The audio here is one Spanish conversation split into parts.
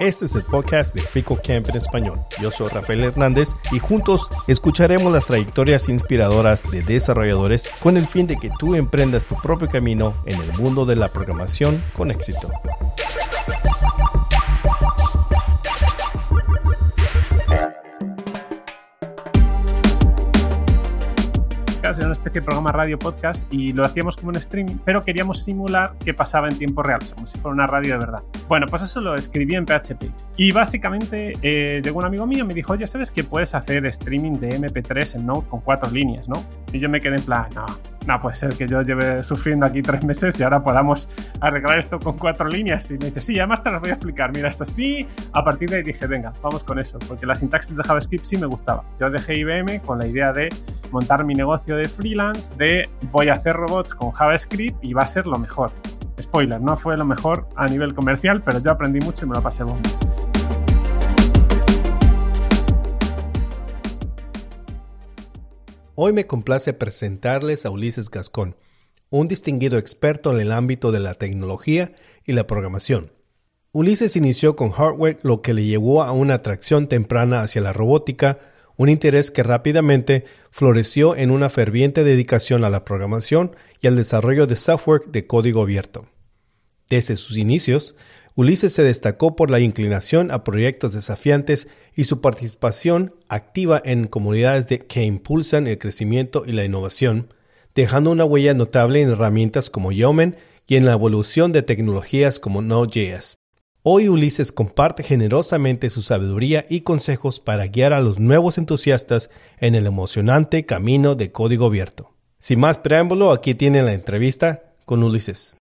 Este es el podcast de Frico Camp en español. Yo soy Rafael Hernández y juntos escucharemos las trayectorias inspiradoras de desarrolladores con el fin de que tú emprendas tu propio camino en el mundo de la programación con éxito. Especie de programa radio podcast y lo hacíamos como un streaming, pero queríamos simular que pasaba en tiempo real, como si fuera una radio de verdad. Bueno, pues eso lo escribí en PHP. Y básicamente eh, llegó un amigo mío y me dijo, oye, ¿sabes que puedes hacer streaming de MP3 en Node con cuatro líneas, no? Y yo me quedé en plan, no, no puede ser que yo lleve sufriendo aquí tres meses y ahora podamos arreglar esto con cuatro líneas. Y me dice, sí, además te lo voy a explicar. Mira, es así. A partir de ahí dije, venga, vamos con eso, porque la sintaxis de JavaScript sí me gustaba. Yo dejé IBM con la idea de montar mi negocio de freelance, de voy a hacer robots con JavaScript y va a ser lo mejor. Spoiler, no fue lo mejor a nivel comercial, pero yo aprendí mucho y me lo pasé bomba. Hoy me complace presentarles a Ulises Gascón, un distinguido experto en el ámbito de la tecnología y la programación. Ulises inició con hardware lo que le llevó a una atracción temprana hacia la robótica, un interés que rápidamente floreció en una ferviente dedicación a la programación y al desarrollo de software de código abierto. Desde sus inicios, Ulises se destacó por la inclinación a proyectos desafiantes y su participación activa en comunidades que impulsan el crecimiento y la innovación, dejando una huella notable en herramientas como Yeoman y en la evolución de tecnologías como Node.js. Hoy Ulises comparte generosamente su sabiduría y consejos para guiar a los nuevos entusiastas en el emocionante camino de código abierto. Sin más preámbulo, aquí tiene la entrevista con Ulises.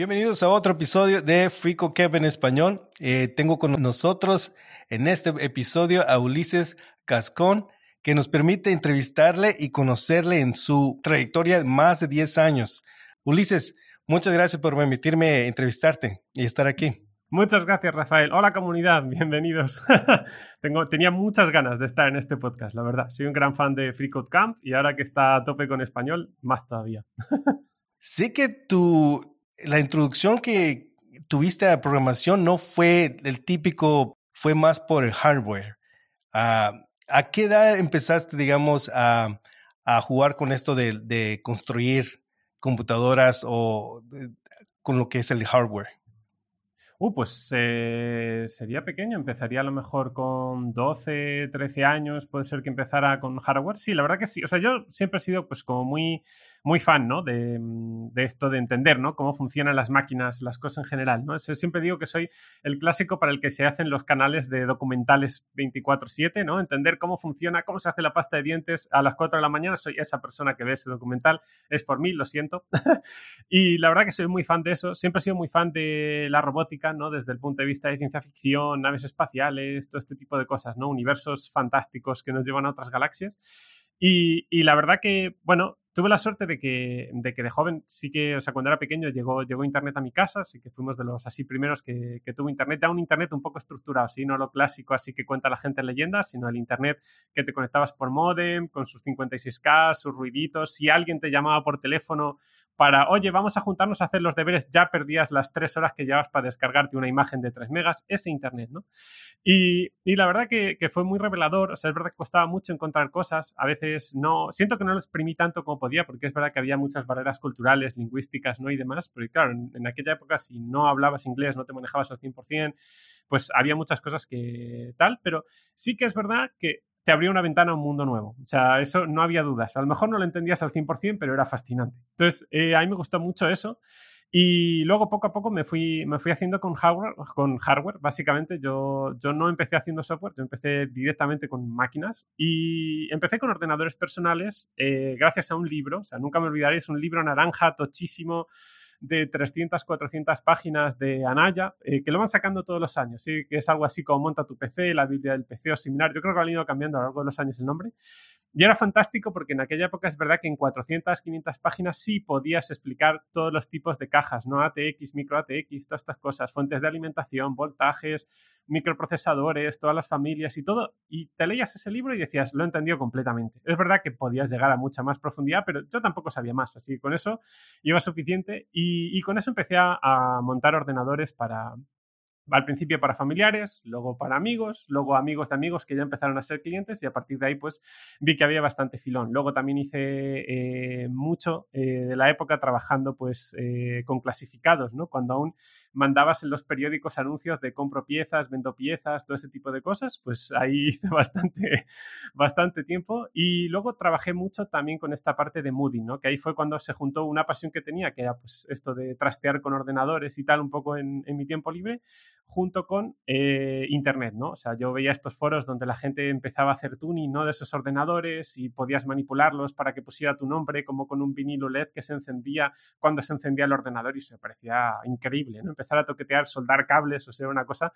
Bienvenidos a otro episodio de Frico Kev en español. Eh, tengo con nosotros en este episodio a Ulises Cascón, que nos permite entrevistarle y conocerle en su trayectoria de más de 10 años. Ulises, muchas gracias por permitirme entrevistarte y estar aquí. Muchas gracias, Rafael. Hola, comunidad. Bienvenidos. Tengo, tenía muchas ganas de estar en este podcast, la verdad. Soy un gran fan de FreeCodeCamp Camp y ahora que está a tope con español, más todavía. sé que tu la introducción que tuviste a programación no fue el típico, fue más por el hardware. Ah, ¿A qué edad empezaste, digamos, a, jugar con esto de, construir computadoras o con lo que es el hardware? Uh, pues eh, sería pequeño, empezaría a lo mejor con 12, 13 años, puede ser que empezara con hardware. Sí, la verdad que sí. O sea, yo siempre he sido pues como muy muy fan, ¿no? Mm, de, esto de entender, ¿no? Cómo funcionan las máquinas, las cosas en general, ¿no? siempre digo que soy el clásico para el que se hacen los canales de documentales 24/7, ¿no? Entender cómo funciona, cómo se hace la pasta de dientes a las 4 de la mañana, soy esa persona que ve ese documental, es por mí, lo siento. y la verdad que soy muy fan de eso, siempre he sido muy fan de la robótica, ¿no? Desde el punto de vista de ciencia ficción, naves espaciales, todo este tipo de cosas, ¿no? Universos fantásticos que nos llevan a otras galaxias. Y, y, la verdad que, bueno, tuve la suerte de que, de que de joven sí que, o sea, cuando era pequeño llegó, llegó Internet a mi casa, así que fuimos de los así primeros que, que tuvo Internet, ya un Internet un poco estructurado, ¿sí? no lo clásico así que cuenta la gente en leyendas, sino el Internet que te conectabas por modem, con sus 56K, sus ruiditos, si alguien te llamaba por teléfono para, oye, vamos a juntarnos a hacer los deberes, ya perdías las tres horas que llevas para descargarte una imagen de 3 megas, ese Internet, ¿no? Y, y la verdad que, que, fue muy revelador, o sea, es verdad que costaba mucho encontrar cosas, a veces no, siento que no lo exprimí tanto como podía, porque es verdad que había muchas barreras culturales, lingüísticas, ¿no? Y demás, pero claro, en, aquella época si no hablabas inglés, no te manejabas al 100%, pues había muchas cosas que tal, pero sí que es verdad que te abría una ventana a un mundo nuevo. O sea, eso no había dudas. A lo mejor no lo entendías al 100%, pero era fascinante. Entonces, eh, a mí me gustó mucho eso. Y luego poco a poco me fui, me fui haciendo con hardware, con hardware. Básicamente yo, yo no empecé haciendo software, yo empecé directamente con máquinas y empecé con ordenadores personales eh, gracias a un libro. O sea, nunca me olvidaré, es un libro naranja, tochísimo, de 300, 400 páginas de Anaya, eh, que lo van sacando todos los años, ¿sí? que es algo así como monta tu PC, la Biblia del PC o similar. Yo creo que han ido cambiando a lo largo de los años el nombre. Y era fantástico porque en aquella época es verdad que en 400, 500 páginas sí podías explicar todos los tipos de cajas, ¿no? ATX, micro ATX, todas estas cosas, fuentes de alimentación, voltajes, microprocesadores, todas las familias y todo. Y te leías ese libro y decías, lo he entendido completamente. Es verdad que podías llegar a mucha más profundidad, pero yo tampoco sabía más, así que con eso iba suficiente y, con eso empecé a montar ordenadores para, al principio para familiares, luego para amigos, luego amigos de amigos que ya empezaron a ser clientes y a partir de ahí pues vi que había bastante filón. Luego también hice eh, mucho eh, de la época trabajando pues eh, con clasificados, ¿no? Cuando aún mandabas en los periódicos anuncios de compro piezas, vendo piezas, todo ese tipo de cosas, pues ahí hice bastante, bastante tiempo. Y luego trabajé mucho también con esta parte de Moody, ¿no? Que ahí fue cuando se juntó una pasión que tenía, que era pues esto de trastear con ordenadores y tal, un poco en, en mi tiempo libre, junto con eh, Internet, ¿no? O sea, yo veía estos foros donde la gente empezaba a hacer tuning, ¿no? De esos ordenadores y podías manipularlos para que pusiera tu nombre, como con un vinilo LED que se encendía cuando se encendía el ordenador y se parecía increíble, ¿no? Empezar a toquetear, soldar cables, o sea, una cosa...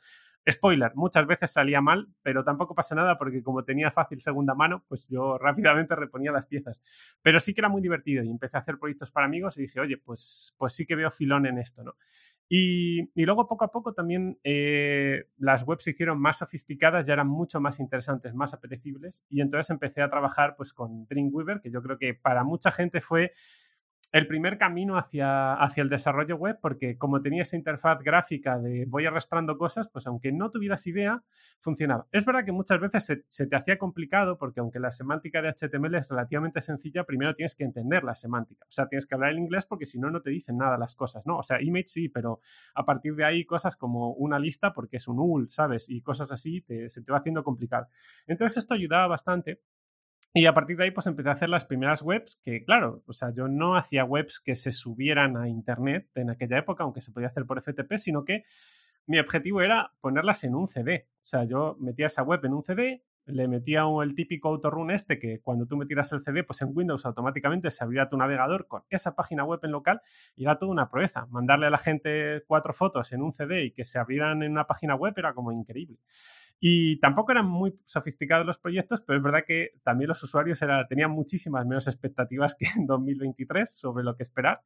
Spoiler, muchas veces salía mal, pero tampoco pasa nada porque como tenía fácil segunda mano, pues yo rápidamente reponía las piezas. Pero sí que era muy divertido y empecé a hacer proyectos para amigos y dije, oye, pues, pues sí que veo filón en esto, ¿no? Y, luego poco a poco también eh, las webs se hicieron más sofisticadas, ya eran mucho más interesantes, más apetecibles. Y entonces empecé a trabajar pues, con Dreamweaver, que yo creo que para mucha gente fue el primer camino hacia, hacia el desarrollo web, porque como tenía esa interfaz gráfica de voy arrastrando cosas, pues aunque no tuvieras idea, funcionaba. Es verdad que muchas veces se, te hacía complicado, porque aunque la semántica de HTML es relativamente sencilla, primero tienes que entender la semántica. O sea, tienes que hablar el inglés porque si no, no te dicen nada las cosas, ¿no? O sea, image sí, pero a partir de ahí cosas como una lista, porque es un UL, ¿sabes? Y cosas así, se te va haciendo complicado. Entonces esto ayudaba bastante y a partir de ahí, pues empecé a hacer las primeras webs, que claro, o sea, yo no hacía webs que se subieran a Internet en aquella época, aunque se podía hacer por FTP, sino que mi objetivo era ponerlas en un CD. O sea, yo metía esa web en un CD, le metía el típico autorun este que cuando tú metieras el CD, pues en Windows automáticamente se abría tu navegador con esa página web en local y era toda una proeza. Mandarle a la gente cuatro fotos en un CD y que se abrieran en una página web era como increíble. Y tampoco eran muy sofisticados los proyectos, pero es verdad que también los usuarios era, tenían muchísimas menos expectativas que en 2023 sobre lo que esperar.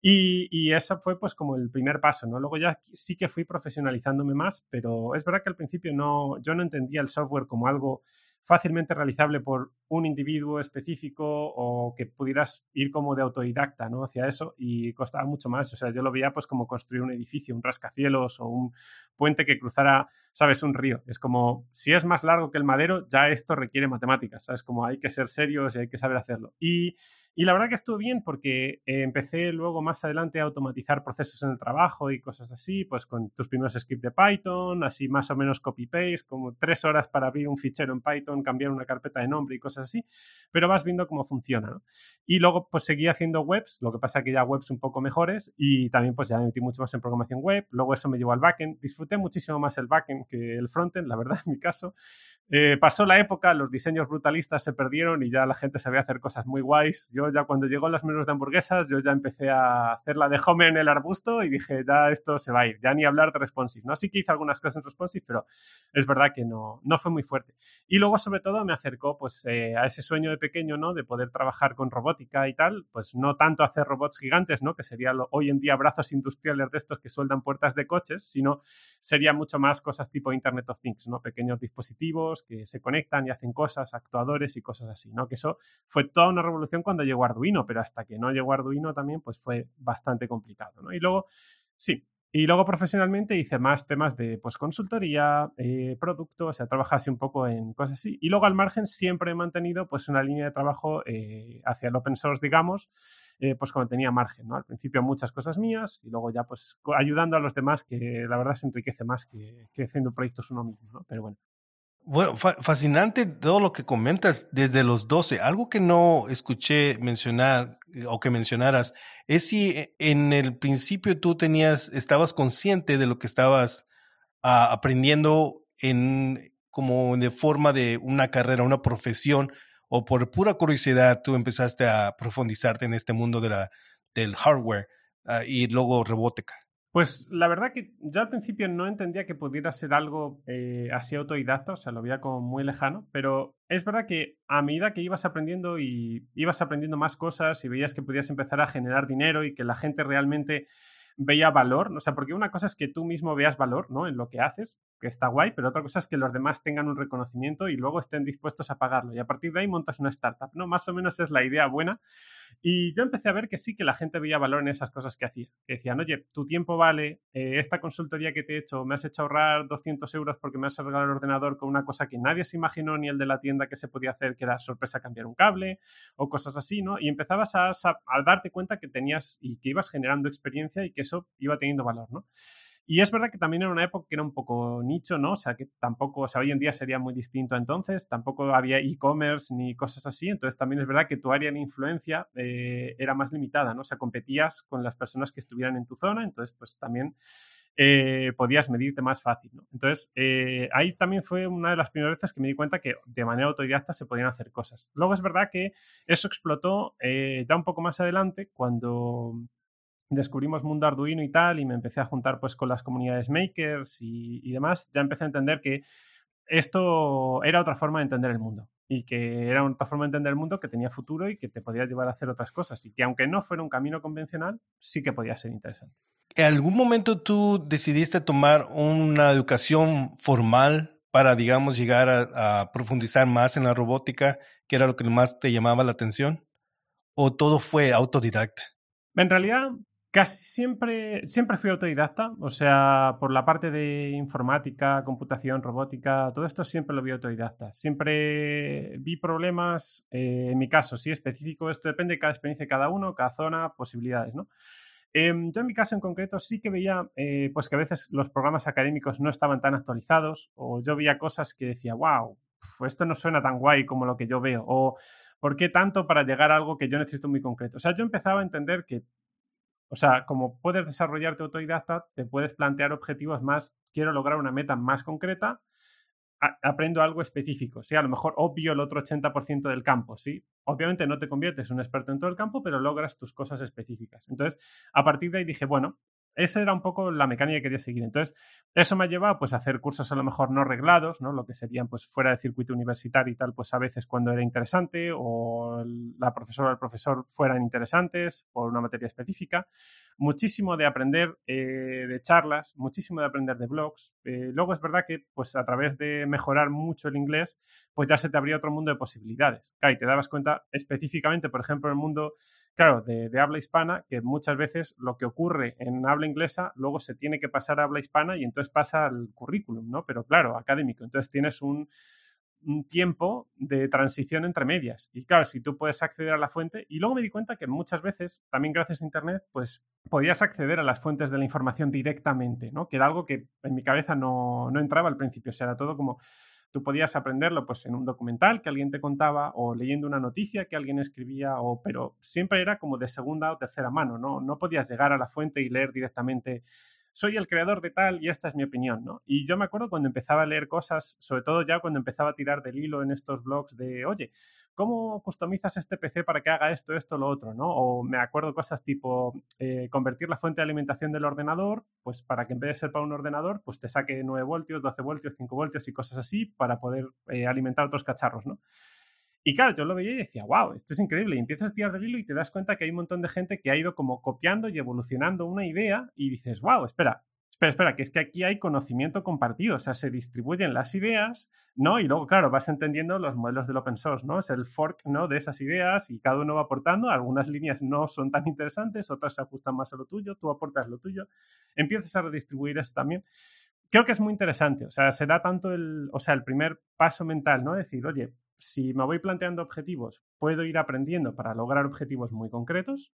Y, y, eso fue pues como el primer paso, ¿no? Luego ya sí que fui profesionalizándome más, pero es verdad que al principio no, yo no entendía el software como algo fácilmente realizable por un individuo específico o que pudieras ir como de autodidacta ¿no? hacia eso y costaba mucho más. O sea, yo lo veía pues como construir un edificio, un rascacielos o un puente que cruzara, sabes, un río. Es como, si es más largo que el madero, ya esto requiere matemáticas, ¿sabes? Como hay que ser serios y hay que saber hacerlo. Y y la verdad que estuvo bien porque eh, empecé luego más adelante a automatizar procesos en el trabajo y cosas así, pues con tus primeros scripts de Python, así más o menos copy-paste, como tres horas para abrir un fichero en Python, cambiar una carpeta de nombre y cosas así, pero vas viendo cómo funciona. Y luego pues seguí haciendo webs, lo que pasa que ya webs un poco mejores y también pues ya me metí mucho más en programación web, luego eso me llevó al backend, disfruté muchísimo más el backend que el frontend, la verdad, en mi caso. Eh, pasó la época, los diseños brutalistas se perdieron y ya la gente sabía hacer cosas muy guays. Yo ya cuando llegó las menús de hamburguesas, yo ya empecé a hacer la de home en el arbusto y dije, ya esto se va a ir, ya ni hablar de responsive. No, sí que hice algunas cosas en responsive, pero es verdad que no, no fue muy fuerte. Y luego, sobre todo, me acercó pues, eh, a ese sueño de pequeño, ¿no? De poder trabajar con robótica y tal, pues no tanto hacer robots gigantes, ¿no? Que sería hoy en día brazos industriales de estos que sueldan puertas de coches, sino sería mucho más cosas tipo Internet of Things, ¿no? Pequeños dispositivos que se conectan y hacen cosas, actuadores y cosas así, ¿no? Que eso fue toda una revolución cuando llegó Arduino, pero hasta que no llegó Arduino también, pues fue bastante complicado, ¿no? Y luego, sí, y luego profesionalmente hice más temas de pues, consultoría, eh, producto, o sea, trabajase un poco en cosas así. Y luego al margen siempre he mantenido pues una línea de trabajo eh, hacia el open source, digamos, eh, pues cuando tenía margen, ¿no? Al principio muchas cosas mías y luego ya pues ayudando a los demás que la verdad se enriquece más que, que haciendo proyectos uno mismo, ¿no? Pero bueno. Bueno, fascinante todo lo que comentas desde los 12. Algo que no escuché mencionar eh, o que mencionaras es si eh, en el principio tú tenías, estabas consciente de lo que estabas ah, aprendiendo en como de forma de una carrera, una profesión, o por pura curiosidad tú empezaste a profundizarte en este mundo de la, del hardware ah, y luego robótica. Pues la verdad que yo al principio no entendía que pudiera ser algo eh, así autodidacta, o sea, lo veía como muy lejano, pero es verdad que a medida que ibas aprendiendo y ibas aprendiendo más cosas y veías que podías empezar a generar dinero y que la gente realmente veía valor, o sea, porque una cosa es que tú mismo veas valor, ¿no? En lo que haces, que está guay, pero otra cosa es que los demás tengan un reconocimiento y luego estén dispuestos a pagarlo. Y a partir de ahí montas una startup, ¿no? Más o menos es la idea buena. Y yo empecé a ver que sí, que la gente veía valor en esas cosas que hacía. Decían, oye, tu tiempo vale, eh, esta consultoría que te he hecho, me has hecho ahorrar 200 euros porque me has regalado el ordenador con una cosa que nadie se imaginó ni el de la tienda que se podía hacer, que era sorpresa cambiar un cable o cosas así, ¿no? Y empezabas a darte cuenta que tenías y que ibas generando experiencia y que eso iba teniendo valor, ¿no? Y es verdad que también era una época que era un poco nicho, ¿no? O sea, que tampoco, o sea, hoy en día sería muy distinto entonces, tampoco había e-commerce ni cosas así, entonces también es verdad que tu área de influencia eh, era más limitada, ¿no? O sea, competías con las personas que estuvieran en tu zona, entonces pues también eh, podías medirte más fácil, ¿no? Entonces, eh, ahí también fue una de las primeras veces que me di cuenta que de manera autodidacta se podían hacer cosas. Luego es verdad que eso explotó ya un poco más adelante cuando descubrimos Mundo Arduino y tal, y me empecé a juntar pues con las comunidades makers y, demás, ya empecé a entender que esto era otra forma de entender el mundo y que era otra forma de entender el mundo que tenía futuro y que te podía llevar a hacer otras cosas y que aunque no fuera un camino convencional, sí que podía ser interesante. ¿En algún momento tú decidiste tomar una educación formal para, digamos, llegar a, a profundizar más en la robótica, que era lo que más te llamaba la atención? ¿O todo fue autodidacta? En realidad, Casi siempre, siempre fui autodidacta, o sea, por la parte de informática, computación, robótica, todo esto siempre lo vi autodidacta. Siempre vi problemas, eh, en mi caso, sí, específico, esto depende de cada experiencia de cada uno, cada zona, posibilidades, ¿no? Em, yo en mi caso en concreto sí que veía eh, pues que a veces los programas académicos no estaban tan actualizados o yo veía cosas que decía, wow, esto no suena tan guay como lo que yo veo o ¿por qué tanto para llegar a algo que yo necesito muy concreto? O sea, yo empezaba a entender que o sea, como puedes desarrollarte autodidacta, te puedes plantear objetivos más, quiero lograr una meta más concreta, aprendo algo específico, sí, a lo mejor obvio el otro 80% del campo, sí. Obviamente no te conviertes en un experto en todo el campo, pero logras tus cosas específicas. Entonces, a partir de ahí dije, bueno, esa era un poco la mecánica que quería seguir. Entonces, eso me ha llevado pues, a hacer cursos a lo mejor no reglados, ¿no? lo que serían pues, fuera del circuito universitario y tal, pues a veces cuando era interesante o la profesora o el profesor fueran interesantes por una materia específica. Muchísimo de aprender eh, de charlas, muchísimo de aprender de blogs. Eh, luego es verdad que pues, a través de mejorar mucho el inglés, pues ya se te abría otro mundo de posibilidades. y te dabas cuenta específicamente, por ejemplo, el mundo claro, de, habla hispana, que muchas veces lo que ocurre en habla inglesa luego se tiene que pasar a habla hispana y entonces pasa al currículum, ¿no? Pero claro, académico. Entonces tienes un, tiempo de transición entre medias. Y claro, si tú puedes acceder a la fuente, y luego me di cuenta que muchas veces, también gracias a Internet, pues podías acceder a las fuentes de la información directamente, ¿no? Que era algo que en mi cabeza no, no entraba al principio. O sea, era todo como Tú podías aprenderlo pues, en un documental que alguien te contaba o leyendo una noticia que alguien escribía, o, pero siempre era como de segunda o tercera mano, ¿no? No podías llegar a la fuente y leer directamente soy el creador de tal y esta es mi opinión, ¿no? Y yo me acuerdo cuando empezaba a leer cosas, sobre todo ya cuando empezaba a tirar del hilo en estos blogs de, oye, ¿cómo customizas este PC para que haga esto, esto, lo otro, ¿no? O me acuerdo cosas tipo eh, convertir la fuente de alimentación del ordenador, pues para que en vez de ser para un ordenador, pues te saque 9 voltios, 12 voltios, 5 voltios y cosas así para poder eh, alimentar otros cacharros, ¿no? Y claro, yo lo veía y decía, wow, esto es increíble. Y empiezas a tirar del hilo y te das cuenta que hay un montón de gente que ha ido como copiando y evolucionando una idea y dices, wow, espera, espera, espera, que es que aquí hay conocimiento compartido, o sea, se distribuyen las ideas, ¿no? Y luego, claro, vas entendiendo los modelos del open source, ¿no? Es el fork, ¿no? De esas ideas y cada uno va aportando, algunas líneas no son tan interesantes, otras se ajustan más a lo tuyo, tú aportas lo tuyo, empiezas a redistribuir eso también. Creo que es muy interesante, o sea, se da tanto el, o sea, el primer paso mental, ¿no? Decir, oye, si me voy planteando objetivos, puedo ir aprendiendo para lograr objetivos muy concretos.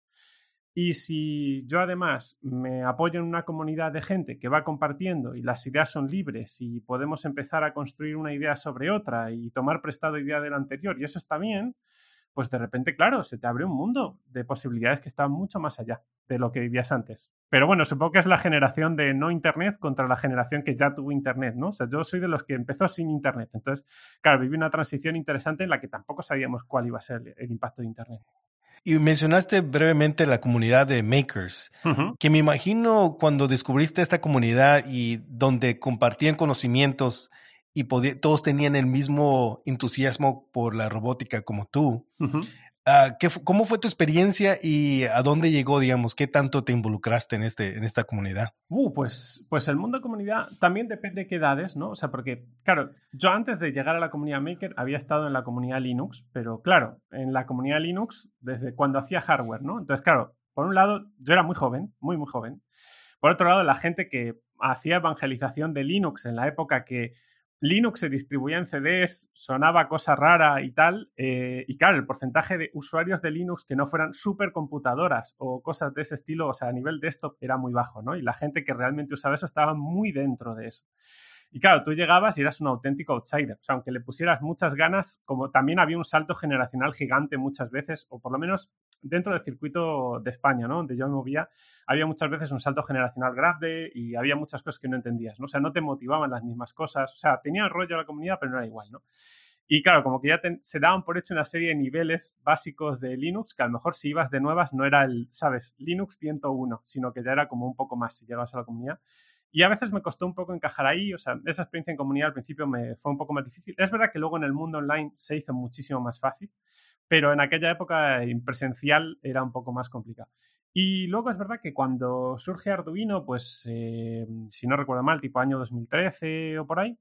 Y si yo además me apoyo en una comunidad de gente que va compartiendo y las ideas son libres y podemos empezar a construir una idea sobre otra y tomar prestado idea de la anterior, y eso está bien, pues de repente, claro, se te abre un mundo de posibilidades que están mucho más allá de lo que vivías antes. Pero bueno, supongo que es la generación de no Internet contra la generación que ya tuvo Internet, ¿no? O sea, yo soy de los que empezó sin Internet. Entonces, claro, viví una transición interesante en la que tampoco sabíamos cuál iba a ser el impacto de Internet. Y mencionaste brevemente la comunidad de makers, que me imagino cuando descubriste esta comunidad y donde compartían conocimientos y todos tenían el mismo entusiasmo por la robótica como tú. Ah, ¿Cómo fue tu experiencia y a dónde llegó, digamos? ¿Qué tanto te involucraste en, este, en esta comunidad? Uh, pues, pues el mundo de comunidad también depende de qué edades, ¿no? O sea, porque, claro, yo antes de llegar a la comunidad Maker había estado en la comunidad Linux, pero claro, en la comunidad Linux desde cuando hacía hardware, ¿no? Entonces, claro, por un lado, yo era muy joven, muy, muy joven. Por otro lado, la gente que hacía evangelización de Linux en la época que Linux se distribuía en CDs, sonaba cosa rara y tal. Eh, y claro, el porcentaje de usuarios de Linux que no fueran supercomputadoras o cosas de ese estilo, o sea, a nivel desktop, era muy bajo, ¿no? Y la gente que realmente usaba eso estaba muy dentro de eso. Y claro, tú llegabas y eras un auténtico outsider. O sea, aunque le pusieras muchas ganas, como también había un salto generacional gigante muchas veces, o por lo menos dentro del circuito de España, ¿no? Donde yo me movía, había muchas veces un salto generacional grande y había muchas cosas que no entendías, ¿no? O sea, no te motivaban las mismas cosas. O sea, tenía rollo la comunidad, pero no era igual, ¿no? Y claro, como que ya se daban por hecho una serie de niveles básicos de Linux, que a lo mejor si ibas de nuevas no era el, ¿sabes? Linux 101, sino que ya era como un poco más si llegabas a la comunidad. Y a veces me costó un poco encajar ahí, o sea, esa experiencia en comunidad al principio me fue un poco más difícil. Es verdad que luego en el mundo online se hizo muchísimo más fácil, pero en aquella época en presencial era un poco más complicado. Y luego es verdad que cuando surge Arduino, pues eh, si no recuerdo mal, tipo año 2013 o por ahí,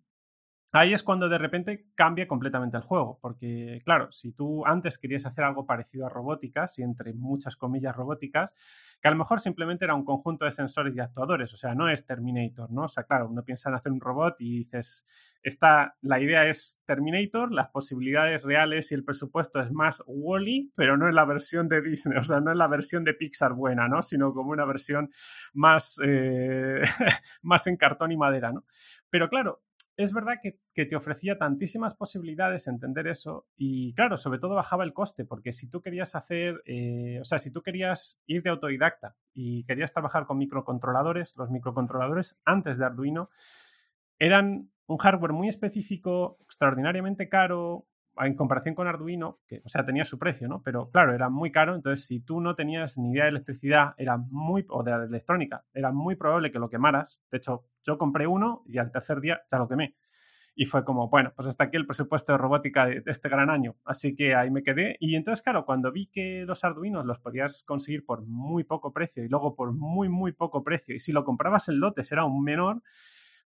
ahí es cuando de repente cambia completamente el juego, porque claro, si tú antes querías hacer algo parecido a robóticas, y entre muchas comillas robóticas, que a lo mejor simplemente era un conjunto de sensores y actuadores, o sea, no es Terminator, ¿no? O sea, claro, uno piensa en hacer un robot y dices, esta, la idea es Terminator, las posibilidades reales y el presupuesto es más Wally, pero no es la versión de Disney, o sea, no es la versión de Pixar buena, ¿no? Sino como una versión más, eh, más en cartón y madera, ¿no? Pero claro, es verdad que, te ofrecía tantísimas posibilidades entender eso y claro, sobre todo bajaba el coste, porque si tú querías hacer, eh, o sea, si tú querías ir de autodidacta y querías trabajar con microcontroladores, los microcontroladores antes de Arduino eran un hardware muy específico, extraordinariamente caro, en comparación con Arduino, que, o sea, tenía su precio, ¿no? Pero claro, era muy caro, entonces si tú no tenías ni idea de electricidad, era muy, o de electrónica, era muy probable que lo quemaras. De hecho, yo compré uno y al tercer día ya lo quemé. Y fue como, bueno, pues hasta aquí el presupuesto de robótica de este gran año. Así que ahí me quedé. Y entonces, claro, cuando vi que los Arduinos los podías conseguir por muy poco precio y luego por muy, muy poco precio, y si lo comprabas en lotes era un menor,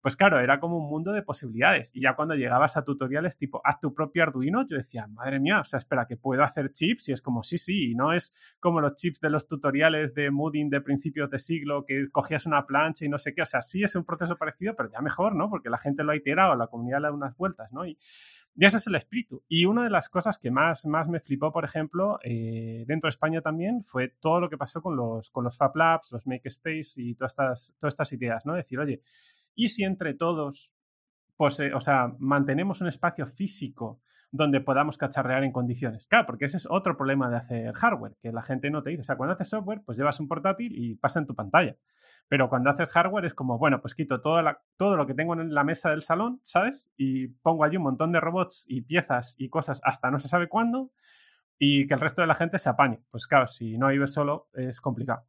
pues claro, era como un mundo de posibilidades. Y ya cuando llegabas a tutoriales tipo, haz tu propio Arduino, yo decía, madre mía, o sea, espera, que puedo hacer chips. Y es como, sí, sí, y no es como los chips de los tutoriales de Mooding de principios de siglo, que cogías una plancha y no sé qué. O sea, sí es un proceso parecido, pero ya mejor, ¿no? Porque la gente lo ha iterado, la comunidad le da unas vueltas, ¿no? Y, ese es el espíritu. Y una de las cosas que más, más me flipó, por ejemplo, eh, dentro de España también, fue todo lo que pasó con los, con los Fab Labs, los Makerspace y todas estas, todas estas ideas, ¿no? Decir, oye, ¿Y si entre todos, pues, o sea, mantenemos un espacio físico donde podamos cacharrear en condiciones? Claro, porque ese es otro problema de hacer hardware, que la gente no te dice. O sea, cuando haces software, pues llevas un portátil y pasa en tu pantalla. Pero cuando haces hardware es como, bueno, pues quito todo, todo lo que tengo en la mesa del salón, ¿sabes? Y pongo allí un montón de robots y piezas y cosas hasta no se sabe cuándo y que el resto de la gente se apañe. Pues claro, si no vives solo es complicado.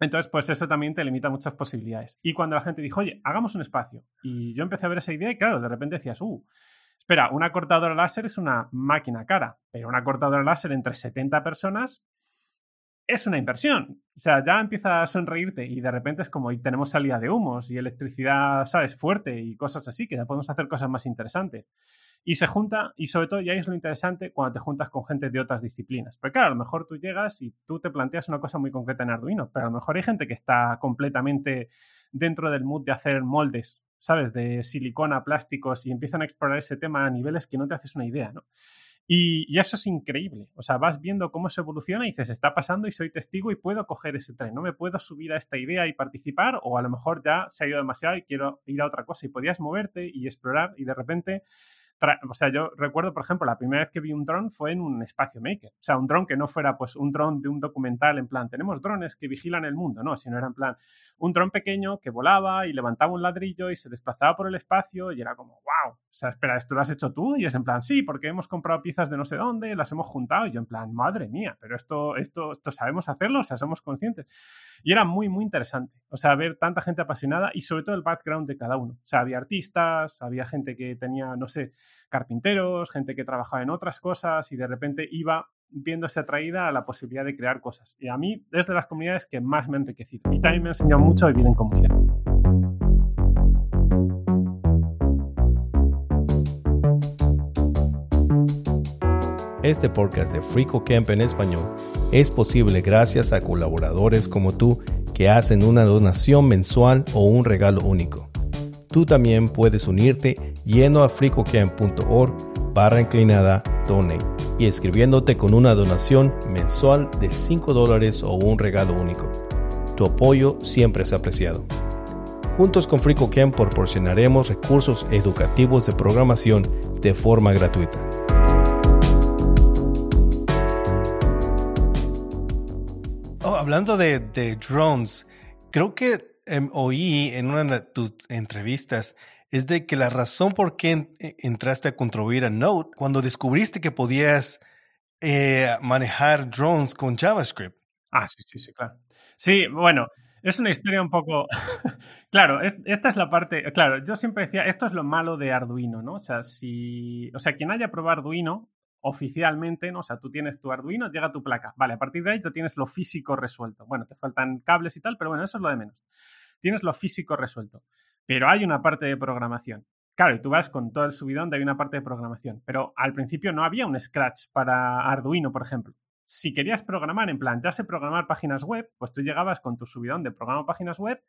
Entonces, pues eso también te limita muchas posibilidades. Y cuando la gente dijo, oye, hagamos un espacio, y yo empecé a ver esa idea y claro, de repente decías, uh, espera, una cortadora láser es una máquina cara, pero una cortadora láser entre 70 personas es una inversión. O sea, ya empieza a sonreírte y de repente es como, y tenemos salida de humos y electricidad, ¿sabes?, fuerte y cosas así, que ya podemos hacer cosas más interesantes. Y se junta, y sobre todo, ya es lo interesante cuando te juntas con gente de otras disciplinas. Porque claro, a lo mejor tú llegas y tú te planteas una cosa muy concreta en Arduino, pero a lo mejor hay gente que está completamente dentro del mood de hacer moldes, ¿sabes? De silicona, plásticos, y empiezan a explorar ese tema a niveles que no te haces una idea, ¿no? Y, eso es increíble. O sea, vas viendo cómo se evoluciona y dices, está pasando y soy testigo y puedo coger ese tren. No me puedo subir a esta idea y participar, o a lo mejor ya se ha ido demasiado y quiero ir a otra cosa. Y podías moverte y explorar, y de repente o sea, yo recuerdo, por ejemplo, la primera vez que vi un dron fue en un espacio maker. O sea, un dron que no fuera pues un dron de un documental en plan, tenemos drones que vigilan el mundo, no, sino era en plan un dron pequeño que volaba y levantaba un ladrillo y se desplazaba por el espacio y era como, wow, O sea, espera, ¿esto lo has hecho tú? Y es en plan, sí, porque hemos comprado piezas de no sé dónde, las hemos juntado. Y yo en plan, madre mía, pero esto, esto, esto sabemos hacerlo, o sea, somos conscientes. Y era muy, muy interesante. O sea, ver tanta gente apasionada y sobre todo el background de cada uno. O sea, había artistas, había gente que tenía, no sé, carpinteros, gente que trabajaba en otras cosas y de repente iba viéndose atraída a la posibilidad de crear cosas. Y a mí es de las comunidades que más me ha enriquecido. Y también me ha enseñado mucho a vivir en comunidad. Este podcast de Frico Camp en español es posible gracias a colaboradores como tú que hacen una donación mensual o un regalo único. Tú también puedes unirte yendo a fricocamp.org barra inclinada donate y escribiéndote con una donación mensual de 5 dólares o un regalo único. Tu apoyo siempre es apreciado. Juntos con FricoCamp proporcionaremos recursos educativos de programación de forma gratuita. hablando de, drones, creo que em, oí en una de tus entrevistas es de que la razón por qué e, entraste a contribuir a Node cuando descubriste que podías eh, manejar drones con JavaScript. Ah, sí, sí, sí, claro. Sí, bueno, es una historia un poco... claro, esta es la parte... Claro, yo siempre decía, esto es lo malo de Arduino, ¿no? O sea, si... O sea, quien haya probado Arduino oficialmente, ¿no? O sea, tú tienes tu Arduino, llega tu placa. Vale, a partir de ahí ya tienes lo físico resuelto. Bueno, te faltan cables y tal, pero bueno, eso es lo de menos. Tienes lo físico resuelto. Pero hay una parte de programación. Claro, y tú vas con todo el subidón de una parte de programación. Pero al principio no había un Scratch para Arduino, por ejemplo. Si querías programar en plan, ya sé programar páginas web, pues tú llegabas con tu subidón de programa páginas web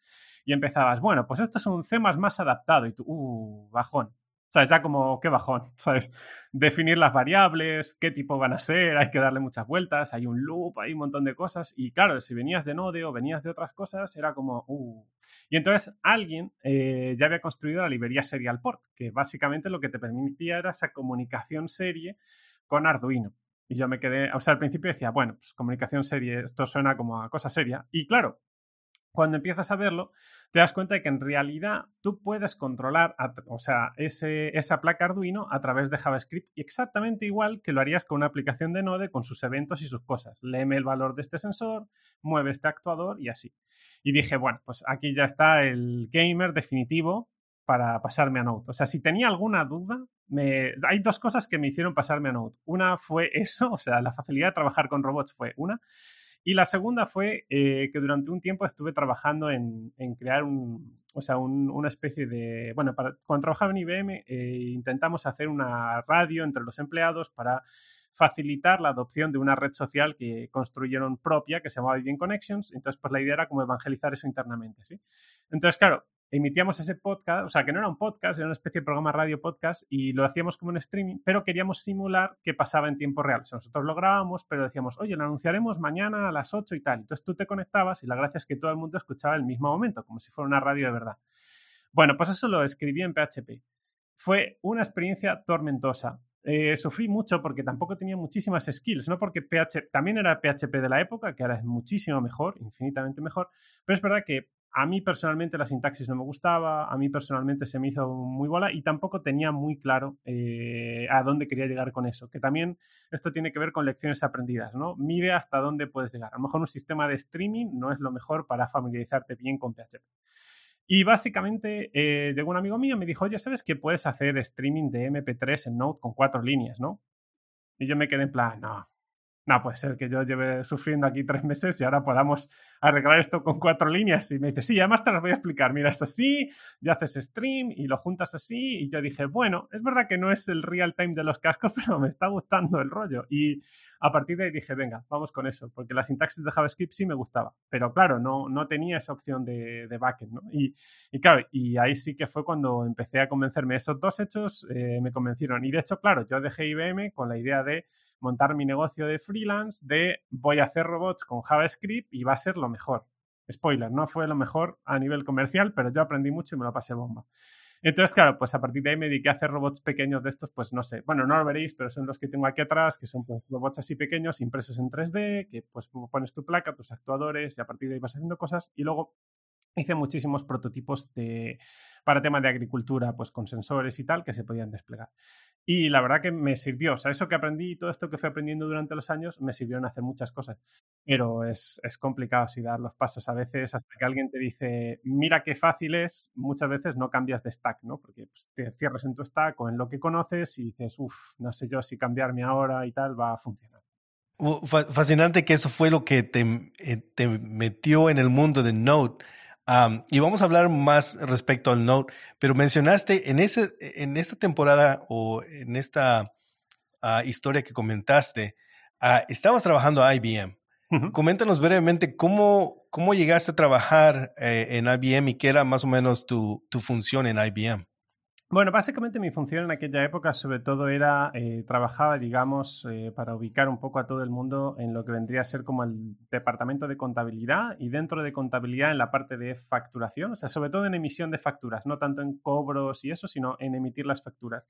y empezabas, bueno, pues esto es un C más adaptado. Y tú, uh, bajón. ¿Sabes? Ya como, qué bajón, ¿sabes? Definir las variables, qué tipo van a ser, hay que darle muchas vueltas, hay un loop, hay un montón de cosas. Y claro, si venías de Node o venías de otras cosas, era como, uh. Y entonces alguien eh, ya había construido la librería Serial Port, que básicamente lo que te permitía era esa comunicación serie con Arduino. Y yo me quedé, o sea, al principio decía, bueno, pues comunicación serie, esto suena como a cosa seria. Y claro, cuando empiezas a verlo, te das cuenta de que en realidad tú puedes controlar, o sea, esa placa Arduino a través de JavaScript exactamente igual que lo harías con una aplicación de Node con sus eventos y sus cosas. Léeme el valor de este sensor, mueve este actuador y así. Y dije, bueno, pues aquí ya está el gamer definitivo para pasarme a Node. O sea, si tenía alguna duda, me... hay dos cosas que me hicieron pasarme a Node. Una fue eso, o sea, la facilidad de trabajar con robots fue una. Y la segunda fue eh, que durante un tiempo estuve trabajando en, crear un, o sea, una especie de... Bueno, cuando trabajaba en IBM eh, intentamos hacer una radio entre los empleados para facilitar la adopción de una red social que construyeron propia que se llamaba Vivien Connections. Entonces, pues la idea era como evangelizar eso internamente, ¿sí? Entonces, claro, emitíamos ese podcast, o sea, que no era un podcast, era una especie de programa radio podcast y lo hacíamos como en streaming, pero queríamos simular que pasaba en tiempo real. Nosotros lo grabábamos, pero decíamos, oye, lo anunciaremos mañana a las 8 y tal. Entonces tú te conectabas y la gracia es que todo el mundo escuchaba el mismo momento, como si fuera una radio de verdad. Bueno, pues eso lo escribí en PHP. Fue una experiencia tormentosa. Eh, sufrí mucho porque tampoco tenía muchísimas skills, no porque PHP, también era PHP de la época, que ahora es muchísimo mejor, infinitamente mejor, pero es verdad que a mí personalmente la sintaxis no me gustaba, a mí personalmente se me hizo muy bola y tampoco tenía muy claro eh, a dónde quería llegar con eso, que también esto tiene que ver con lecciones aprendidas, ¿no? Mide hasta dónde puedes llegar. A lo mejor un sistema de streaming no es lo mejor para familiarizarte bien con PHP. Y básicamente eh, llegó un amigo mío y me dijo, oye, ¿sabes que puedes hacer streaming de MP3 en Node con cuatro líneas, no? Y yo me quedé en plan, no, no puede ser que yo lleve sufriendo aquí tres meses y ahora podamos arreglar esto con cuatro líneas. Y me dice, sí, además te las voy a explicar. Mira, es así, ya haces stream y lo juntas así. Y yo dije, bueno, es verdad que no es el real time de los cascos, pero me está gustando el rollo. Y a partir de ahí dije, venga, vamos con eso, porque la sintaxis de JavaScript sí me gustaba. Pero claro, no, no tenía esa opción de, de backend. Y, y, claro, y ahí sí que fue cuando empecé a convencerme. Esos dos hechos eh, me convencieron. Y de hecho, claro, yo dejé IBM con la idea de montar mi negocio de freelance de voy a hacer robots con JavaScript y va a ser lo mejor. Spoiler, no fue lo mejor a nivel comercial, pero yo aprendí mucho y me lo pasé bomba. Entonces, claro, pues a partir de ahí me dediqué a hacer robots pequeños de estos, pues no sé, bueno, no lo veréis, pero son los que tengo aquí atrás, que son pues, robots así pequeños, impresos en 3D, que pues pones tu placa, tus actuadores y a partir de ahí vas haciendo cosas y luego hice muchísimos prototipos de, para temas de agricultura, pues con sensores y tal, que se podían desplegar. Y la verdad que me sirvió, o sea, eso que aprendí y todo esto que fui aprendiendo durante los años me sirvieron a hacer muchas cosas. Pero es, es complicado así dar los pasos a veces hasta que alguien te dice, mira qué fácil es, muchas veces no cambias de stack, ¿no? Porque pues, te cierras en tu stack o en lo que conoces y dices, uff, no sé yo si cambiarme ahora y tal va a funcionar. Fascinante que eso fue lo que te, eh, te metió en el mundo de Node y vamos a hablar más respecto al Note, pero mencionaste en, ese, en esta temporada o en esta ah, historia que comentaste, uh, estabas trabajando a IBM. Coméntanos brevemente cómo, cómo llegaste a trabajar eh, en IBM y qué era más o menos tu, tu función en IBM. Bueno, básicamente mi función en aquella época sobre todo era, eh, trabajaba, digamos, eh, para ubicar un poco a todo el mundo en lo que vendría a ser como el departamento de contabilidad y dentro de contabilidad en la parte de facturación, o sea, sobre todo en emisión de facturas, no tanto en cobros y eso, sino en emitir las facturas.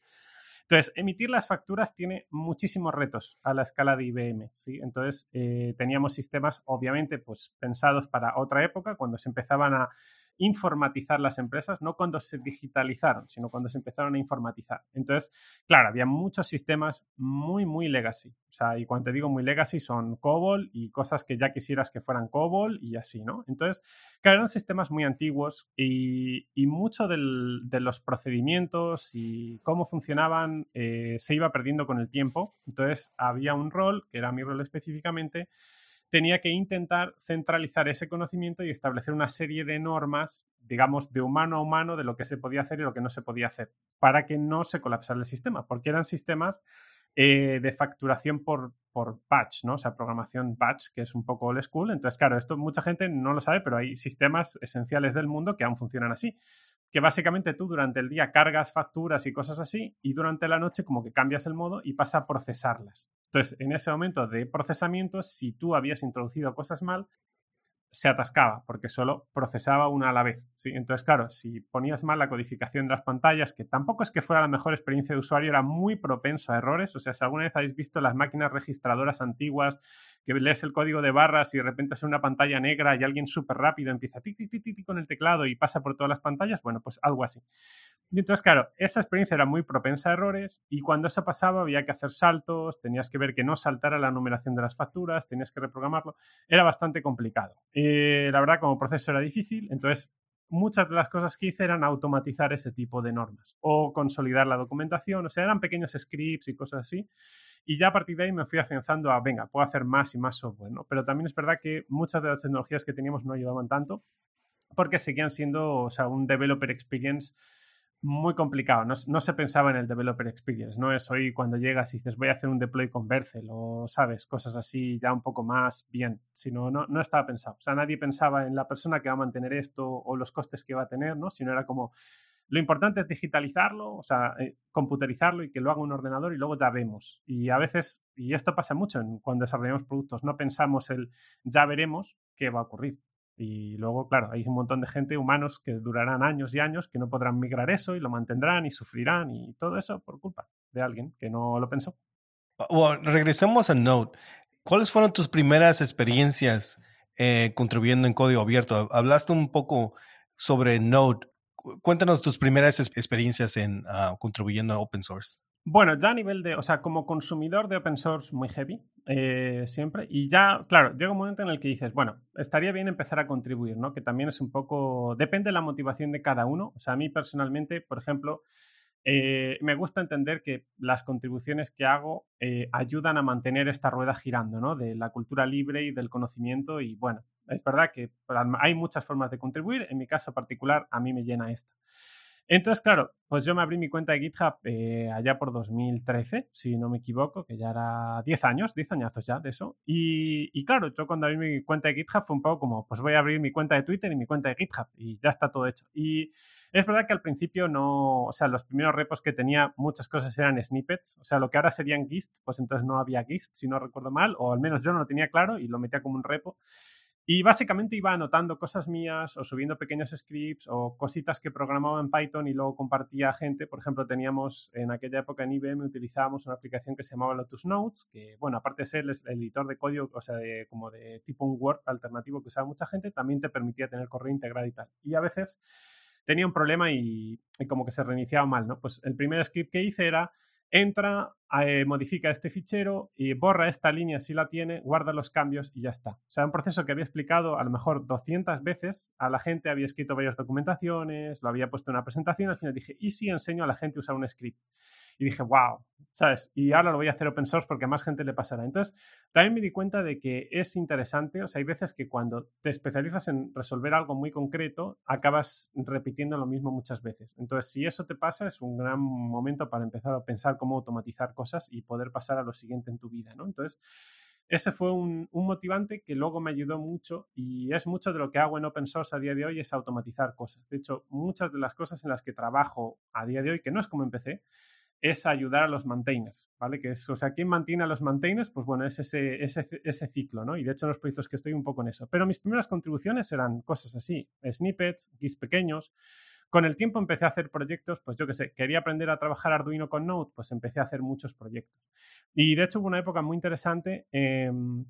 Entonces, emitir las facturas tiene muchísimos retos a la escala de IBM, ¿sí? Entonces, eh, teníamos sistemas, obviamente, pues pensados para otra época, cuando se empezaban a informatizar las empresas, no cuando se digitalizaron, sino cuando se empezaron a informatizar. Entonces, claro, había muchos sistemas muy, muy legacy. O sea, y cuando te digo muy legacy son COBOL y cosas que ya quisieras que fueran COBOL y así, ¿no? Entonces, claro, eran sistemas muy antiguos y, y mucho de los procedimientos y cómo funcionaban eh, se iba perdiendo con el tiempo. Entonces, había un rol, que era mi rol específicamente, tenía que intentar centralizar ese conocimiento y establecer una serie de normas, digamos, de humano a humano de lo que se podía hacer y lo que no se podía hacer, para que no se colapsara el sistema, porque eran sistemas eh, de facturación por, por batch, ¿no? O sea, programación batch, que es un poco old school. Entonces, claro, esto mucha gente no lo sabe, pero hay sistemas esenciales del mundo que aún funcionan así que básicamente tú durante el día cargas facturas y cosas así y durante la noche como que cambias el modo y pasa a procesarlas. Entonces, en ese momento de procesamiento, si tú habías introducido cosas mal, se atascaba porque solo procesaba una a la vez. ¿sí? Entonces, claro, si ponías mal la codificación de las pantallas, que tampoco es que fuera la mejor experiencia de usuario, era muy propenso a errores. O sea, si alguna vez habéis visto las máquinas registradoras antiguas, que lees el código de barras y de repente es una pantalla negra y alguien súper rápido empieza tic, con el teclado y pasa por todas las pantallas, bueno, pues algo así. Y entonces, claro, esa experiencia era muy propensa a errores y cuando eso pasaba había que hacer saltos, tenías que ver que no saltara la numeración de las facturas, tenías que reprogramarlo, era bastante complicado. Eh, la verdad, como proceso era difícil, entonces muchas de las cosas que hice eran automatizar ese tipo de normas o consolidar la documentación, o sea, eran pequeños scripts y cosas así. Y ya a partir de ahí me fui afianzando a, venga, puedo hacer más y más software, ¿no? Pero también es verdad que muchas de las tecnologías que teníamos no ayudaban tanto porque seguían siendo, o sea, un developer experience muy complicado. No, se pensaba en el developer experience. No es hoy cuando llegas y dices voy a hacer un deploy con Bercel o, sabes, cosas así ya un poco más bien. Sino no, no estaba pensado. O sea, nadie pensaba en la persona que va a mantener esto o los costes que va a tener, ¿no? Sino era como lo importante es digitalizarlo, o sea, eh, computerizarlo y que lo haga un ordenador y luego ya vemos. Y a veces, y esto pasa mucho en, cuando desarrollamos productos, no pensamos el ya veremos qué va a ocurrir. Y luego, claro, hay un montón de gente, humanos, que durarán años y años, que no podrán migrar eso y lo mantendrán y sufrirán y todo eso por culpa de alguien que no lo pensó. Bueno, regresemos a Node. ¿Cuáles fueron tus primeras experiencias eh, contribuyendo en código abierto? Hablaste un poco sobre Node. Cuéntanos tus primeras experiencias en uh, contribuyendo a open source. Bueno, ya a nivel de, o sea, como consumidor de open source muy heavy, eh, siempre, y ya, claro, llega un momento en el que dices, bueno, estaría bien empezar a contribuir, ¿no? Que también es un poco, depende de la motivación de cada uno. O sea, a mí personalmente, por ejemplo, eh, me gusta entender que las contribuciones que hago eh, ayudan a mantener esta rueda girando, ¿no? De la cultura libre y del conocimiento. Y bueno, es verdad que hay muchas formas de contribuir. En mi caso particular, a mí me llena esta. Entonces, claro, pues yo me abrí mi cuenta de GitHub eh, allá por 2013, si no me equivoco, que ya era 10 años, 10 añazos ya de eso. Y, claro, yo cuando abrí mi cuenta de GitHub fue un poco como, pues voy a abrir mi cuenta de Twitter y mi cuenta de GitHub y ya está todo hecho. Y es verdad que al principio no, o sea, los primeros repos que tenía, muchas cosas eran snippets, o sea, lo que ahora serían GIST, pues entonces no había GIST, si no recuerdo mal, o al menos yo no lo tenía claro y lo metía como un repo. Y básicamente iba anotando cosas mías o subiendo pequeños scripts o cositas que programaba en Python y luego compartía a gente. Por ejemplo, teníamos en aquella época en IBM utilizábamos una aplicación que se llamaba Lotus Notes, que bueno, aparte de ser el editor de código, o sea, de, como de tipo un Word alternativo que usaba mucha gente, también te permitía tener correo integrado y tal. Y a veces tenía un problema y, y como que se reiniciaba mal, ¿no? Pues el primer script que hice era entra, eh, modifica este fichero y borra esta línea si la tiene, guarda los cambios y ya está. O sea, un proceso que había explicado a lo mejor 200 veces a la gente, había escrito varias documentaciones, lo había puesto en una presentación, al final dije, ¿y si enseño a la gente a usar un script? Y dije, wow, ¿sabes? Y ahora lo voy a hacer open source porque a más gente le pasará. Entonces, también me di cuenta de que es interesante, o sea, hay veces que cuando te especializas en resolver algo muy concreto, acabas repitiendo lo mismo muchas veces. Entonces, si eso te pasa, es un gran momento para empezar a pensar cómo automatizar cosas y poder pasar a lo siguiente en tu vida, ¿no? Entonces, ese fue un, un, motivante que luego me ayudó mucho y es mucho de lo que hago en open source a día de hoy es automatizar cosas. De hecho, muchas de las cosas en las que trabajo a día de hoy, que no es como empecé, es ayudar a los maintainers, ¿vale? Que es, o sea, ¿quién mantiene a los maintainers? Pues bueno, es ese, ese, ese, ciclo, ¿no? Y de hecho en los proyectos que estoy un poco en eso. Pero mis primeras contribuciones eran cosas así, snippets, GIS pequeños. Con el tiempo empecé a hacer proyectos, pues yo qué sé, quería aprender a trabajar Arduino con Node, pues empecé a hacer muchos proyectos. Y de hecho hubo una época muy interesante em,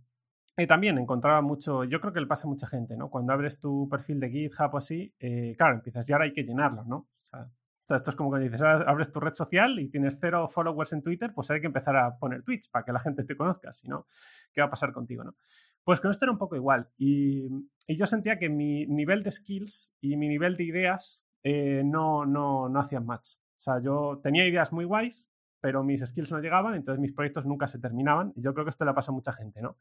y también encontraba mucho, yo creo que le pasa a mucha gente, ¿no? Cuando abres tu perfil de GitHub o así, eh, claro, empiezas y ahora hay que llenarlo, ¿no? O sea, esto es como que dices, abres tu red social y tienes cero followers en Twitter, pues hay que empezar a poner tweets para que la gente te conozca, si no, ¿qué va a pasar contigo, no? Pues con esto era un poco igual. Y, yo sentía que mi nivel de skills y mi nivel de ideas eh, no, no, no hacían match. O sea, yo tenía ideas muy guays, pero mis skills no llegaban, entonces mis proyectos nunca se terminaban. Y yo creo que esto le pasa a mucha gente, ¿no?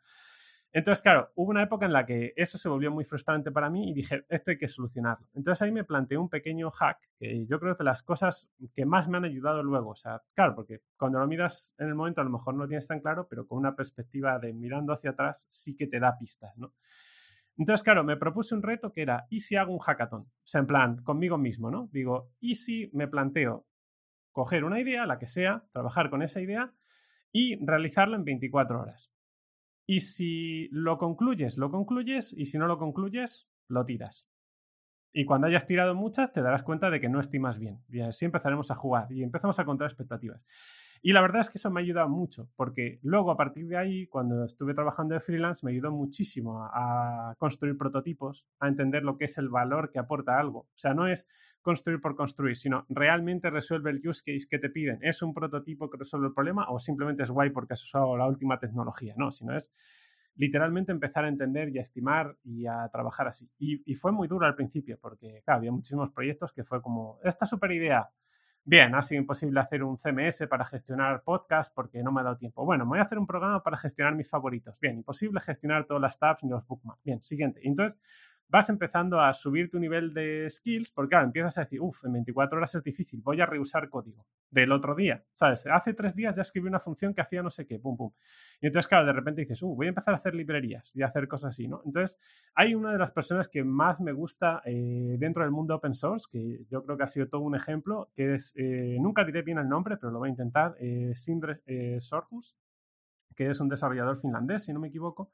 Entonces, claro, hubo una época en la que eso se volvió muy frustrante para mí y dije, esto hay que solucionarlo. Entonces ahí me planteé un pequeño hack que yo creo que las cosas que más me han ayudado luego, o sea, claro, porque cuando lo miras en el momento a lo mejor no tienes tan claro, pero con una perspectiva de mirando hacia atrás sí que te da pistas, ¿no? Entonces, claro, me propuse un reto que era, ¿y si hago un hackathon? O sea, en plan, conmigo mismo, ¿no? Digo, ¿y si me planteo coger una idea, la que sea, trabajar con esa idea y realizarla en 24 horas? Y si lo concluyes, lo concluyes, y si no lo concluyes, lo tiras. Y cuando hayas tirado muchas, te darás cuenta de que no estimas bien. Y así empezaremos a jugar y empezamos a contar expectativas. Y la verdad es que eso me ha ayudado mucho, porque luego a partir de ahí, cuando estuve trabajando de freelance, me ayudó muchísimo a, construir prototipos, a entender lo que es el valor que aporta algo. O sea, no es construir por construir, sino realmente resuelve el use case que te piden. ¿Es un prototipo que resuelve el problema o simplemente es guay porque has usado la última tecnología? No, sino es literalmente empezar a entender y a estimar y a trabajar así. Y, fue muy duro al principio porque, había muchísimos proyectos que fue como, esta super idea, bien, ha sido imposible hacer un CMS para gestionar podcast porque no me ha dado tiempo. Bueno, voy a hacer un programa para gestionar mis favoritos. Bien, imposible gestionar todas las tabs ni los bookmarks. Bien, siguiente. Entonces, vas empezando a subir tu nivel de skills, porque claro, empiezas a decir, uff, en 24 horas es difícil, voy a reusar código del otro día, ¿sabes? Hace tres días ya escribí una función que hacía no sé qué, pum, pum. Y entonces, claro, de repente dices, uh, voy a empezar a hacer librerías y a hacer cosas así, ¿no? Entonces, hay una de las personas que más me gusta eh, dentro del mundo open source, que yo creo que ha sido todo un ejemplo, que es, eh, nunca diré bien el nombre, pero lo voy a intentar, eh, Sindre Sorhus, que es un desarrollador finlandés, si no me equivoco,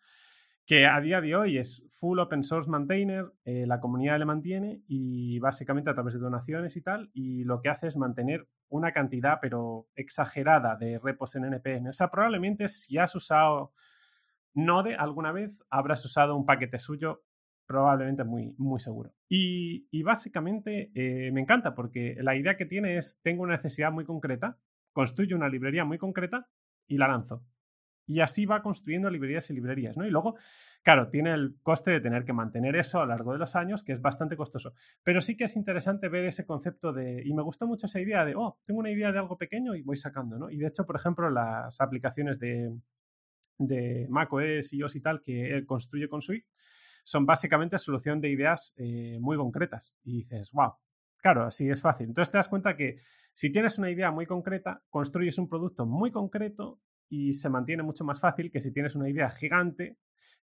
que a día de hoy es full open source maintainer, eh, la comunidad le mantiene y básicamente a través de donaciones y tal, y lo que hace es mantener una cantidad pero exagerada de repos en NPM. O sea, probablemente si has usado Node alguna vez, habrás usado un paquete suyo, probablemente muy, muy seguro. Y, básicamente eh, me encanta porque la idea que tiene es, tengo una necesidad muy concreta, construyo una librería muy concreta y la lanzo. Y así va construyendo librerías y librerías, ¿no? Y luego, claro, tiene el coste de tener que mantener eso a lo largo de los años, que es bastante costoso. Pero sí que es interesante ver ese concepto de, y me gusta mucho esa idea de, oh, tengo una idea de algo pequeño y voy sacando, ¿no? Y de hecho, por ejemplo, las aplicaciones de, de macOS, iOS y tal que él construye con Swift son básicamente solución de ideas eh, muy concretas. Y dices, wow, claro, así es fácil. Entonces te das cuenta que si tienes una idea muy concreta, construyes un producto muy concreto y se mantiene mucho más fácil que si tienes una idea gigante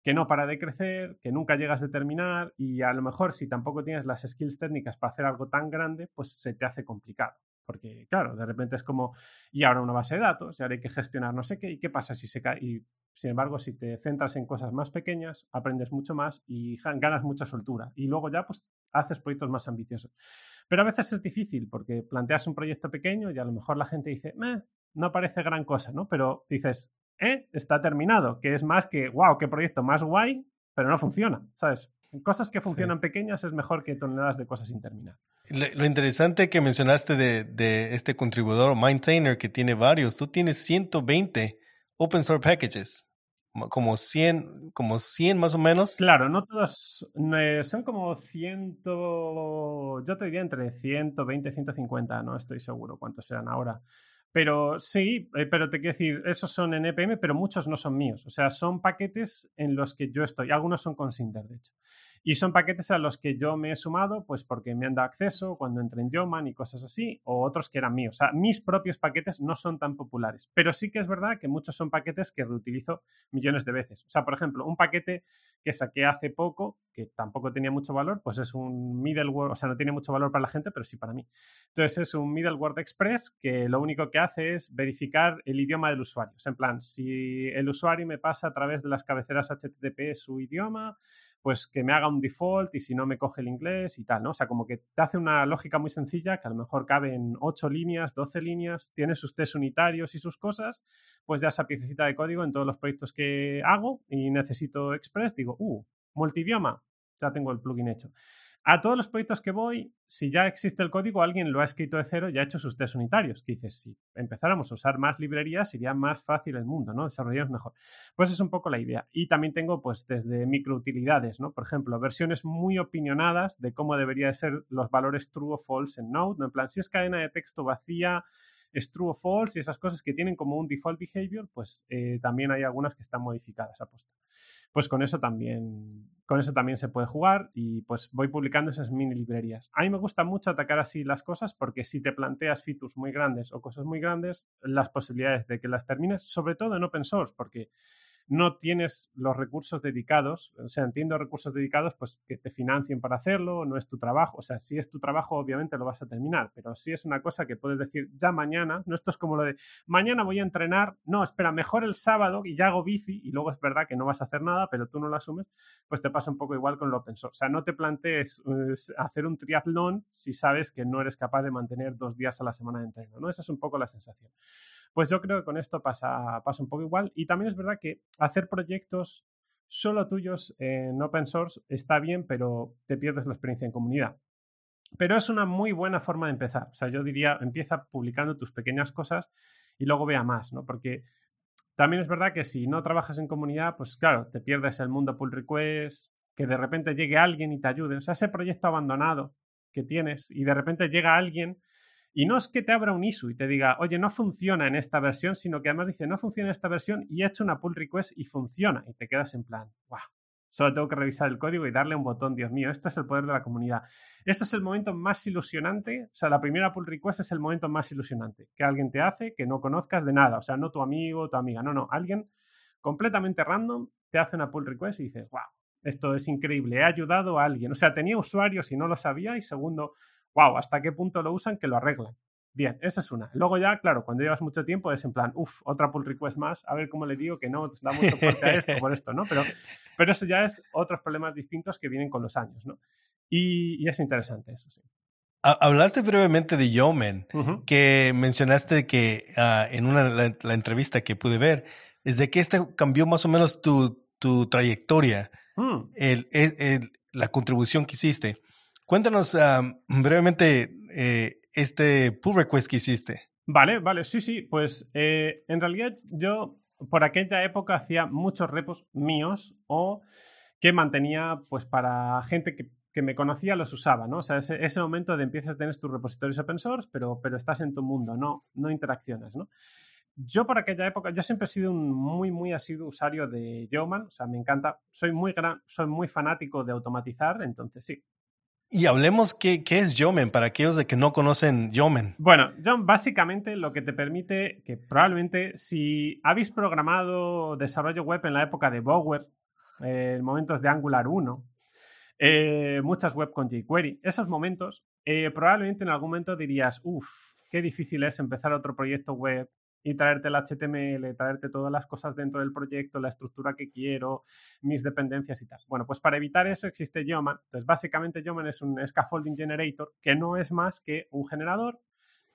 que no para de crecer, que nunca llegas a terminar y a lo mejor si tampoco tienes las skills técnicas para hacer algo tan grande, pues se te hace complicado. Porque, claro, de repente es como, y ahora una base de datos, y ahora hay que gestionar no sé qué, y qué pasa si se cae, y Sin embargo, si te centras en cosas más pequeñas, aprendes mucho más y ganas mucha soltura. Y luego ya pues haces proyectos más ambiciosos. Pero a veces es difícil porque planteas un proyecto pequeño y a lo mejor la gente dice, no parece gran cosa, ¿no? Pero dices, eh, está terminado, que es más que, wow, qué proyecto más guay, pero no funciona, ¿sabes? Cosas que funcionan pequeñas es mejor que toneladas de cosas sin terminar. Lo, interesante que mencionaste de, de este contribuidor, maintainer, que tiene varios, tú tienes 120 open source packages como 100, como 100 más o menos. Claro, no todos, eh, son como 100, yo te diría entre 120 y 150, no estoy seguro cuántos sean ahora. Pero sí, eh, pero te quiero decir, esos son en EPM, pero muchos no son míos. O sea, son paquetes en los que yo estoy. Algunos son con Cinder, de hecho. Y son paquetes a los que yo me he sumado, pues porque me han dado acceso cuando entré en Yoman y cosas así, o otros que eran míos. O sea, mis propios paquetes no son tan populares, pero sí que es verdad que muchos son paquetes que reutilizo millones de veces. O sea, por ejemplo, un paquete que saqué hace poco, que tampoco tenía mucho valor, pues es un middleware, o sea, no tiene mucho valor para la gente, pero sí para mí. Entonces es un middleware express que lo único que hace es verificar el idioma del usuario. En plan, si el usuario me pasa a través de las cabeceras HTTP su idioma, pues que me haga un default y si no me coge el inglés y tal, ¿no? O sea, como que te hace una lógica muy sencilla que a lo mejor cabe en 8 líneas, 12 líneas, tiene sus test unitarios y sus cosas, pues ya esa piececita de código en todos los proyectos que hago y necesito Express, digo, uh, multidioma, ya tengo el plugin hecho. A todos los proyectos que voy, si ya existe el código, alguien lo ha escrito de cero y ha hecho sus test unitarios. Que dices, si empezáramos a usar más librerías, sería más fácil el mundo, ¿no? Desarrollamos mejor. Pues es un poco la idea. Y también tengo, pues, desde microutilidades, ¿no? Por ejemplo, versiones muy opinionadas de cómo deberían ser los valores true o false en Node, ¿no? En plan, si es cadena de texto vacía, es true o false y esas cosas que tienen como un default behavior, pues eh, también hay algunas que están modificadas a posta pues con eso también, con eso también se puede jugar y pues voy publicando esas mini librerías. A mí me gusta mucho atacar así las cosas porque si te planteas features muy grandes o cosas muy grandes, las posibilidades de que las termines, sobre todo en open source, porque no tienes los recursos dedicados, o sea, entiendo recursos dedicados, pues que te financien para hacerlo, no es tu trabajo, o sea, si es tu trabajo, obviamente lo vas a terminar, pero si es una cosa que puedes decir ya mañana, no esto es como lo de mañana voy a entrenar, no, espera, mejor el sábado y ya hago bici y luego es verdad que no vas a hacer nada, pero tú no lo asumes, pues te pasa un poco igual con lo open source. O sea, no te plantees pues, hacer un triatlón si sabes que no eres capaz de mantener dos días a la semana de entreno, ¿no? Esa es un poco la sensación. Pues yo creo que con esto pasa, pasa un poco igual. Y también es verdad que hacer proyectos solo tuyos en open source está bien, pero te pierdes la experiencia en comunidad. Pero es una muy buena forma de empezar. O sea, yo diría, empieza publicando tus pequeñas cosas y luego vea más, ¿no? Porque también es verdad que si no trabajas en comunidad, pues claro, te pierdes el mundo pull request, que de repente llegue alguien y te ayude. O sea, ese proyecto abandonado que tienes y de repente llega alguien y no es que te abra un issue y te diga, oye, no funciona en esta versión, sino que además dice, no funciona en esta versión y he hecho una pull request y funciona. Y te quedas en plan, wow, solo tengo que revisar el código y darle un botón, Dios mío, esto es el poder de la comunidad. Ese es el momento más ilusionante, o sea, la primera pull request es el momento más ilusionante, que alguien te hace que no conozcas de nada, o sea, no tu amigo, tu amiga, no, no, alguien completamente random te hace una pull request y dices, wow, esto es increíble, he ayudado a alguien, o sea, tenía usuarios y no lo sabía y segundo, wow, ¿hasta qué punto lo usan que lo arreglan? Bien, esa es una. Luego ya, claro, cuando llevas mucho tiempo es en plan, uff, otra pull request más, a ver cómo le digo que no da mucho fuerte a esto por esto, ¿no? Pero, pero eso ya es otros problemas distintos que vienen con los años, ¿no? Y, es interesante eso, sí. Hablaste brevemente de Yeoman, que mencionaste que ah, en una la, entrevista que pude ver, es de que este cambió más o menos tu, tu trayectoria, mm. el, el, la contribución que hiciste. Cuéntanos brevemente eh, este pull request que hiciste. Vale, vale, sí, sí. Pues eh, en realidad yo por aquella época hacía muchos repos míos o que mantenía pues para gente que, me conocía los usaba, ¿no? O sea, ese, ese, momento de empiezas a tener tus repositorios open source, pero, pero estás en tu mundo, no, no interaccionas, ¿no? Yo por aquella época, yo siempre he sido un muy, muy asiduo usuario de Yeoman, o sea, me encanta, soy muy, gran, soy muy fanático de automatizar, entonces sí, y hablemos qué, qué es Yomen para aquellos de que no conocen Yomen. Bueno, Yomen básicamente lo que te permite que probablemente si habéis programado desarrollo web en la época de Bower, eh, momentos de Angular 1, eh, muchas web con jQuery, esos momentos, eh, probablemente en algún momento dirías, uff, qué difícil es empezar otro proyecto web y traerte el HTML, traerte todas las cosas dentro del proyecto, la estructura que quiero, mis dependencias y tal. Bueno, pues para evitar eso existe Yeoman. Entonces, básicamente Yeoman es un scaffolding generator que no es más que un generador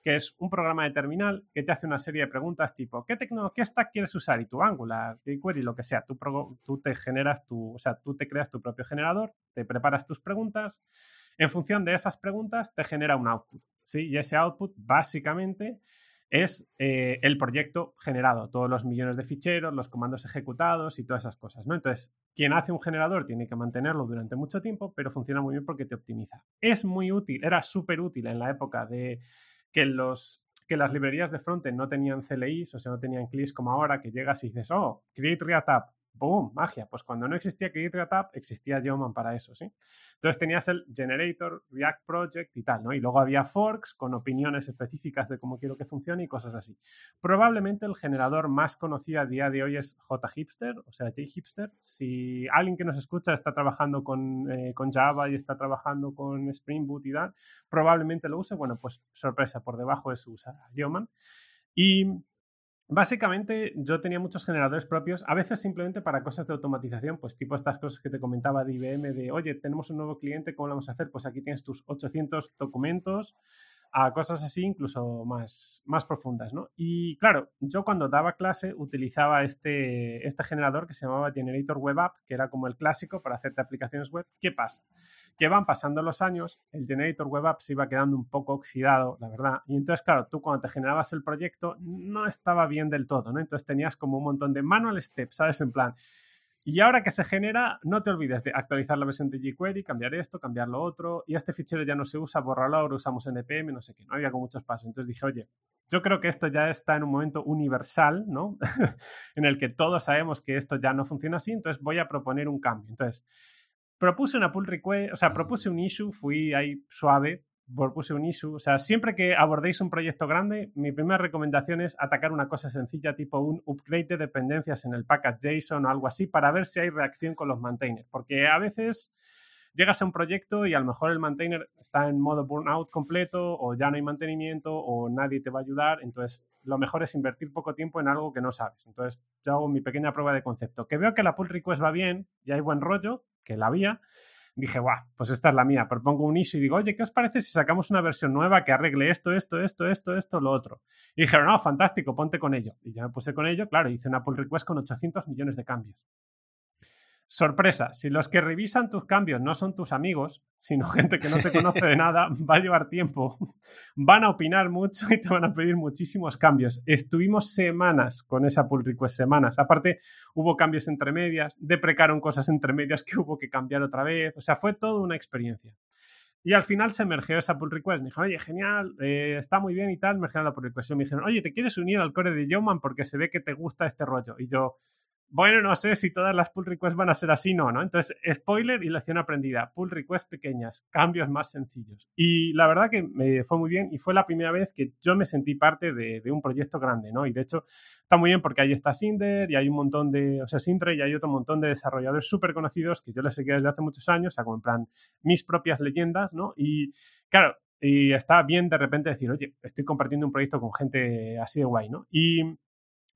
que es un programa de terminal que te hace una serie de preguntas tipo, ¿qué tecnología stack quieres usar? Y tu Angular, jQuery, lo que sea. Tú, tú te generas tu, o sea, tú te creas tu propio generador, te preparas tus preguntas. En función de esas preguntas, te genera un output. ¿sí? Y ese output, básicamente, es eh, el proyecto generado, todos los millones de ficheros, los comandos ejecutados y todas esas cosas, ¿no? Entonces, quien hace un generador tiene que mantenerlo durante mucho tiempo, pero funciona muy bien porque te optimiza. Es muy útil, era súper útil en la época de que, los, que las librerías de frontend no tenían CLIs, o sea, no tenían clicks como ahora, que llegas y dices, oh, create react app, ¡boom! Magia. Pues cuando no existía App, existía Yeoman para eso, ¿sí? Entonces tenías el Generator, React Project y tal, ¿no? Y luego había forks con opiniones específicas de cómo quiero que funcione y cosas así. Probablemente el generador más conocido a día de hoy es JHipster, o sea, JHipster. Si alguien que nos escucha está trabajando con, eh, con Java y está trabajando con Spring Boot y tal, probablemente lo use. Bueno, pues sorpresa, por debajo de su usa Yeoman. Y Básicamente yo tenía muchos generadores propios, a veces simplemente para cosas de automatización, pues tipo estas cosas que te comentaba de IBM, de oye, tenemos un nuevo cliente, ¿cómo lo vamos a hacer? Pues aquí tienes tus 800 documentos, a cosas así incluso más, más profundas, ¿no? Y claro, yo cuando daba clase utilizaba este, este generador que se llamaba Generator Web App, que era como el clásico para hacerte aplicaciones web. ¿Qué pasa? Que van pasando los años, el Generator Web App se iba quedando un poco oxidado, la verdad. Y entonces, claro, tú cuando te generabas el proyecto no estaba bien del todo, ¿no? Entonces tenías como un montón de manual steps, ¿sabes? En plan, y ahora que se genera, no te olvides de actualizar la versión de jQuery, cambiar esto, cambiar lo otro, y este fichero ya no se usa, borrarlo, ahora usamos NPM, no sé qué, no había con muchos pasos. Entonces dije, oye, yo creo que esto ya está en un momento universal, ¿no? en el que todos sabemos que esto ya no funciona así, entonces voy a proponer un cambio. Entonces, propuse una pull request, o sea, propuse un issue, fui ahí suave, puse un issue. O sea, siempre que abordéis un proyecto grande, mi primera recomendación es atacar una cosa sencilla, tipo un upgrade de dependencias en el package JSON o algo así, para ver si hay reacción con los maintainers. Porque a veces llegas a un proyecto y a lo mejor el maintainer está en modo burnout completo o ya no hay mantenimiento o nadie te va a ayudar. Entonces, lo mejor es invertir poco tiempo en algo que no sabes. Entonces, yo hago mi pequeña prueba de concepto. Que veo que la pull request va bien y hay buen rollo, que la había dije, guau, pues esta es la mía. Propongo un issue y digo, oye, ¿qué os parece si sacamos una versión nueva que arregle esto, esto, esto, esto, esto, lo otro? Y dijeron, no, fantástico, ponte con ello. Y ya me puse con ello, claro, hice una pull request con 800 millones de cambios. Sorpresa, si los que revisan tus cambios no son tus amigos, sino gente que no te conoce de nada, va a llevar tiempo. Van a opinar mucho y te van a pedir muchísimos cambios. Estuvimos semanas con esa pull request, semanas. Aparte, hubo cambios entre medias, deprecaron cosas entre medias que hubo que cambiar otra vez. O sea, fue toda una experiencia. Y al final se emergió esa pull request. Me dijeron, oye, genial, eh, está muy bien y tal. Me la pull request. Y me dijeron, oye, ¿te quieres unir al core de Yeoman porque se ve que te gusta este rollo? Y yo, bueno, no sé si todas las pull requests van a ser así, no, ¿no? Entonces, spoiler y lección aprendida. Pull requests pequeñas, cambios más sencillos. Y la verdad que me fue muy bien y fue la primera vez que yo me sentí parte de, un proyecto grande, ¿no? Y de hecho, está muy bien porque ahí está Cinder y hay un montón de, o sea, Sintre y hay otro montón de desarrolladores súper conocidos que yo les seguía desde hace muchos años, o sea, como en plan mis propias leyendas, ¿no? Y claro, y está bien de repente decir, oye, estoy compartiendo un proyecto con gente así de guay, ¿no? Y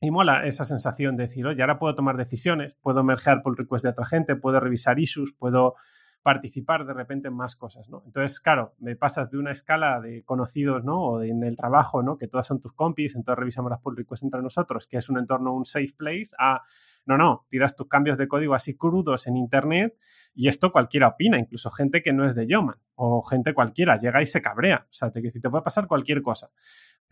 y mola esa sensación de decir, oye, ahora puedo tomar decisiones, puedo mergear pull request de otra gente, puedo revisar issues, puedo participar de repente en más cosas, ¿no? Entonces, claro, me pasas de una escala de conocidos, ¿no? O de, en el trabajo, ¿no? Que todas son tus compis, entonces revisamos las pull requests entre nosotros, que es un entorno, un safe place, a, no, no, tiras tus cambios de código así crudos en Internet y esto cualquiera opina, incluso gente que no es de Yoman o gente cualquiera, llega y se cabrea, o sea, te, te puede pasar cualquier cosa.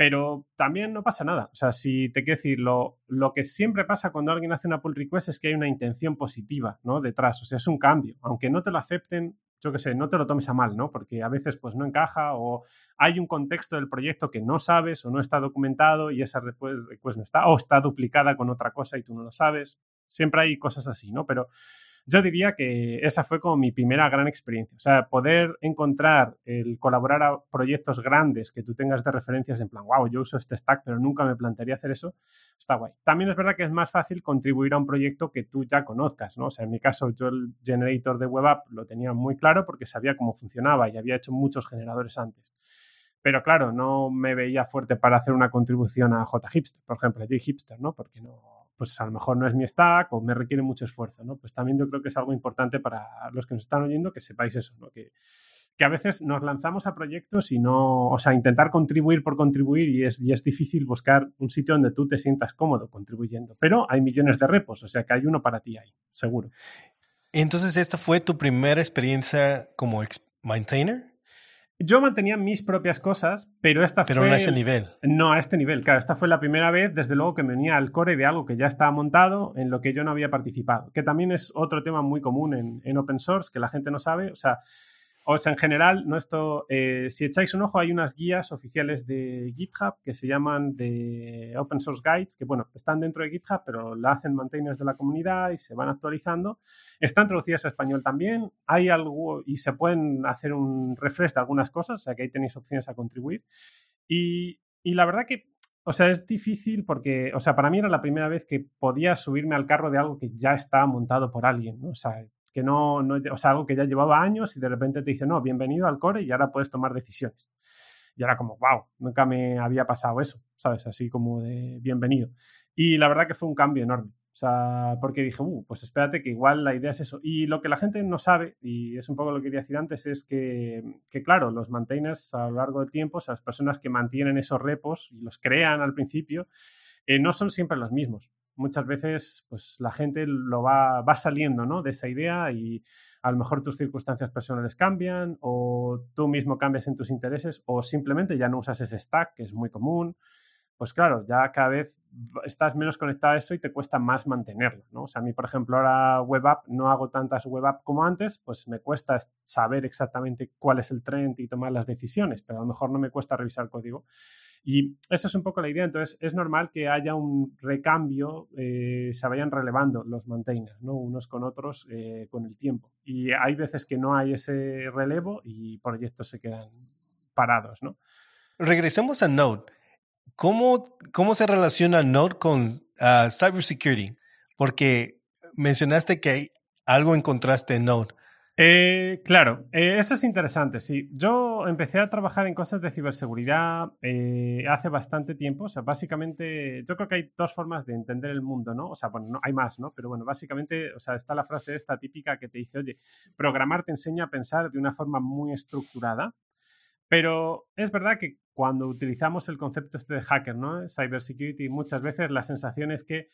Pero también no pasa nada. O sea, si te quiero decir, lo, que siempre pasa cuando alguien hace una pull request es que hay una intención positiva, ¿no? Detrás. O sea, es un cambio. Aunque no te lo acepten, yo qué sé, no te lo tomes a mal, ¿no? Porque a veces pues no encaja o hay un contexto del proyecto que no sabes o no está documentado y esa request no está, o está duplicada con otra cosa y tú no lo sabes. Siempre hay cosas así, ¿no? Pero yo diría que esa fue como mi primera gran experiencia. O sea, poder encontrar el colaborar a proyectos grandes que tú tengas de referencias en plan, wow, yo uso este stack, pero nunca me plantearía hacer eso, está guay. También es verdad que es más fácil contribuir a un proyecto que tú ya conozcas, ¿no? O sea, en mi caso, yo el generator de web app lo tenía muy claro porque sabía cómo funcionaba y había hecho muchos generadores antes. pero claro, no me veía fuerte para hacer una contribución a J-Hipster, por ejemplo, a J-Hipster, ¿no? Porque no, pues a lo mejor no es mi stack o me requiere mucho esfuerzo, ¿no? Pues también yo creo que es algo importante para los que nos están oyendo que sepáis eso, ¿no? Que, que a veces nos lanzamos a proyectos y no, o sea, intentar contribuir por contribuir y es, y es difícil buscar un sitio donde tú te sientas cómodo contribuyendo, pero hay millones de repos, o sea que hay uno para ti ahí, seguro. Entonces, ¿esta fue tu primera experiencia como maintainer? Yo mantenía mis propias cosas, pero esta pero fue... no a ese nivel. No, a este nivel, claro. Esta fue la primera vez, desde luego, que me unía al core de algo que ya estaba montado en lo que yo no había participado. Que también es otro tema muy común en, en open source que la gente no sabe. O sea, o sea, en general. Esto, eh, si echáis un ojo, hay unas guías oficiales de GitHub que se llaman de Open Source Guides, que bueno, están dentro de GitHub, pero la hacen maintainers de la comunidad y se van actualizando. Están traducidas a español también. Hay algo y se pueden hacer un refresh de algunas cosas, o sea que ahí tenéis opciones a contribuir. Y, y la verdad que o sea, es difícil porque, o sea, para mí era la primera vez que podía subirme al carro de algo que ya está montado por alguien, ¿no? O sea, que no, no, o sea, algo que ya llevaba años y de repente te dice, no, bienvenido al core y ahora puedes tomar decisiones. Y era como, wow, nunca me había pasado eso, ¿sabes? Así como de bienvenido. Y la verdad que fue un cambio enorme. O sea, porque dije, uh, pues espérate que igual la idea es eso. Y lo que la gente no sabe, y es un poco lo que quería decir antes, es que, que claro, los maintainers a lo largo del tiempo, o sea, las personas que mantienen esos repos y los crean al principio, eh, no son siempre los mismos muchas veces pues la gente lo va, va saliendo ¿no? de esa idea y a lo mejor tus circunstancias personales cambian o tú mismo cambias en tus intereses o simplemente ya no usas ese stack, que es muy común. Pues claro, ya cada vez estás menos conectado a eso y te cuesta más mantenerlo, ¿no? O sea, a mí, por ejemplo, ahora web app no hago tantas web app como antes, pues me cuesta saber exactamente cuál es el trend y tomar las decisiones, pero a lo mejor no me cuesta revisar código. Y esa es un poco la idea. Entonces, es normal que haya un recambio, eh, se vayan relevando los maintainers, ¿no? Unos con otros eh, con el tiempo. Y hay veces que no hay ese relevo y proyectos se quedan parados, ¿no? Regresemos a Node. ¿Cómo, cómo se relaciona Node con uh, cybersecurity? Porque mencionaste que algo encontraste en Node. Eh, claro, eh, eso es interesante, sí. Yo empecé a trabajar en cosas de ciberseguridad eh, hace bastante tiempo. O sea, básicamente, yo creo que hay dos formas de entender el mundo, ¿no? O sea, bueno, no, hay más, ¿no? Pero bueno, básicamente, o sea, está la frase esta típica que te dice, oye, programar te enseña a pensar de una forma muy estructurada. Pero es verdad que cuando utilizamos el concepto este de hacker, ¿no? Cybersecurity, muchas veces la sensación es que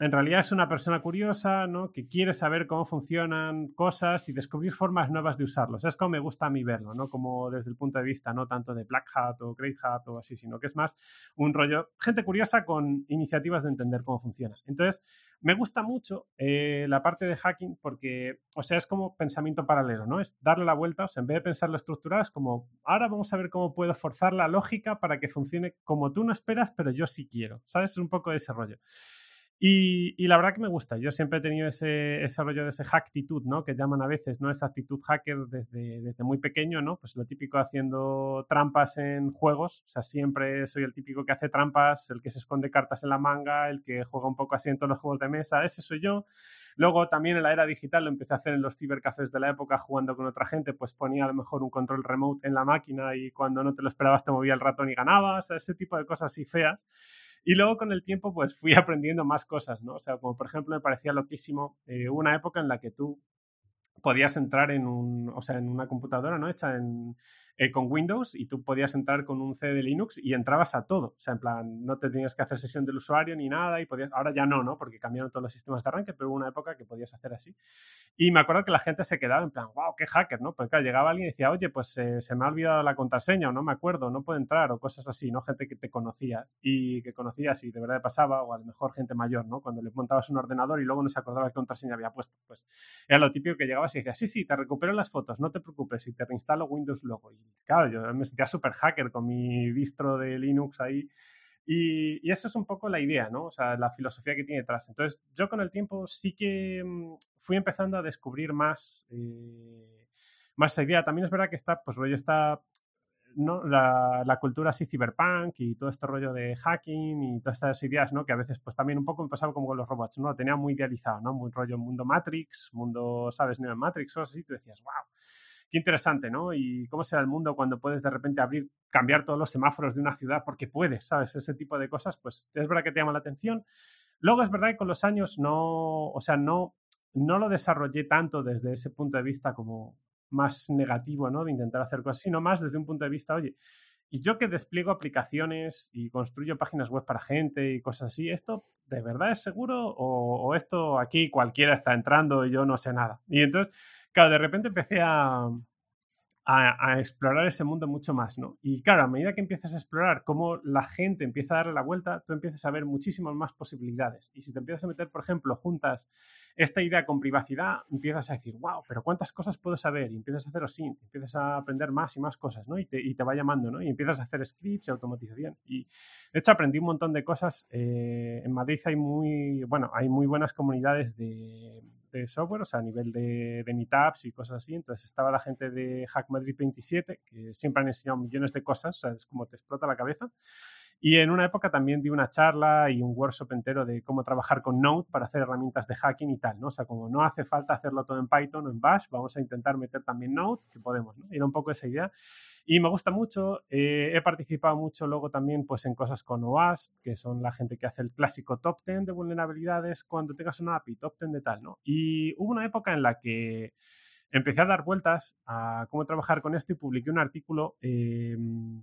en realidad es una persona curiosa, ¿no? Que quiere saber cómo funcionan cosas y descubrir formas nuevas de usarlos. Es como me gusta a mí verlo, ¿no? Como desde el punto de vista, no tanto de Black Hat o Grey Hat o así, sino que es más un rollo, gente curiosa con iniciativas de entender cómo funciona. Entonces, me gusta mucho eh, la parte de hacking porque, o sea, es como pensamiento paralelo, ¿no? Es darle la vuelta, o sea, en vez de pensarlo estructurado, es como, ahora vamos a ver cómo puedo forzar la lógica para que funcione como tú no esperas, pero yo sí quiero, ¿sabes? Es un poco ese rollo. Y, la verdad que me gusta. Yo siempre he tenido ese, ese rollo de ese actitud, ¿no? Que llaman a veces, ¿no? Esa actitud hacker desde, desde muy pequeño, ¿no? Pues lo típico haciendo trampas en juegos. O sea, siempre soy el típico que hace trampas, el que se esconde cartas en la manga, el que juega un poco así en todos los juegos de mesa. Ese soy yo. Luego también en la era digital lo empecé a hacer en los cibercafés de la época jugando con otra gente, pues ponía a lo mejor un control remote en la máquina y cuando no te lo esperabas te movía el ratón y ganabas. ese tipo de cosas así feas. Y luego con el tiempo pues fui aprendiendo más cosas, ¿no? O sea, como por ejemplo me parecía loquísimo eh, una época en la que tú podías entrar en, un, o sea, en una computadora, ¿no? Hecha en, eh, con Windows y tú podías entrar con un C de Linux y entrabas a todo. O sea, en plan, no te tenías que hacer sesión del usuario ni nada y podías, ahora ya no, ¿no? Porque cambiaron todos los sistemas de arranque, pero hubo una época que podías hacer así. Y me acuerdo que la gente se quedaba en plan, wow, qué hacker, ¿no? Porque claro, llegaba alguien y decía, oye, pues eh, se me ha olvidado la contraseña o no me acuerdo, no puedo entrar o cosas así, ¿no? Gente que te conocías y que conocías y de verdad pasaba, o a lo mejor gente mayor, ¿no? Cuando le montabas un ordenador y luego no se acordaba qué contraseña había puesto. Pues era lo típico que llegabas y decías, sí, sí, te recupero las fotos, no te preocupes, y te reinstalo Windows luego. Claro, yo me sentía súper hacker con mi distro de Linux ahí. Y, y, eso es un poco la idea, ¿no? O sea, la filosofía que tiene detrás. Entonces, yo con el tiempo sí que mm, fui empezando a descubrir más, eh, más esa idea. También es verdad que está, pues rollo está, ¿no? La, cultura así cyberpunk y todo este rollo de hacking y todas estas ideas, ¿no? Que a veces, pues también un poco me pasaba como con los robots, ¿no? Lo tenía muy idealizado, ¿no? Muy rollo mundo Matrix, mundo, ¿sabes? Neo Matrix o así. Tú decías, wow qué interesante, ¿no? Y cómo será el mundo cuando puedes de repente abrir, cambiar todos los semáforos de una ciudad porque puedes, ¿sabes? Ese tipo de cosas, pues es verdad que te llama la atención. Luego es verdad que con los años no, o sea, no, no lo desarrollé tanto desde ese punto de vista como más negativo, ¿no? De intentar hacer cosas, sino más desde un punto de vista, oye, y yo que despliego aplicaciones y construyo páginas web para gente y cosas así, ¿esto de verdad es seguro o, esto aquí cualquiera está entrando y yo no sé nada? Y entonces, claro, de repente empecé a, a, explorar ese mundo mucho más, ¿no? Y claro, a medida que empiezas a explorar cómo la gente empieza a darle la vuelta, tú empiezas a ver muchísimas más posibilidades. Y si te empiezas a meter, por ejemplo, juntas esta idea con privacidad, empiezas a decir, wow, pero ¿cuántas cosas puedo saber? Y empiezas a hacer OSINT, empiezas a aprender más y más cosas, ¿no? Y te, y te va llamando, ¿no? Y empiezas a hacer scripts y automatización. Y de hecho aprendí un montón de cosas. Eh, en Madrid hay muy, bueno, hay muy buenas comunidades de, de software, o sea, a nivel de, de, meetups y cosas así. Entonces estaba la gente de Hack Madrid 27, que siempre han enseñado millones de cosas, o sea, es como te explota la cabeza. Y en una época también di una charla y un workshop entero de cómo trabajar con Node para hacer herramientas de hacking y tal, ¿no? O sea, como no hace falta hacerlo todo en Python o en Bash, vamos a intentar meter también Node, que podemos, ¿no? Era un poco esa idea. Y me gusta mucho, eh, he participado mucho luego también pues en cosas con OASP, que son la gente que hace el clásico top 10 de vulnerabilidades cuando tengas una API, top 10 de tal, ¿no? Y hubo una época en la que empecé a dar vueltas a cómo trabajar con esto y publiqué un artículo eh,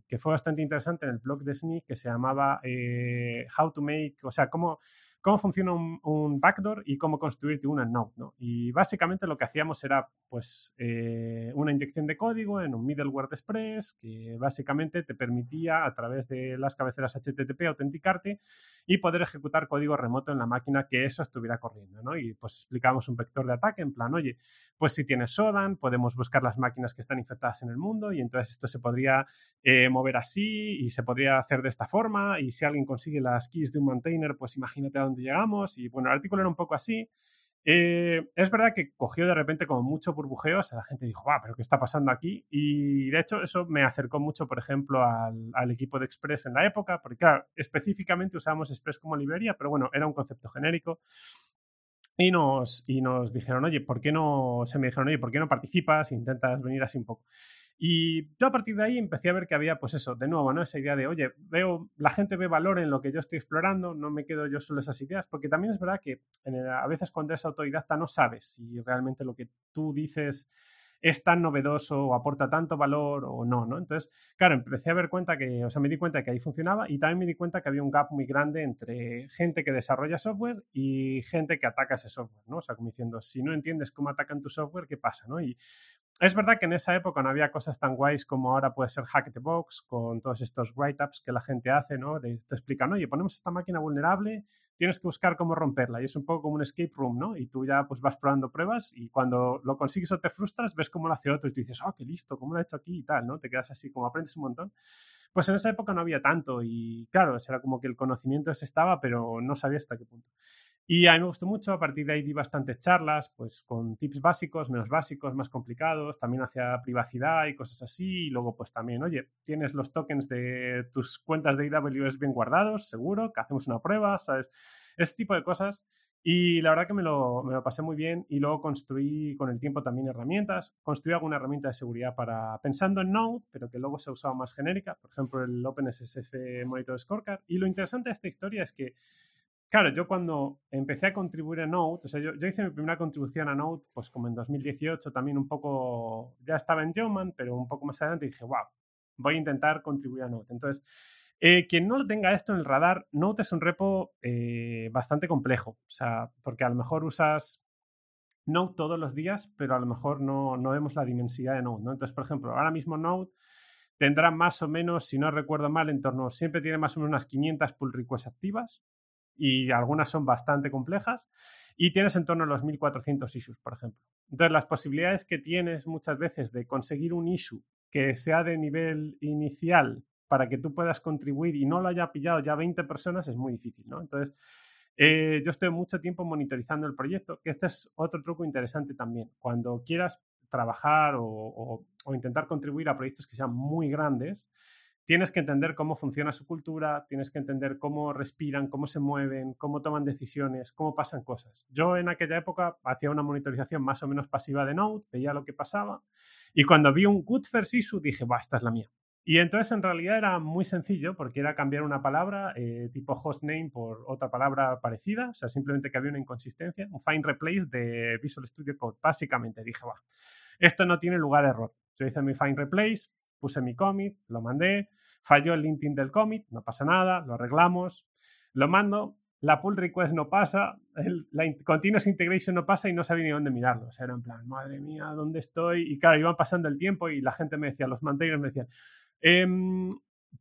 que fue bastante interesante en el blog de Sneak que se llamaba eh, How to Make, o sea, cómo cómo funciona un, backdoor y cómo construirte una node. ¿no? Y básicamente lo que hacíamos era pues, eh, una inyección de código en un middleware de Express que básicamente te permitía a través de las cabeceras HTTP autenticarte y poder ejecutar código remoto en la máquina que eso estuviera corriendo. ¿no? Y pues explicamos un vector de ataque en plan, oye, pues si tienes Sodan, podemos buscar las máquinas que están infectadas en el mundo y entonces esto se podría eh, mover así y se podría hacer de esta forma y si alguien consigue las keys de un maintainer, pues imagínate a llegamos. Y bueno, el artículo era un poco así. Eh, es verdad que cogió de repente como mucho burbujeo, o sea, la gente dijo, va, pero ¿qué está pasando aquí? Y de hecho eso me acercó mucho, por ejemplo, al, equipo de Express en la época, porque claro, específicamente usábamos Express como librería, pero bueno, era un concepto genérico. Y nos, y nos dijeron, oye, ¿por qué no? Se me dijeron, oye, ¿por qué no participas? Intentas venir así un poco. Y yo a partir de ahí empecé a ver que había, pues eso, de nuevo, ¿no? Esa idea de, oye, veo, la gente ve valor en lo que yo estoy explorando, no me quedo yo solo esas ideas, porque también es verdad que a veces cuando eres autodidacta no sabes si realmente lo que tú dices es tan novedoso o aporta tanto valor o no, ¿no? Entonces, claro, empecé a ver cuenta que, o sea, me di cuenta que ahí funcionaba y también me di cuenta que había un gap muy grande entre gente que desarrolla software y gente que ataca ese software, ¿no? O sea, como diciendo, si no entiendes cómo atacan tu software, ¿qué pasa, no? Es verdad que en esa época no había cosas tan guays como ahora puede ser Hack the Box, con todos estos write-ups que la gente hace, ¿no? te explican, oye, ponemos esta máquina vulnerable, tienes que buscar cómo romperla. Y es un poco como un escape room, ¿no? Y tú ya pues vas probando pruebas y cuando lo consigues o te frustras, ves cómo lo hace otro y tú dices, oh, qué listo, cómo lo ha hecho aquí y tal, ¿no? Te quedas así, como aprendes un montón. Pues en esa época no había tanto y claro, era como que el conocimiento ese estaba, pero no sabía hasta qué punto. Y a mí me gustó mucho, a partir de ahí di bastantes charlas, pues con tips básicos, menos básicos, más complicados, también hacia privacidad y cosas así. Y luego, pues también, oye, tienes los tokens de tus cuentas de AWS bien guardados, seguro, que hacemos una prueba, ¿sabes? Ese tipo de cosas. Y la verdad que me lo, me lo, pasé muy bien y luego construí con el tiempo también herramientas. Construí alguna herramienta de seguridad para pensando en Node, pero que luego se ha usado más genérica, por ejemplo el OpenSSF Monitor Scorecard. Y lo interesante de esta historia es que Claro, yo cuando empecé a contribuir a Node, o sea, yo, hice mi primera contribución a Node, pues como en 2018, también un poco, ya estaba en Geoman, pero un poco más adelante dije, wow, voy a intentar contribuir a Node. Entonces, eh, quien no tenga esto en el radar, Node es un repo eh, bastante complejo, o sea, porque a lo mejor usas Node todos los días, pero a lo mejor no, no vemos la dimensidad de Node, ¿no? Entonces, por ejemplo, ahora mismo Node tendrá más o menos, si no recuerdo mal, en torno, siempre tiene más o menos unas 500 pull requests activas, y algunas son bastante complejas y tienes en torno a los 1400 issues, por ejemplo. Entonces, las posibilidades que tienes muchas veces de conseguir un issue que sea de nivel inicial para que tú puedas contribuir y no lo haya pillado ya 20 personas es muy difícil, ¿no? Entonces, eh, yo estoy mucho tiempo monitorizando el proyecto, que este es otro truco interesante también. Cuando quieras trabajar o intentar contribuir a proyectos que sean muy grandes, tienes que entender cómo funciona su cultura, tienes que entender cómo respiran, cómo se mueven, cómo toman decisiones, cómo pasan cosas. Yo en aquella época hacía una monitorización más o menos pasiva de Node, veía lo que pasaba Y cuando vi un good first issue dije, va, esta es la mía. Y entonces en realidad era muy sencillo porque era cambiar una palabra eh, tipo hostname por otra palabra parecida, o sea, simplemente que había una inconsistencia, un find replace de Visual Studio Code. Básicamente dije, va, esto no tiene lugar a error. Yo hice mi find replace, puse mi commit, lo mandé, falló el linting del commit, no pasa nada, lo arreglamos, lo mando, la pull request no pasa, la continuous integration no pasa y no sabía ni dónde mirarlo. O sea, era en plan, madre mía, ¿dónde estoy? Y claro, iban pasando el tiempo y la gente me decía, los maintainers me decían, Em,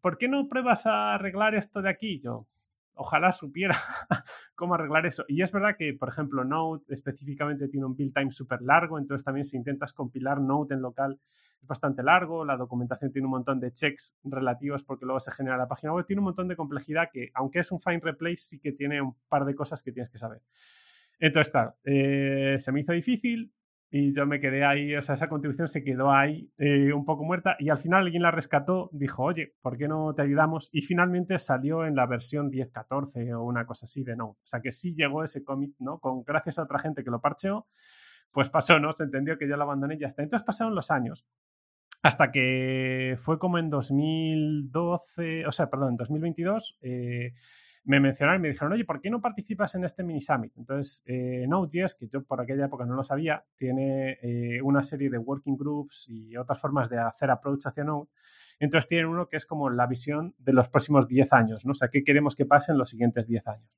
¿por qué no pruebas a arreglar esto de aquí? Yo, ojalá supiera cómo arreglar eso. Y es verdad que, por ejemplo, Node específicamente tiene un build time súper largo, entonces también si intentas compilar Node en local es bastante largo, la documentación tiene un montón de checks relativos porque luego se genera la página web, tiene un montón de complejidad que, aunque es un find replace, sí que tiene un par de cosas que tienes que saber. Entonces, eh, se me hizo difícil, y yo me quedé ahí, o sea, esa contribución se quedó ahí eh, un poco muerta y al final alguien la rescató, dijo, oye, ¿por qué no te ayudamos? Y finalmente salió en la versión 10.14 o una cosa así de Node. O sea, que sí llegó ese commit, ¿no? Con, gracias a otra gente que lo parcheó, pues pasó, ¿no? Se entendió que yo lo abandoné y ya está. Entonces pasaron los años. Hasta que fue como en 2012, o sea, perdón, en 2022, eh, me mencionaron y me dijeron, oye, ¿por qué no participas en este mini summit? Entonces, eh, Node.js, que yo por aquella época no lo sabía, tiene eh, una serie de working groups y otras formas de hacer approach hacia Node. Entonces tienen uno que es como la visión de los próximos 10 años, ¿no? O sea, ¿qué queremos que pase en los siguientes 10 años?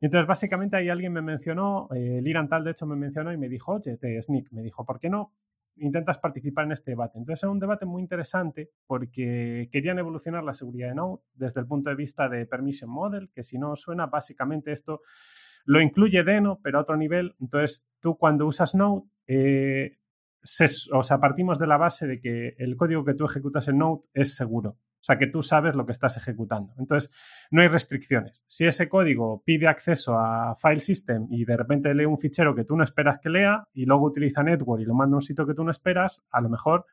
Entonces, básicamente ahí alguien me mencionó, eh, Liran Tal, de hecho, me mencionó y me dijo, oye, te Sneak, me dijo, ¿por qué no intentas participar en este debate. Entonces era un debate muy interesante porque querían evolucionar la seguridad de Node desde el punto de vista de Permission Model, que si no suena, básicamente esto lo incluye Deno, pero a otro nivel. Entonces tú cuando usas Node, eh, o sea, partimos de la base de que el código que tú ejecutas en Node es seguro. O sea, que tú sabes lo que estás ejecutando. Entonces, no hay restricciones. Si ese código pide acceso a File System y de repente lee un fichero que tú no esperas que lea y luego utiliza Network y lo manda a un sitio que tú no esperas, a lo mejor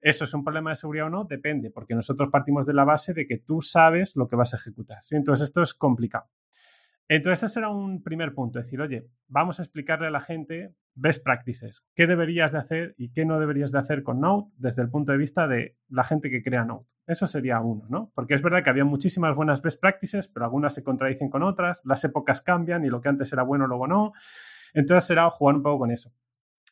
eso es un problema de seguridad o no, depende, porque nosotros partimos de la base de que tú sabes lo que vas a ejecutar. Entonces, esto es complicado. Entonces, ese era un primer punto, decir, oye, vamos a explicarle a la gente best practices, qué deberías de hacer y qué no deberías de hacer con Node desde el punto de vista de la gente que crea Node. Eso sería uno, ¿no? Porque es verdad que había muchísimas buenas best practices, pero algunas se contradicen con otras, las épocas cambian y lo que antes era bueno luego no. Entonces era jugar un poco con eso.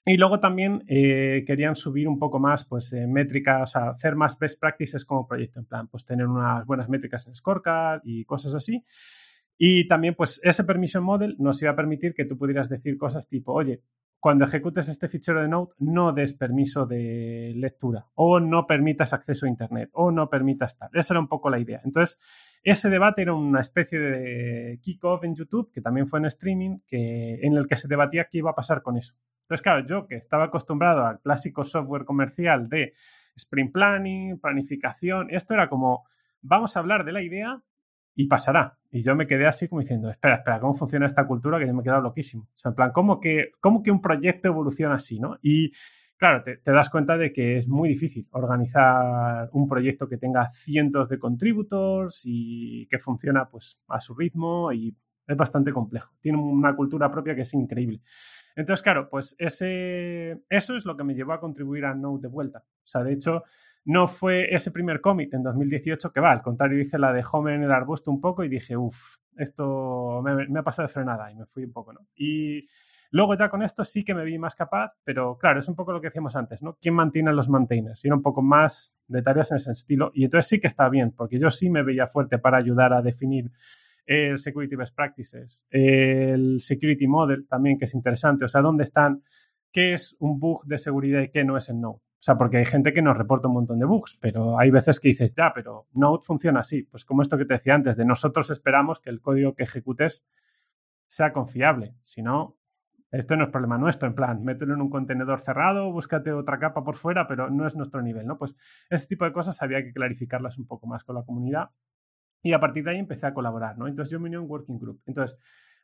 Y luego también eh, querían subir un poco más, pues, eh, métricas, o sea, hacer más best practices como proyecto, en plan, pues tener unas buenas métricas en Scorecard y cosas así. Y también, pues, ese permission model nos iba a permitir que tú pudieras decir cosas tipo, oye, cuando ejecutes este fichero de Node, no des permiso de lectura o no permitas acceso a Internet o no permitas tal. Esa era un poco la idea. Entonces, ese debate era una especie de kickoff en YouTube, que también fue en streaming, que, en el que se debatía qué iba a pasar con eso. Entonces, claro, yo que estaba acostumbrado al clásico software comercial de sprint planning, planificación, esto era como, vamos a hablar de la idea, y pasará. Y yo me quedé así como diciendo, espera, espera, ¿cómo funciona esta cultura? Que yo me he quedado loquísimo. O sea, en plan, ¿cómo que, cómo que un proyecto evoluciona así, no? Y claro, te, das cuenta de que es muy difícil organizar un proyecto que tenga cientos de contributors y que funciona pues a su ritmo y es bastante complejo. Tiene una cultura propia que es increíble. Entonces, claro, pues ese, eso es lo que me llevó a contribuir a Node de vuelta. O sea, de hecho, no fue ese primer cómic en 2018 que va, al contrario, hice la de Homer en el arbusto un poco y dije, uff, esto me, ha pasado de frenada y me fui un poco, ¿no? Y luego ya con esto sí que me vi más capaz, pero claro, es un poco lo que decíamos antes, ¿no? ¿Quién mantiene los maintainers? Y era un poco más de tareas en ese estilo. Y entonces sí que está bien, porque yo sí me veía fuerte para ayudar a definir el Security Best Practices, el Security Model también, que es interesante, o sea, dónde están, qué es un bug de seguridad y qué no es en Node. O sea, porque hay gente que nos reporta un montón de bugs, pero hay veces que dices, ya, pero Node funciona así. Pues como esto que te decía antes, de nosotros esperamos que el código que ejecutes sea confiable. Si no, esto no es problema nuestro, en plan, mételo en un contenedor cerrado, búscate otra capa por fuera, pero no es nuestro nivel, ¿no? Pues ese tipo de cosas había que clarificarlas un poco más con la comunidad. Y a partir de ahí empecé a colaborar, ¿no? Entonces yo me uní a un working group. Entonces,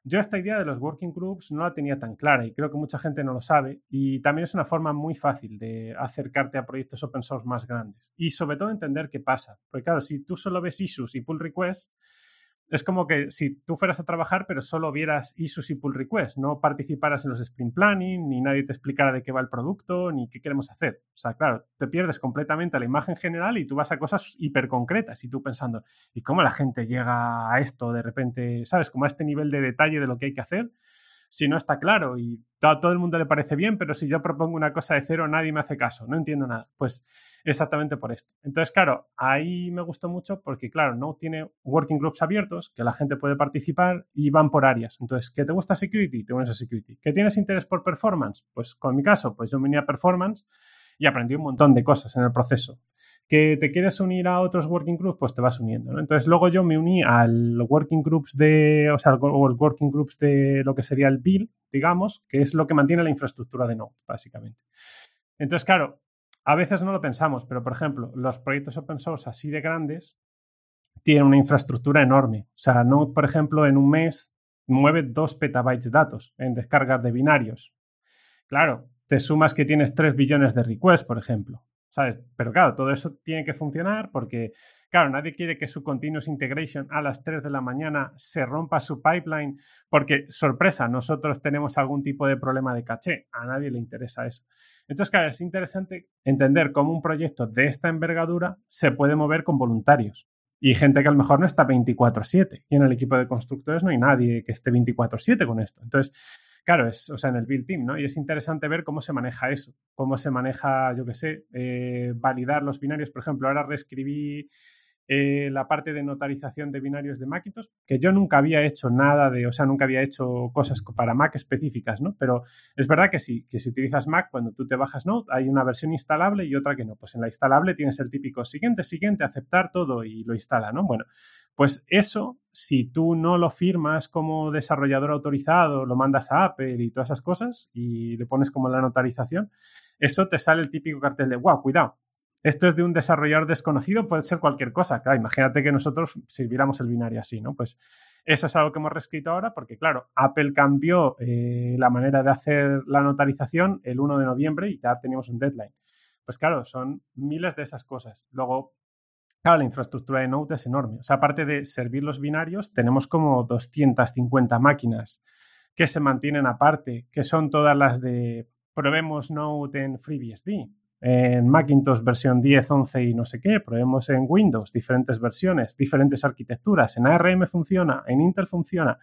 yo esta idea de los working groups no la tenía tan clara y creo que mucha gente no lo sabe y también es una forma muy fácil de acercarte a proyectos open source más grandes y sobre todo entender qué pasa. Porque claro, si tú solo ves issues y pull requests, es como que si tú fueras a trabajar, pero solo vieras issues y pull requests, no participaras en los sprint planning, ni nadie te explicara de qué va el producto, ni qué queremos hacer. O sea, claro, te pierdes completamente la imagen general y tú vas a cosas hiper concretas y tú pensando, ¿y cómo la gente llega a esto de repente, sabes, como a este nivel de detalle de lo que hay que hacer? Si no está claro y a todo el mundo le parece bien, pero si yo propongo una cosa de cero, nadie me hace caso, no entiendo nada. Pues exactamente por esto. Entonces, claro, ahí me gustó mucho porque, claro, no tiene working groups abiertos, que la gente puede participar y van por áreas. Entonces, ¿qué te gusta security? Te unes a security. ¿Qué tienes interés por performance? Pues con mi caso, pues yo uní a performance y aprendí un montón de cosas en el proceso. ¿Que te quieres unir a otros working groups? Pues te vas uniendo. Entonces, luego yo me uní al working groups de, o sea, working groups de lo que sería el build, digamos, que es lo que mantiene la infraestructura de Node, básicamente. Entonces, claro, a veces no lo pensamos, pero por ejemplo, los proyectos open source así de grandes tienen una infraestructura enorme. O sea, Node, por ejemplo, en un mes mueve 2 petabytes de datos en descargas de binarios. Claro, te sumas que tienes 3 billones de requests, por ejemplo. ¿Sabes? Pero claro, todo eso tiene que funcionar porque, claro, nadie quiere que su continuous integration a las 3 de la mañana se rompa su pipeline porque, sorpresa, nosotros tenemos algún tipo de problema de caché. A nadie le interesa eso. Entonces, claro, es interesante entender cómo un proyecto de esta envergadura se puede mover con voluntarios y gente que a lo mejor no está 24/7. Y en el equipo de constructores no hay nadie que esté 24/7 con esto. Entonces, claro, es, o sea, en el build team, ¿no? Y es interesante ver cómo se maneja eso, cómo se maneja, yo qué sé, eh, validar los binarios. Por ejemplo, ahora reescribí eh, la parte de notarización de binarios de Macintosh, que yo nunca había hecho nada de, o sea, nunca había hecho cosas para Mac específicas, ¿no? Pero es verdad que sí, que si utilizas Mac, cuando tú te bajas Node, hay una versión instalable y otra que no. Pues en la instalable tienes el típico siguiente, siguiente, aceptar todo y lo instala, ¿no? Bueno, pues eso, si tú no lo firmas como desarrollador autorizado, lo mandas a Apple y todas esas cosas y le pones como la notarización, eso te sale el típico cartel de, wow, cuidado, esto es de un desarrollador desconocido, puede ser cualquier cosa. Claro, imagínate que nosotros sirviéramos el binario así, ¿no? Pues eso es algo que hemos reescrito ahora porque, claro, Apple cambió eh, la manera de hacer la notarización el 1 de noviembre y ya teníamos un deadline. Pues claro, son miles de esas cosas. Luego, claro, la infraestructura de Node es enorme. O sea, aparte de servir los binarios, tenemos como 250 máquinas que se mantienen aparte, que son todas las de probemos Node en FreeBSD en Macintosh versión 10, 11 y no sé qué, probemos en Windows diferentes versiones, diferentes arquitecturas, en ARM funciona, en Intel funciona.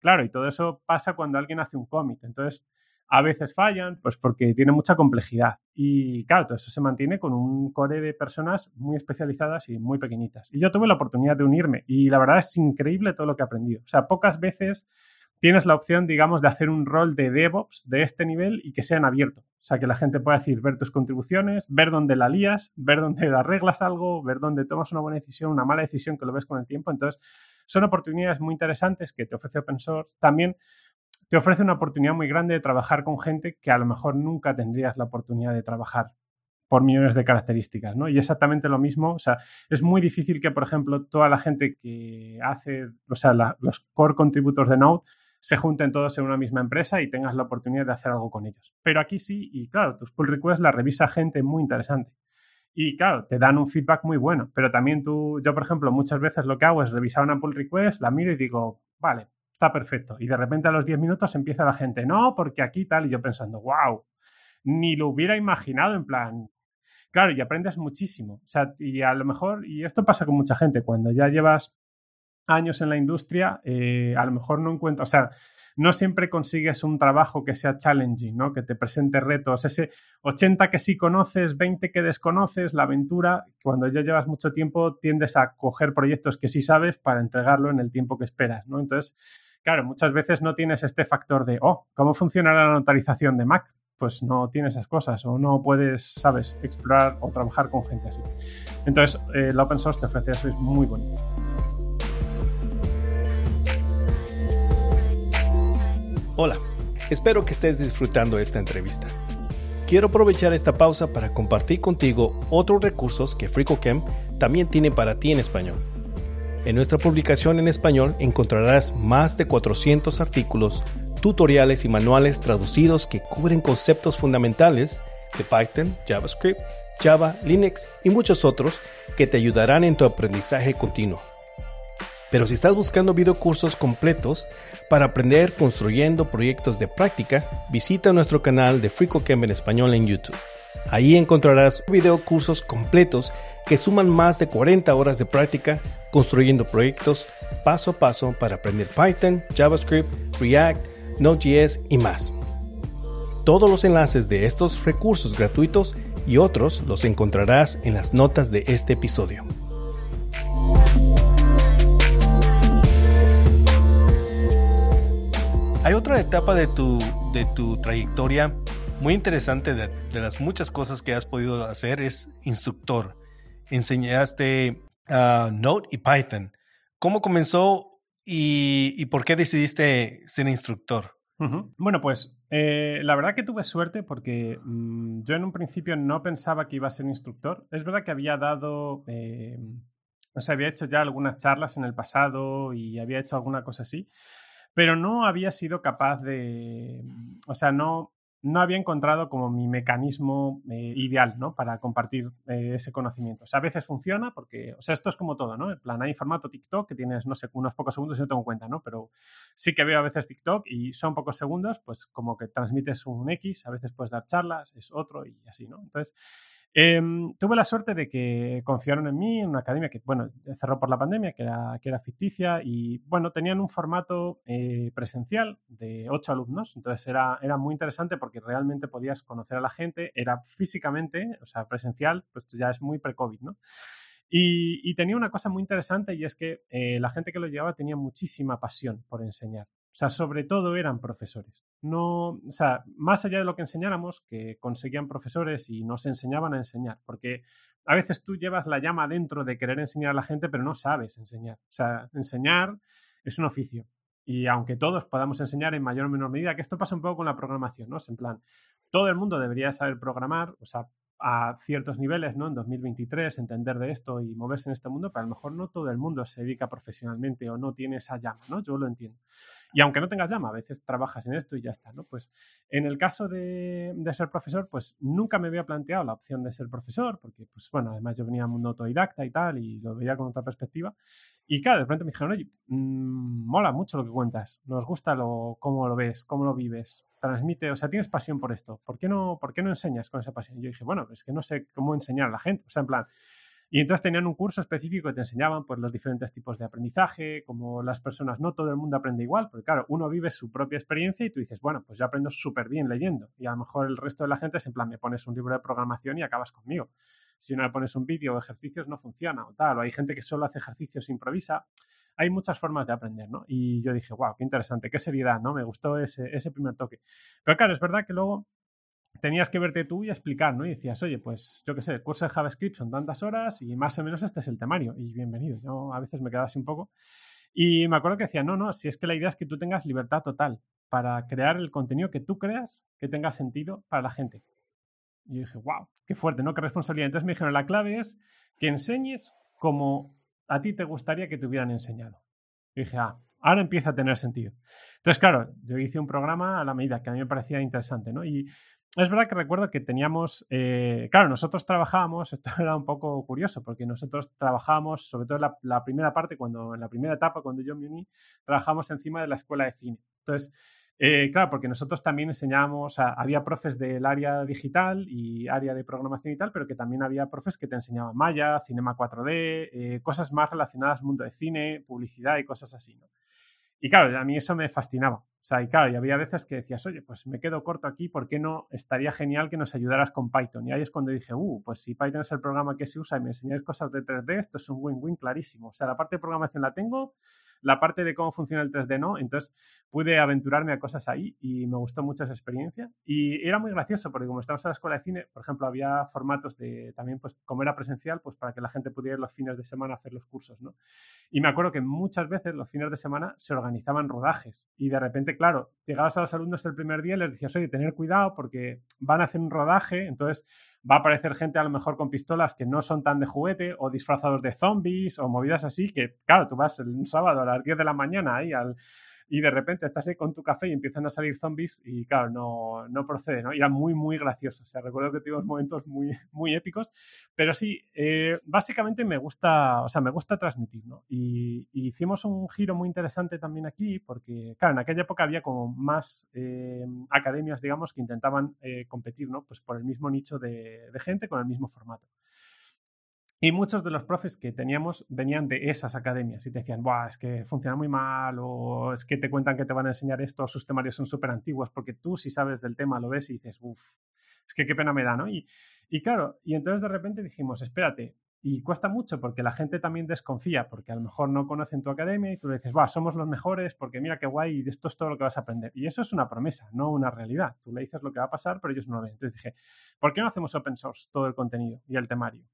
Claro, y todo eso pasa cuando alguien hace un commit. Entonces, a veces fallan, pues porque tiene mucha complejidad. Y claro, todo eso se mantiene con un core de personas muy especializadas y muy pequeñitas. Y yo tuve la oportunidad de unirme y la verdad es increíble todo lo que he aprendido. O sea, pocas veces tienes la opción, digamos, de hacer un rol de DevOps de este nivel y que sean abiertos. O sea, que la gente pueda decir, ver tus contribuciones, ver dónde la lías, ver dónde arreglas algo, ver dónde tomas una buena decisión, una mala decisión que lo ves con el tiempo. Entonces, son oportunidades muy interesantes que te ofrece Open Source. También te ofrece una oportunidad muy grande de trabajar con gente que a lo mejor nunca tendrías la oportunidad de trabajar por millones de características, ¿no? Y exactamente lo mismo, o sea, es muy difícil que, por ejemplo, toda la gente que hace, o sea, los core contributors de Node se junten todos en una misma empresa y tengas la oportunidad de hacer algo con ellos. Pero aquí sí, y claro, tus pull requests la revisa gente muy interesante. Y claro, te dan un feedback muy bueno, pero también tú, yo por ejemplo, muchas veces lo que hago es revisar una pull request, la miro y digo, vale, está perfecto. Y de repente a los 10 minutos empieza la gente, no, porque aquí tal, y yo pensando, wow, ni lo hubiera imaginado en plan, claro, y aprendes muchísimo. O sea, y a lo mejor, y esto pasa con mucha gente, cuando ya llevas años en la industria, eh, a lo mejor no encuentras, o sea, no siempre consigues un trabajo que sea challenging, ¿no? Que te presente retos. Ese 80 que sí conoces, 20 que desconoces, la aventura, cuando ya llevas mucho tiempo tiendes a coger proyectos que sí sabes para entregarlo en el tiempo que esperas, ¿no? Entonces, claro, muchas veces no tienes este factor de, oh, ¿cómo funciona la notarización de Mac? Pues no tienes esas cosas o no puedes, sabes, explorar o trabajar con gente así. Entonces, eh, el open source te ofrece eso, es muy bonito. Hola, espero que estés disfrutando esta entrevista. Quiero aprovechar esta pausa para compartir contigo otros recursos que FricoCamp también tiene para ti en español. En nuestra publicación en español encontrarás más de 400 artículos, tutoriales y manuales traducidos que cubren conceptos fundamentales de Python, JavaScript, Java, Linux y muchos otros que te ayudarán en tu aprendizaje continuo. Pero si estás buscando videocursos completos para aprender construyendo proyectos de práctica, visita nuestro canal de FreeCodeCamp en español en YouTube. Ahí encontrarás videocursos completos que suman más de 40 horas de práctica construyendo proyectos paso a paso para aprender Python, JavaScript, React, Node.js y más. Todos los enlaces de estos recursos gratuitos y otros los encontrarás en las notas de este episodio. Hay otra etapa de tu, de tu trayectoria muy interesante de, las muchas cosas que has podido hacer es instructor. Enseñaste uh, Node y Python. ¿Cómo comenzó y, por qué decidiste ser instructor? Bueno, pues eh, la verdad que tuve suerte porque mm, yo en un principio no pensaba que iba a ser instructor. Es verdad que había dado, eh, o sea, había hecho ya algunas charlas en el pasado y había hecho alguna cosa así, pero no había sido capaz de, o sea, no, no había encontrado como mi mecanismo eh, ideal, ¿no? Para compartir eh, ese conocimiento. O sea, a veces funciona porque, o sea, esto es como todo, ¿no? En plan, hay formato TikTok que tienes, no sé, unos pocos segundos y no tengo cuenta, ¿no? Pero sí que veo a veces TikTok y son pocos segundos, pues como que transmites un X, a veces puedes dar charlas, es otro y así, ¿no? Entonces, Em, tuve la suerte de que confiaron en mí, en una academia que, bueno, cerró por la pandemia, que era, que era ficticia y, bueno, tenían un formato eh, presencial de ocho alumnos, entonces era, era muy interesante porque realmente podías conocer a la gente, era físicamente, o sea, presencial, pues ya es muy pre-COVID, ¿no? Y, tenía una cosa muy interesante y es que eh, la gente que lo llevaba tenía muchísima pasión por enseñar. O sea, sobre todo eran profesores. No, o sea, más allá de lo que enseñáramos, que conseguían profesores y nos enseñaban a enseñar, porque a veces tú llevas la llama dentro de querer enseñar a la gente, pero no sabes enseñar. O sea, enseñar es un oficio. Y aunque todos podamos enseñar en mayor o menor medida, que esto pasa un poco con la programación, ¿no? Es en plan, todo el mundo debería saber programar, o sea, a ciertos niveles, ¿no? En 2023, entender de esto y moverse en este mundo, pero a lo mejor no todo el mundo se dedica profesionalmente o no tiene esa llama, ¿no? Yo lo entiendo. Y aunque no tengas llama, a veces trabajas en esto y ya está, ¿no? Pues en el caso de, ser profesor, pues nunca me había planteado la opción de ser profesor, porque, pues bueno, además yo venía a mundo autodidacta y tal, y lo veía con otra perspectiva. Y claro, de pronto me dijeron, oye, mm, mola mucho lo que cuentas, nos gusta lo, cómo lo ves, cómo lo vives, transmite, o sea, tienes pasión por esto, ¿por qué no, por qué no enseñas con esa pasión? Y yo dije, bueno, es que no sé cómo enseñar a la gente, o sea, en plan, y entonces tenían un curso específico que te enseñaban pues, los diferentes tipos de aprendizaje, como las personas, no todo el mundo aprende igual, porque claro, uno vive su propia experiencia y tú dices, bueno, pues yo aprendo súper bien leyendo. Y a lo mejor el resto de la gente es en plan, me pones un libro de programación y acabas conmigo. Si no me pones un vídeo o ejercicios, no funciona o tal. O hay gente que solo hace ejercicios, improvisa. Hay muchas formas de aprender, ¿no? Y yo dije, wow, qué interesante, qué seriedad, ¿no? Me gustó ese, ese primer toque. Pero claro, es verdad que luego tenías que verte tú y explicar, ¿no? Y decías, oye, pues yo qué sé, el curso de JavaScript son tantas horas y más o menos este es el temario. Y bienvenido. Yo a veces me quedaba así un poco. Y me acuerdo que decía, no, no, si es que la idea es que tú tengas libertad total para crear el contenido que tú creas que tenga sentido para la gente. Y yo dije, wow, qué fuerte, ¿no? Qué responsabilidad. Entonces me dijeron, la clave es que enseñes como a ti te gustaría que te hubieran enseñado. Y dije, ah, ahora empieza a tener sentido. Entonces, claro, yo hice un programa a la medida que a mí me parecía interesante, ¿no? Y es verdad que recuerdo que teníamos, eh, claro, nosotros trabajábamos, esto era un poco curioso, porque nosotros trabajábamos, sobre todo en la, primera parte, cuando en la primera etapa, cuando yo me uní, trabajamos encima de la escuela de cine. Entonces, eh, claro, porque nosotros también enseñábamos, había profes del área digital y área de programación y tal, pero que también había profes que te enseñaban Maya, Cinema 4D, eh, cosas más relacionadas al mundo de cine, publicidad y cosas así, ¿no? Y claro, a mí eso me fascinaba. O sea, y claro, y había veces que decías, oye, pues me quedo corto aquí, ¿por qué no estaría genial que nos ayudaras con Python? Y ahí es cuando dije, uh, pues si Python es el programa que se usa y me enseñáis cosas de 3D, esto es un win-win clarísimo. O sea, la parte de programación la tengo, la parte de cómo funciona el 3D no, entonces pude aventurarme a cosas ahí y me gustó mucho esa experiencia. Y era muy gracioso porque como estábamos en la escuela de cine, por ejemplo, había formatos de también, pues como era presencial, pues para que la gente pudiera los fines de semana hacer los cursos, ¿no? Y me acuerdo que muchas veces los fines de semana se organizaban rodajes y de repente, claro, llegabas a los alumnos el primer día y les decías, oye, tener cuidado porque van a hacer un rodaje, entonces va a aparecer gente a lo mejor con pistolas que no son tan de juguete o disfrazados de zombies o movidas así que, claro, tú vas el sábado a las 10 de la mañana ahí al, y de repente estás ahí con tu café y empiezan a salir zombies y claro, no, no procede, ¿no? Y era muy, muy gracioso. O sea, recuerdo que tuvimos momentos muy, muy épicos, pero sí, eh, básicamente me gusta, o sea, me gusta transmitir, ¿no? Y, hicimos un giro muy interesante también aquí porque, claro, en aquella época había como más eh, academias, digamos, que intentaban eh, competir, ¿no? Pues por el mismo nicho de, de gente con el mismo formato. Y muchos de los profes que teníamos venían de esas academias y te decían, Buah, es que funciona muy mal o es que te cuentan que te van a enseñar esto, sus temarios son súper antiguos, porque tú si sabes del tema lo ves y dices, uff, es que qué pena me da, ¿no? Y, claro, y entonces de repente dijimos, espérate, y cuesta mucho porque la gente también desconfía, porque a lo mejor no conocen tu academia y tú le dices, va, somos los mejores porque mira qué guay y esto es todo lo que vas a aprender. Y eso es una promesa, no una realidad. Tú le dices lo que va a pasar, pero ellos no lo ven. Entonces dije, ¿por qué no hacemos open source todo el contenido y el temario?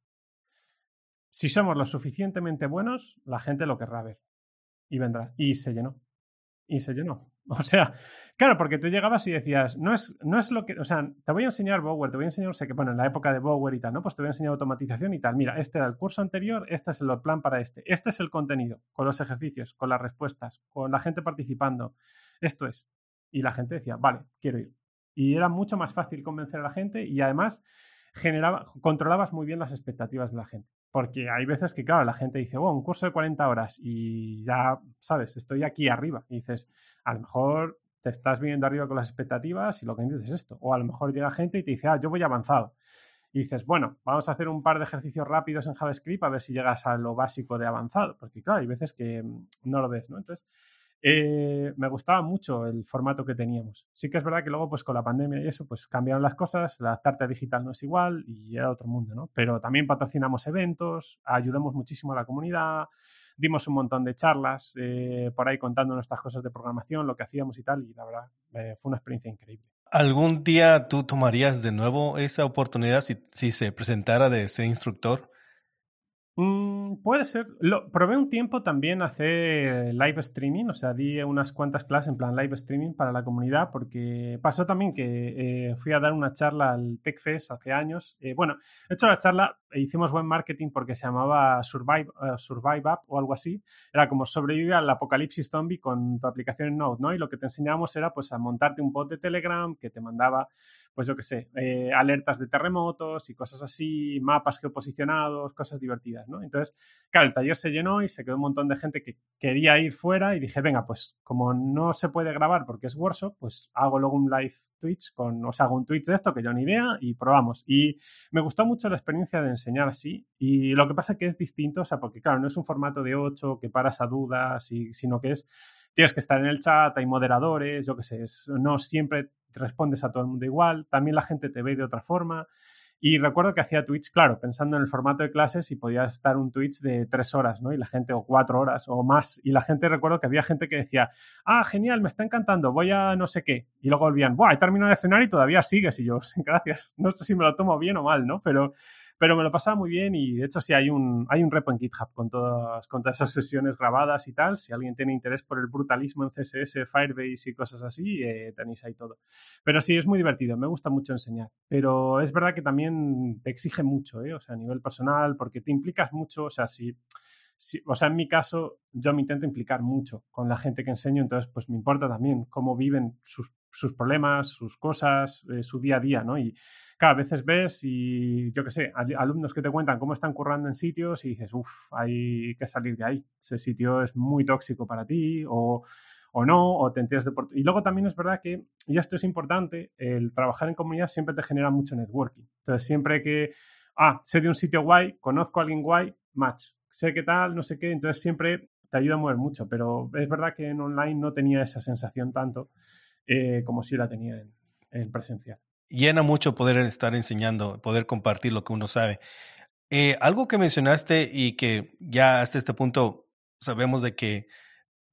Si somos lo suficientemente buenos, la gente lo querrá ver. Y vendrá. Y se llenó. Y se llenó. O sea, claro, porque tú llegabas y decías, no es, no es lo que, o sea, te voy a enseñar Bower, te voy a enseñar, sé que, bueno, en la época de Bower y tal, ¿no? Pues te voy a enseñar automatización y tal. Mira, este era el curso anterior, este es el plan para este. Este es el contenido, con los ejercicios, con las respuestas, con la gente participando. Esto es. Y la gente decía, vale, quiero ir. Y era mucho más fácil convencer a la gente y además generaba, controlabas muy bien las expectativas de la gente. Porque hay veces que, claro, la gente dice, oh, un curso de 40 horas y ya, sabes, estoy aquí arriba. Y dices, a lo mejor te estás viendo arriba con las expectativas y lo que dices es esto. O a lo mejor llega gente y te dice, ah, yo voy avanzado. Y dices, bueno, vamos a hacer un par de ejercicios rápidos en JavaScript a ver si llegas a lo básico de avanzado. Porque, claro, hay veces que mm, no lo ves, ¿no? Entonces, eh, me gustaba mucho el formato que teníamos. Sí que es verdad que luego, pues con la pandemia y eso, pues cambiaron las cosas, la adaptarte digital no es igual y era otro mundo, ¿no? Pero también patrocinamos eventos, ayudamos muchísimo a la comunidad, dimos un montón de charlas eh, por ahí contando nuestras cosas de programación, lo que hacíamos y tal, y la verdad eh, fue una experiencia increíble. ¿Algún día tú tomarías de nuevo esa oportunidad si, si se presentara de ser instructor? Mm, puede ser. Lo, probé un tiempo también hacer live streaming, o sea, di unas cuantas clases en plan live streaming para la comunidad, porque pasó también que eh, fui a dar una charla al TechFest hace años. Eh, bueno, he hecho la charla, e hicimos buen marketing porque se llamaba Survive, uh, Survive App o algo así. Era como sobrevivir al apocalipsis zombie con tu aplicación en Node, ¿no? Y lo que te enseñábamos era pues a montarte un bot de Telegram que te mandaba pues yo qué sé, eh, alertas de terremotos y cosas así, mapas geoposicionados, cosas divertidas, ¿no? Entonces, claro, el taller se llenó y se quedó un montón de gente que quería ir fuera y dije, venga, pues como no se puede grabar porque es workshop, pues hago luego un live Twitch con, o sea, hago un Twitch de esto que yo ni idea y probamos. Y me gustó mucho la experiencia de enseñar así y lo que pasa que es distinto, o sea, porque claro, no es un formato de 8 que paras a dudas, y, sino que es tienes que estar en el chat, hay moderadores, yo qué sé, no siempre respondes a todo el mundo igual, también la gente te ve de otra forma. Y recuerdo que hacía Twitch, claro, pensando en el formato de clases y podía estar un Twitch de tres horas, ¿no? Y la gente, o cuatro horas o más. Y la gente, recuerdo que había gente que decía, ah, genial, me está encantando, voy a no sé qué. Y luego volvían, buah, he terminado de cenar y todavía sigues. Y yo, gracias. No sé si me lo tomo bien o mal, ¿no? Pero pero me lo pasaba muy bien y de hecho sí hay un, hay un repo en GitHub con todas, con todas esas sesiones grabadas y tal. Si alguien tiene interés por el brutalismo en CSS, Firebase y cosas así, eh, tenéis ahí todo. Pero sí, es muy divertido, me gusta mucho enseñar. Pero es verdad que también te exige mucho, ¿eh? o sea, a nivel personal, porque te implicas mucho, o sea, si... o sea, en mi caso, yo me intento implicar mucho con la gente que enseño, entonces, pues me importa también cómo viven sus, sus problemas, sus cosas, eh, su día a día, ¿no? Y, a veces ves y yo qué sé, alumnos que te cuentan cómo están currando en sitios y dices, uff, hay que salir de ahí. Ese sitio es muy tóxico para ti o, o no, o te enteras de... Y luego también es verdad que, y esto es importante, el trabajar en comunidad siempre te genera mucho networking. Entonces, siempre que, ah, sé de un sitio guay, conozco a alguien guay, match. Sé qué tal, no sé qué, entonces siempre te ayuda a mover mucho, pero es verdad que en online no tenía esa sensación tanto eh, como si la tenía en presencial llena mucho poder estar enseñando, poder compartir lo que uno sabe. Eh, algo que mencionaste y que ya hasta este punto sabemos de que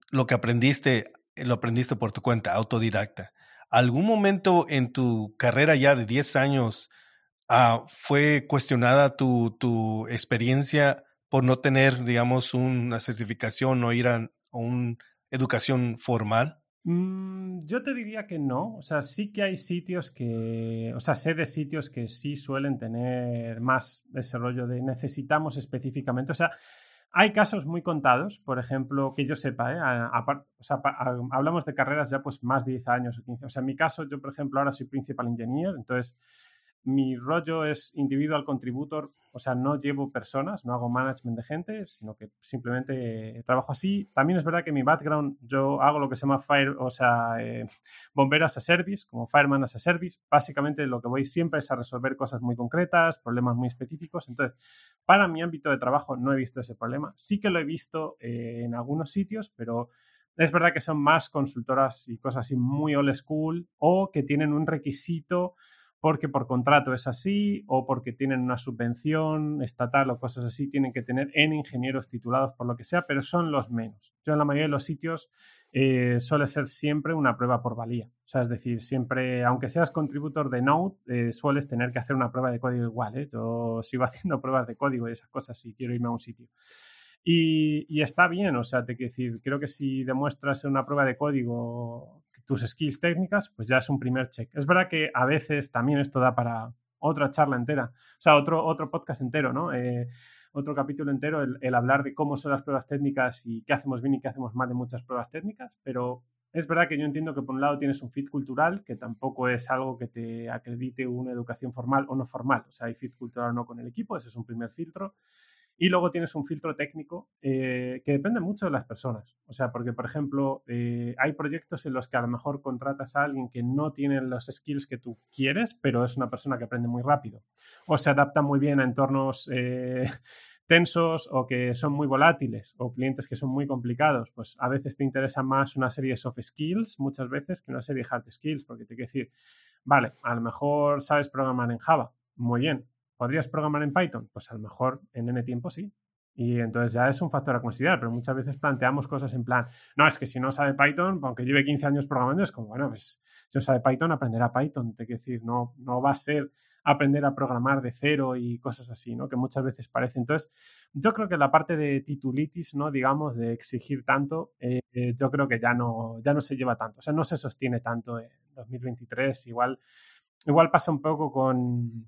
lo que aprendiste, eh, lo aprendiste por tu cuenta, autodidacta. ¿Algún momento en tu carrera ya de 10 años ah, fue cuestionada tu, experiencia por no tener, digamos, una certificación o ir a una educación formal? Mm, yo te diría que no. O sea, sí que hay sitios que. O sea, sé de sitios que sí suelen tener más ese rollo de necesitamos específicamente. O sea, Hay casos muy contados, por ejemplo, que yo sepa, ¿eh? hablamos de carreras ya pues más de 10 años o 15. O sea, en mi caso, yo por ejemplo ahora soy principal engineer, entonces mi rollo es individual contributor, o sea, no llevo personas, no hago management de gente, sino que simplemente trabajo así. También es verdad que mi background, yo hago lo que se llama fire, o sea, eh, bomberas a service, como fireman as a service. Básicamente lo que voy siempre es a resolver cosas muy concretas, problemas muy específicos. Entonces, para mi ámbito de trabajo no he visto ese problema. Sí que lo he visto eh, en algunos sitios, pero es verdad que son más consultoras y cosas así muy old school o que tienen un requisito porque por contrato es así o porque tienen una subvención estatal o cosas así, tienen que tener en ingenieros titulados por lo que sea, pero son los menos. Yo en la mayoría de los sitios eh, suele ser siempre una prueba por valía. O sea, es decir, siempre, aunque seas contributor de Node, eh, sueles tener que hacer una prueba de código igual. ¿eh? Yo sigo haciendo pruebas de código y esas cosas si quiero irme a un sitio. Y, está bien, o sea, te quiero decir, creo que si demuestras en una prueba de código tus skills técnicas, pues ya es un primer check. Es verdad que a veces también esto da para otra charla entera, o sea, otro, otro podcast entero, ¿no? Eh, otro capítulo entero, el, hablar de cómo son las pruebas técnicas y qué hacemos bien y qué hacemos mal de muchas pruebas técnicas, pero es verdad que yo entiendo que por un lado tienes un fit cultural, que tampoco es algo que te acredite una educación formal o no formal, o sea, hay fit cultural o no con el equipo, ese es un primer filtro. Y luego tienes un filtro técnico eh, que depende mucho de las personas. O sea, porque, por ejemplo, eh, hay proyectos en los que a lo mejor contratas a alguien que no tiene los skills que tú quieres, pero es una persona que aprende muy rápido. O se adapta muy bien a entornos eh, tensos o que son muy volátiles o clientes que son muy complicados. Pues a veces te interesa más una serie de soft skills, muchas veces, que una serie de hard skills, porque te quiero decir, vale, a lo mejor sabes programar en Java, muy bien, ¿Podrías programar en Python? Pues a lo mejor en N tiempo sí. Y entonces ya es un factor a considerar, pero muchas veces planteamos cosas en plan, no, es que si no sabe Python, aunque lleve 15 años programando, es como, bueno, pues si no sabe Python, aprenderá Python. Te quiero decir, no, no va a ser aprender a programar de cero y cosas así, ¿no? Que muchas veces parece. Entonces, yo creo que la parte de titulitis, ¿no? Digamos, de exigir tanto, eh, yo creo que ya no, ya no se lleva tanto. O sea, no se sostiene tanto en 2023. Igual, igual pasa un poco con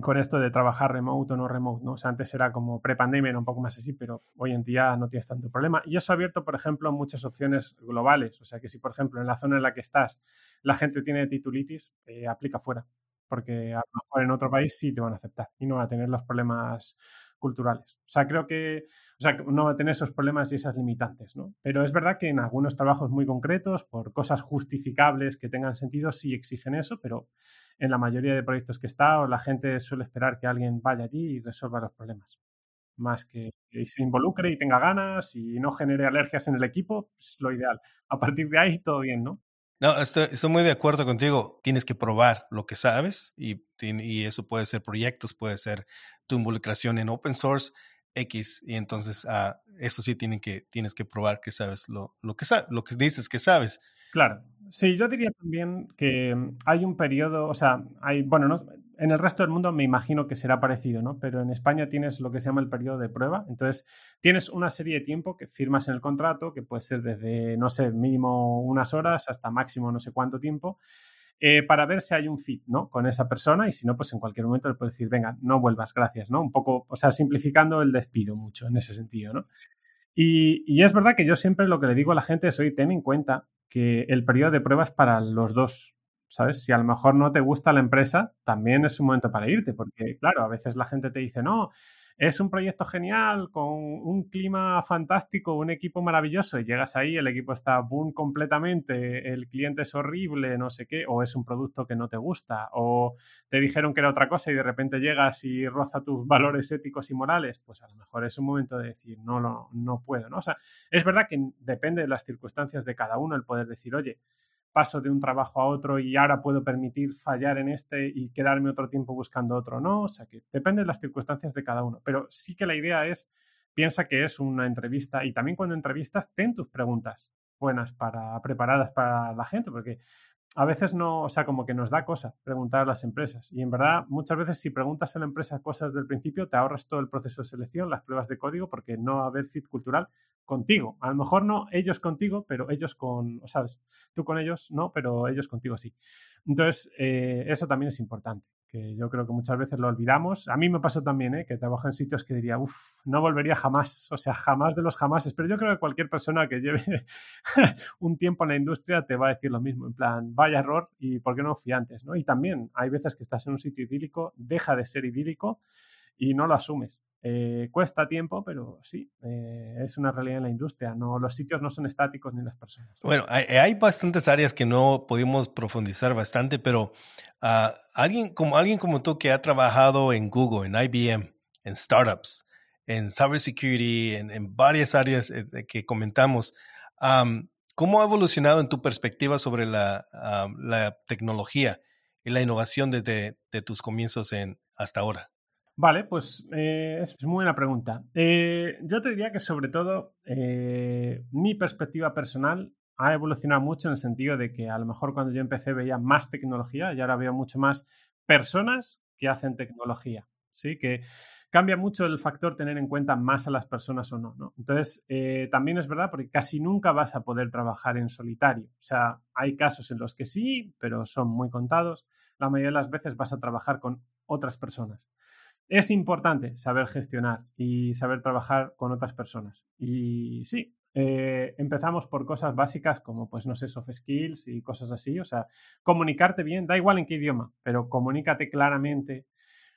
con esto de trabajar remote o no remote, ¿no? O sea, antes era como pre-pandemia, era un poco más así, pero hoy en día no tienes tanto problema. Y eso ha abierto, por ejemplo, muchas opciones globales. O sea, que si, por ejemplo, en la zona en la que estás la gente tiene titulitis, eh, aplica fuera. Porque a lo mejor en otro país sí te van a aceptar y no van a tener los problemas culturales. O sea, creo que, o sea, no va a tener esos problemas y esas limitantes, ¿no? Pero es verdad que en algunos trabajos muy concretos, por cosas justificables que tengan sentido, sí exigen eso, pero en la mayoría de proyectos que está, la gente suele esperar que alguien vaya allí y resuelva los problemas. Más que, se involucre y tenga ganas y no genere alergias en el equipo, es lo ideal. A partir de ahí, todo bien, ¿no? No, estoy, muy de acuerdo contigo. Tienes que probar lo que sabes y, y, eso puede ser proyectos, puede ser tu involucración en open source X y entonces ah, eso sí tienen que, tienes que probar que sabes lo, lo, que, lo que dices que sabes. Claro, sí, yo diría también que mm, hay un periodo, o sea, hay, bueno, no, en el resto del mundo me imagino que será parecido, ¿no? Pero en España tienes lo que se llama el periodo de prueba, entonces tienes una serie de tiempo que firmas en el contrato, que puede ser desde, no sé, mínimo unas horas hasta máximo no sé cuánto tiempo, eh, para ver si hay un fit, ¿no? Con esa persona y si no, pues en cualquier momento le puedes decir, venga, no vuelvas, gracias, ¿no? Un poco, o sea, simplificando el despido mucho en ese sentido, ¿no? Y, y es verdad que yo siempre lo que le digo a la gente es, oye, ten en cuenta que el periodo de prueba es para los dos, ¿sabes? Si a lo mejor no te gusta la empresa, también es un momento para irte, porque claro, a veces la gente te dice, no, es un proyecto genial, con un clima fantástico, un equipo maravilloso, y llegas ahí, el equipo está boom completamente, el cliente es horrible, no sé qué, o es un producto que no te gusta, o te dijeron que era otra cosa y de repente llegas y roza tus valores éticos y morales, pues a lo mejor es un momento de decir, no, no, no puedo, ¿no? O sea, es verdad que depende de las circunstancias de cada uno el poder decir, oye, paso de un trabajo a otro y ahora puedo permitir fallar en este y quedarme otro tiempo buscando otro, ¿no? O sea que depende de las circunstancias de cada uno, pero sí que la idea es, piensa que es una entrevista y también cuando entrevistas, ten tus preguntas buenas para, preparadas para la gente, porque a veces no, o sea, como que nos da cosa preguntar a las empresas. Y en verdad, muchas veces si preguntas a la empresa cosas del principio, te ahorras todo el proceso de selección, las pruebas de código, porque no va a haber fit cultural contigo. A lo mejor no ellos contigo, pero ellos con, ¿sabes? Tú con ellos no, pero ellos contigo sí. Entonces, eh, eso también es importante. que yo creo que muchas veces lo olvidamos. A mí me pasó también, ¿eh? que trabajo en sitios que diría, uff, no volvería jamás, o sea, jamás de los jamases, pero yo creo que cualquier persona que lleve un tiempo en la industria te va a decir lo mismo, en plan, vaya error y por qué no fui antes, ¿no? Y también hay veces que estás en un sitio idílico, deja de ser idílico y no lo asumes. Eh, cuesta tiempo, pero sí, eh, es una realidad en la industria. No, los sitios no son estáticos ni las personas. Bueno, hay, bastantes áreas que no pudimos profundizar bastante, pero uh, alguien, como, alguien como tú que ha trabajado en Google, en IBM, en startups, en cybersecurity, en, en varias áreas eh, que comentamos, um, ¿cómo ha evolucionado en tu perspectiva sobre la, la tecnología y la innovación desde de tus comienzos en, hasta ahora? Vale, pues eh, es muy buena pregunta. Eh, yo te diría que sobre todo eh, mi perspectiva personal ha evolucionado mucho en el sentido de que a lo mejor cuando yo empecé veía más tecnología y ahora veo mucho más personas que hacen tecnología. ¿sí? Que cambia mucho el factor tener en cuenta más a las personas o no. ¿no? Entonces, también es verdad porque casi nunca vas a poder trabajar en solitario. O sea, hay casos en los que sí, pero son muy contados. La mayoría de las veces vas a trabajar con otras personas es importante saber gestionar y saber trabajar con otras personas. Y sí, eh, empezamos por cosas básicas como, pues, no sé, soft skills y cosas así. O sea, comunicarte bien, da igual en qué idioma, pero comunícate claramente,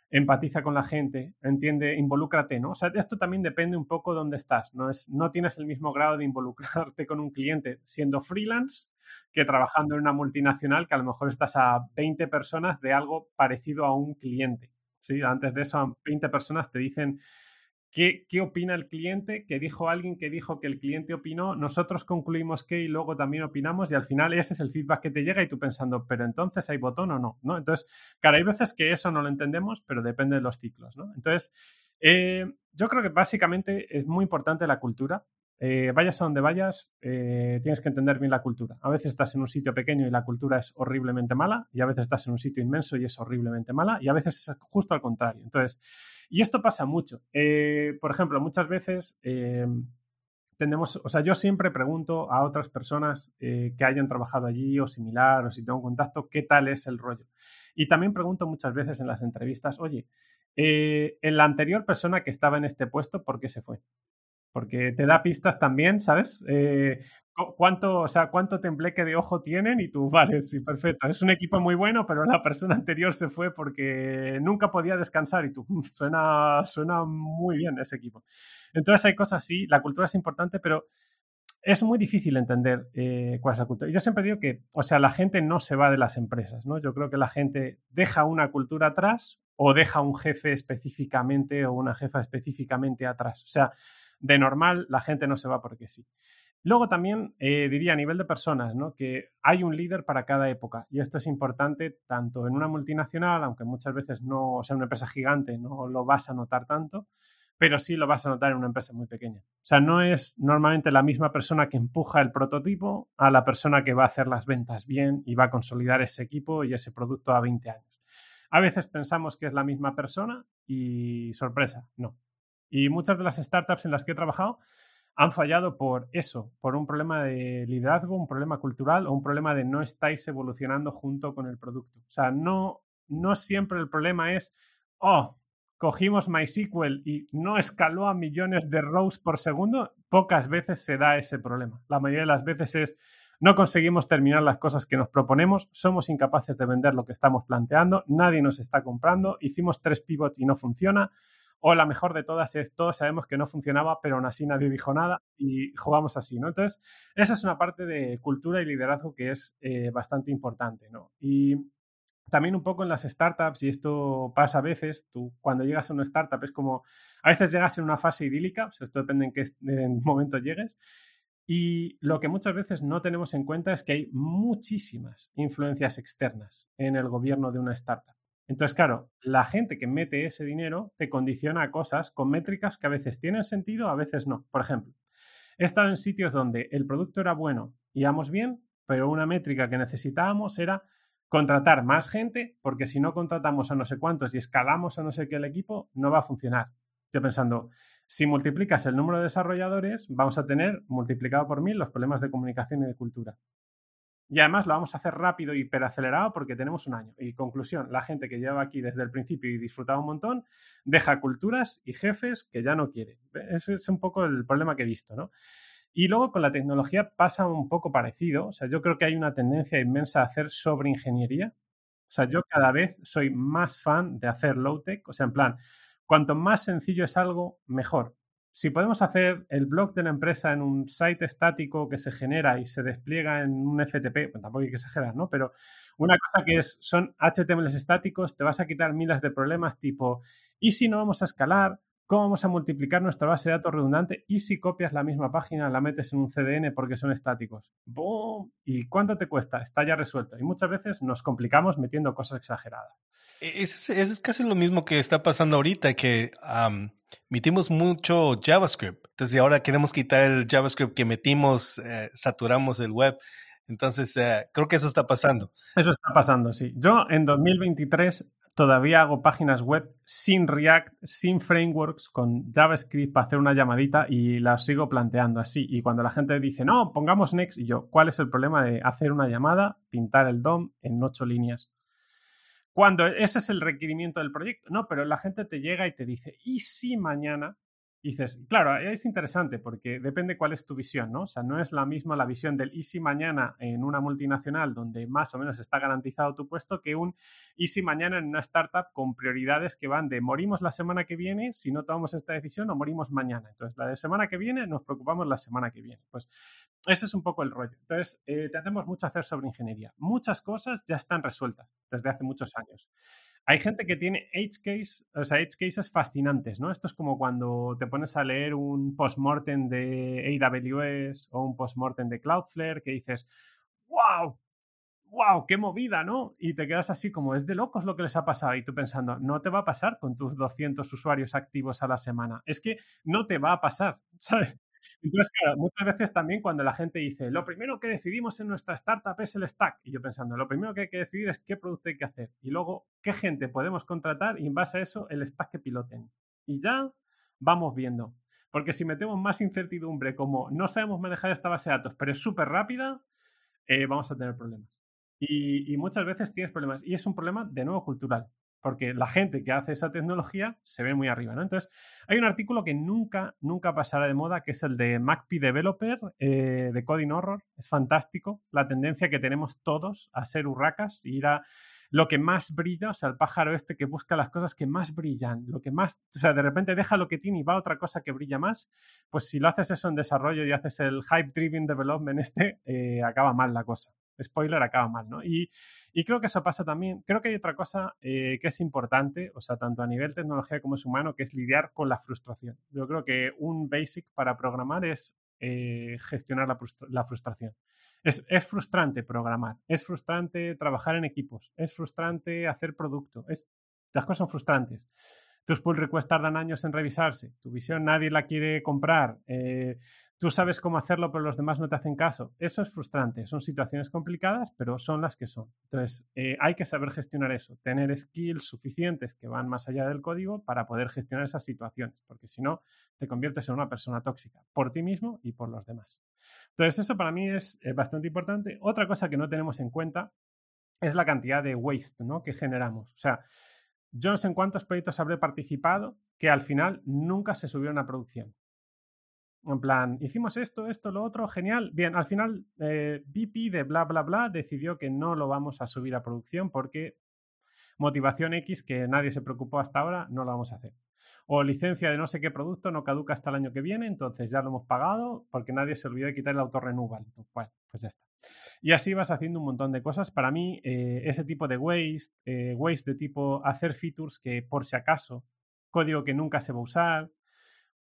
empatiza con la gente, entiende, involúcrate, ¿no? O sea, esto también depende un poco de dónde estás. No, es, no tienes el mismo grado de involucrarte con un cliente siendo freelance que trabajando en una multinacional que a lo mejor estás a 20 personas de algo parecido a un cliente. Sí, antes de eso, 20 personas te dicen qué, qué opina el cliente, que dijo alguien que dijo que el cliente opinó, nosotros concluimos que y luego también opinamos y al final ese es el feedback que te llega y tú pensando, pero entonces hay botón o no, ¿no? Entonces, claro, hay veces que eso no lo entendemos, pero depende de los ciclos, ¿no? Entonces, eh, yo creo que básicamente es muy importante la cultura. Eh, vayas a donde vayas, eh, tienes que entender bien la cultura. A veces estás en un sitio pequeño y la cultura es horriblemente mala, y a veces estás en un sitio inmenso y es horriblemente mala, y a veces es justo al contrario. Entonces, y esto pasa mucho. Eh, por ejemplo, muchas veces tendemos, o sea, yo siempre pregunto a otras personas que hayan trabajado allí o similar, o si tengo contacto, qué tal es el rollo. Y también pregunto muchas veces en las entrevistas, oye, en la anterior persona que estaba en este puesto, ¿por qué se fue? Porque te da pistas también, ¿sabes? Eh, ¿Cuánto, o sea, cuánto tembleque de ojo tienen? Y tú, vale, sí, perfecto. Es un equipo muy bueno, pero la persona anterior se fue porque nunca podía descansar y tú, suena, suena muy bien ese equipo. Entonces hay cosas así, la cultura es importante, pero es muy difícil entender eh, cuál es la cultura. Yo siempre digo que, o sea, la gente no se va de las empresas, ¿no? Yo creo que la gente deja una cultura atrás o deja un jefe específicamente o una jefa específicamente atrás. O sea, de normal la gente no se va porque sí. Luego también eh, diría a nivel de personas, ¿no? que hay un líder para cada época y esto es importante tanto en una multinacional, aunque muchas veces no, o sea, una empresa gigante no lo vas a notar tanto, pero sí lo vas a notar en una empresa muy pequeña. O sea, no es normalmente la misma persona que empuja el prototipo a la persona que va a hacer las ventas bien y va a consolidar ese equipo y ese producto a 20 años. A veces pensamos que es la misma persona y sorpresa, no. Y muchas de las startups en las que he trabajado han fallado por eso, por un problema de liderazgo, un problema cultural o un problema de no estáis evolucionando junto con el producto. O sea, no, no siempre el problema es, oh, cogimos MySQL y no escaló a millones de rows por segundo. Pocas veces se da ese problema. La mayoría de las veces es, no conseguimos terminar las cosas que nos proponemos, somos incapaces de vender lo que estamos planteando, nadie nos está comprando, hicimos tres pivots y no funciona o la mejor de todas es, todos sabemos que no funcionaba, pero aún así nadie dijo nada y jugamos así, ¿no? Entonces, esa es una parte de cultura y liderazgo que es eh, bastante importante, ¿no? Y también un poco en las startups, y esto pasa a veces, tú cuando llegas a una startup es como, a veces llegas en una fase idílica, esto depende en qué momento llegues, y lo que muchas veces no tenemos en cuenta es que hay muchísimas influencias externas en el gobierno de una startup. Entonces, claro, la gente que mete ese dinero te condiciona a cosas con métricas que a veces tienen sentido, a veces no. Por ejemplo, he estado en sitios donde el producto era bueno, íbamos bien, pero una métrica que necesitábamos era contratar más gente, porque si no contratamos a no sé cuántos y escalamos a no sé qué el equipo, no va a funcionar. Yo pensando, si multiplicas el número de desarrolladores, vamos a tener multiplicado por mil los problemas de comunicación y de cultura. Y además lo vamos a hacer rápido y hiperacelerado porque tenemos un año. Y conclusión, la gente que lleva aquí desde el principio y disfrutaba un montón, deja culturas y jefes que ya no quiere. Ese es un poco el problema que he visto, ¿no? Y luego con la tecnología pasa un poco parecido. O sea, yo creo que hay una tendencia inmensa a hacer sobre ingeniería. O sea, yo cada vez soy más fan de hacer low-tech. O sea, en plan, cuanto más sencillo es algo, mejor si podemos hacer el blog de la empresa en un site estático que se genera y se despliega en un FTP, tampoco hay que exagerar, ¿no? Pero una cosa que es, son HTMLs estáticos, te vas a quitar miles de problemas tipo, ¿y si no vamos a escalar? ¿Cómo vamos a multiplicar nuestra base de datos redundante? ¿Y si copias la misma página, la metes en un CDN porque son estáticos? ¡Boom! ¿Y cuánto te cuesta? Está ya resuelto. Y muchas veces nos complicamos metiendo cosas exageradas. E-, es, es casi lo mismo que está pasando ahorita, que metimos mucho JavaScript. Entonces ahora queremos quitar el JavaScript que metimos, eh, saturamos el web. Entonces eh, creo que eso está pasando. Eso está pasando, sí. Yo en 2023 todavía hago páginas web sin React, sin frameworks, con JavaScript para hacer una llamadita y las sigo planteando así. Y cuando la gente dice, no, pongamos Next, y yo, ¿cuál es el problema de hacer una llamada, pintar el DOM en ocho líneas? Cuando ese es el requerimiento del proyecto. No, pero la gente te llega y te dice, ¿y si mañana? Dices, claro, es interesante porque depende cuál es tu visión, ¿no? O sea, no es la misma la visión del easy mañana en una multinacional donde más o menos está garantizado tu puesto que un easy mañana en una startup con prioridades que van de morimos la semana que viene si no tomamos esta decisión o morimos mañana. Entonces, la de semana que viene nos preocupamos la semana que viene. Pues ese es un poco el rollo. Entonces, eh, tenemos mucho hacer sobre ingeniería. Muchas cosas ya están resueltas desde hace muchos años. Hay gente que tiene edge case, o sea, edge cases fascinantes, ¿no? Esto es como cuando te pones a leer un postmortem de AWS o un postmortem de Cloudflare que dices, wow, wow, qué movida, ¿no? Y te quedas así como, es de locos lo que les ha pasado. Y tú pensando, no te va a pasar con tus 200 usuarios activos a la semana. Es que no te va a pasar, ¿sabes? Entonces, claro, muchas veces también cuando la gente dice, lo primero que decidimos en nuestra startup es el stack, y yo pensando, lo primero que hay que decidir es qué producto hay que hacer, y luego qué gente podemos contratar, y en base a eso el stack que piloten. Y ya vamos viendo. Porque si metemos más incertidumbre como no sabemos manejar esta base de datos, pero es súper rápida, eh, vamos a tener problemas. Y, y, muchas veces tienes problemas. Y es un problema, de nuevo, cultural porque la gente que hace esa tecnología se ve muy arriba, ¿no? Entonces, hay un artículo que nunca, nunca pasará de moda, que es el de MacPy Developer, eh, de Coding Horror. Es fantástico la tendencia que tenemos todos a ser hurracas y ir a lo que más brilla, o sea, el pájaro este que busca las cosas que más brillan, lo que más, o sea, de repente deja lo que tiene y va a otra cosa que brilla más, pues si lo haces eso en desarrollo y haces el hype driven development este, eh, acaba mal la cosa. Spoiler, acaba mal, ¿no? Y, y creo que eso pasa también. Creo que hay otra cosa eh, que es importante, o sea, tanto a nivel tecnología como es humano, que es lidiar con la frustración. Yo creo que un basic para programar es eh, gestionar la, frustración. Es, es, frustrante programar, es frustrante trabajar en equipos, es frustrante hacer producto, es, las cosas son frustrantes. Tus pull requests tardan años en revisarse, tu visión nadie la quiere comprar, eh, tú sabes cómo hacerlo, pero los demás no te hacen caso. Eso es frustrante. Son situaciones complicadas, pero son las que son. Entonces, eh, hay que saber gestionar eso, tener skills suficientes que van más allá del código para poder gestionar esas situaciones, porque si no, te conviertes en una persona tóxica por ti mismo y por los demás. Entonces, eso para mí es eh, bastante importante. Otra cosa que no tenemos en cuenta es la cantidad de waste ¿no? que generamos. O sea, yo no sé en cuántos proyectos habré participado que al final nunca se subieron a producción. En plan, hicimos esto, esto, lo otro, genial. Bien, al final eh, BP de bla, bla, bla decidió que no lo vamos a subir a producción porque motivación X que nadie se preocupó hasta ahora, no lo vamos a hacer. O licencia de no sé qué producto no caduca hasta el año que viene, entonces ya lo hemos pagado porque nadie se olvidó de quitar el autorrenewal. Bueno, pues ya está. Y así vas haciendo un montón de cosas. Para mí, eh, ese tipo de waste, eh, waste de tipo hacer features que por si acaso, código que nunca se va a usar,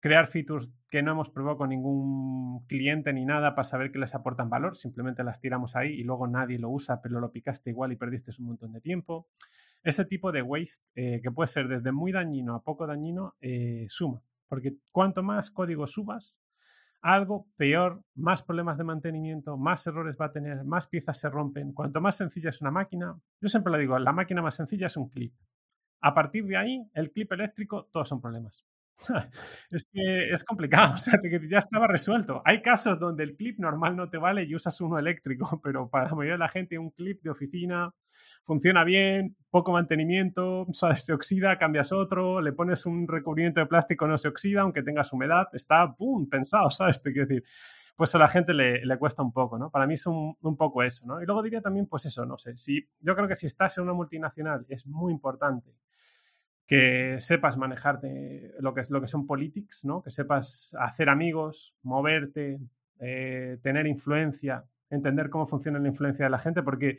crear features que no hemos probado con ningún cliente ni nada para saber que les aportan valor, simplemente las tiramos ahí y luego nadie lo usa, pero lo picaste igual y perdiste un montón de tiempo. Ese tipo de waste, eh, que puede ser desde muy dañino a poco dañino, suma, porque cuanto más código subas, algo peor, más problemas de mantenimiento, más errores va a tener, más piezas se rompen. Cuanto más sencilla es una máquina, yo siempre lo digo, la máquina más sencilla es un clip. A partir de ahí, el clip eléctrico, todos son problemas. Es que es complicado, o sea, ya estaba resuelto. Hay casos donde el clip normal no te vale y usas uno eléctrico, pero para la mayoría de la gente un clip de oficina funciona bien, poco mantenimiento, se oxida, cambias otro, le pones un recubrimiento de plástico, no se oxida, aunque tengas humedad, está, ¡pum!, pensado, ¿sabes? Te quiero decir, pues a la gente le, le cuesta un poco, ¿no? Para mí es un, un, poco eso, ¿no? Y luego diría también, pues eso, no sé, si, yo creo que si estás en una multinacional es muy importante que sepas manejarte lo que, es, lo que son politics, ¿no? Que sepas hacer amigos, moverte, eh, tener influencia, entender cómo funciona la influencia de la gente, porque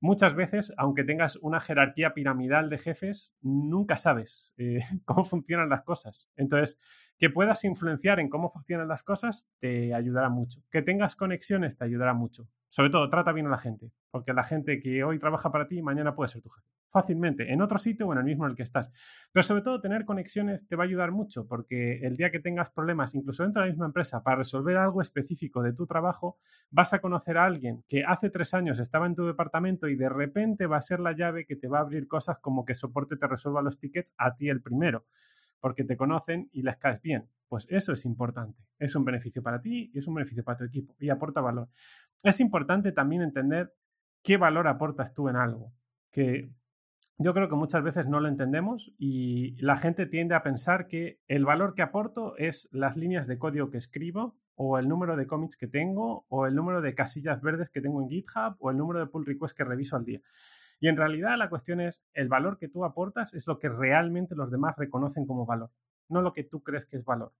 muchas veces, aunque tengas una jerarquía piramidal de jefes, nunca sabes eh, cómo funcionan las cosas. Entonces, que puedas influenciar en cómo funcionan las cosas te ayudará mucho. Que tengas conexiones te ayudará mucho. Sobre todo, trata bien a la gente, porque la gente que hoy trabaja para ti, mañana puede ser tu jefe. Fácilmente, en otro sitio o en el mismo en el que estás. Pero sobre todo, tener conexiones te va a ayudar mucho, porque el día que tengas problemas, incluso dentro de la misma empresa, para resolver algo específico de tu trabajo, vas a conocer a alguien que hace tres años estaba en tu departamento y de repente va a ser la llave que te va a abrir cosas como que soporte te resuelva los tickets a ti el primero porque te conocen y les caes bien. Pues eso es importante. Es un beneficio para ti y es un beneficio para tu equipo y aporta valor. Es importante también entender qué valor aportas tú en algo, que yo creo que muchas veces no lo entendemos y la gente tiende a pensar que el valor que aporto es las líneas de código que escribo o el número de commits que tengo o el número de casillas verdes que tengo en GitHub o el número de pull requests que reviso al día. Y en realidad la cuestión es, el valor que tú aportas es lo que realmente los demás reconocen como valor, no lo que tú crees que es valor.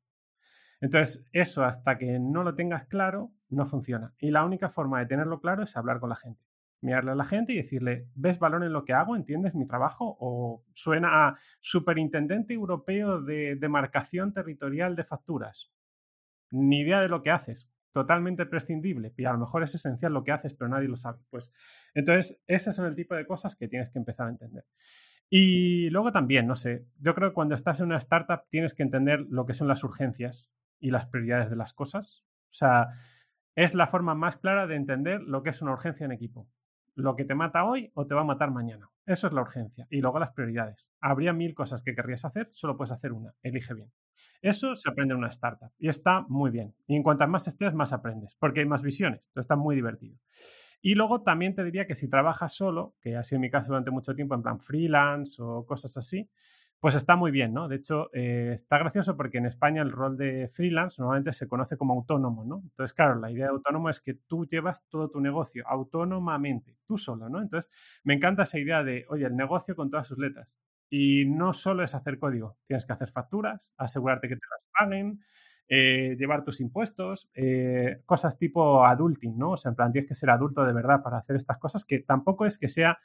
Entonces, eso hasta que no lo tengas claro, no funciona. Y la única forma de tenerlo claro es hablar con la gente. Mirarle a la gente y decirle, ¿ves valor en lo que hago? ¿Entiendes mi trabajo? ¿O suena a superintendente europeo de demarcación territorial de facturas? Ni idea de lo que haces totalmente prescindible y a lo mejor es esencial lo que haces, pero nadie lo sabe. Pues entonces, ese son el tipo de cosas que tienes que empezar a entender. Y luego también, no sé, yo creo que cuando estás en una startup tienes que entender lo que son las urgencias y las prioridades de las cosas. O sea, es la forma más clara de entender lo que es una urgencia en equipo. Lo que te mata hoy o te va a matar mañana. Eso es la urgencia. Y luego las prioridades. Habría mil cosas que querrías hacer, solo puedes hacer una. Elige bien. Eso se aprende en una startup y está muy bien. Y en cuanto más estés, más aprendes, porque hay más visiones. Entonces está muy divertido. Y luego también te diría que si trabajas solo, que ha sido mi caso durante mucho tiempo en plan freelance o cosas así, pues está muy bien, ¿no? De hecho, eh, está gracioso porque en España el rol de freelance normalmente se conoce como autónomo, ¿no? Entonces, claro, la idea de autónomo es que tú llevas todo tu negocio autónomamente, tú solo, ¿no? Entonces, me encanta esa idea de, oye, el negocio con todas sus letras. Y no solo es hacer código, tienes que hacer facturas, asegurarte que te las paguen, eh, llevar tus impuestos, eh, cosas tipo adulting, ¿no? O sea, en plan, tienes que ser adulto de verdad para hacer estas cosas, que tampoco es que sea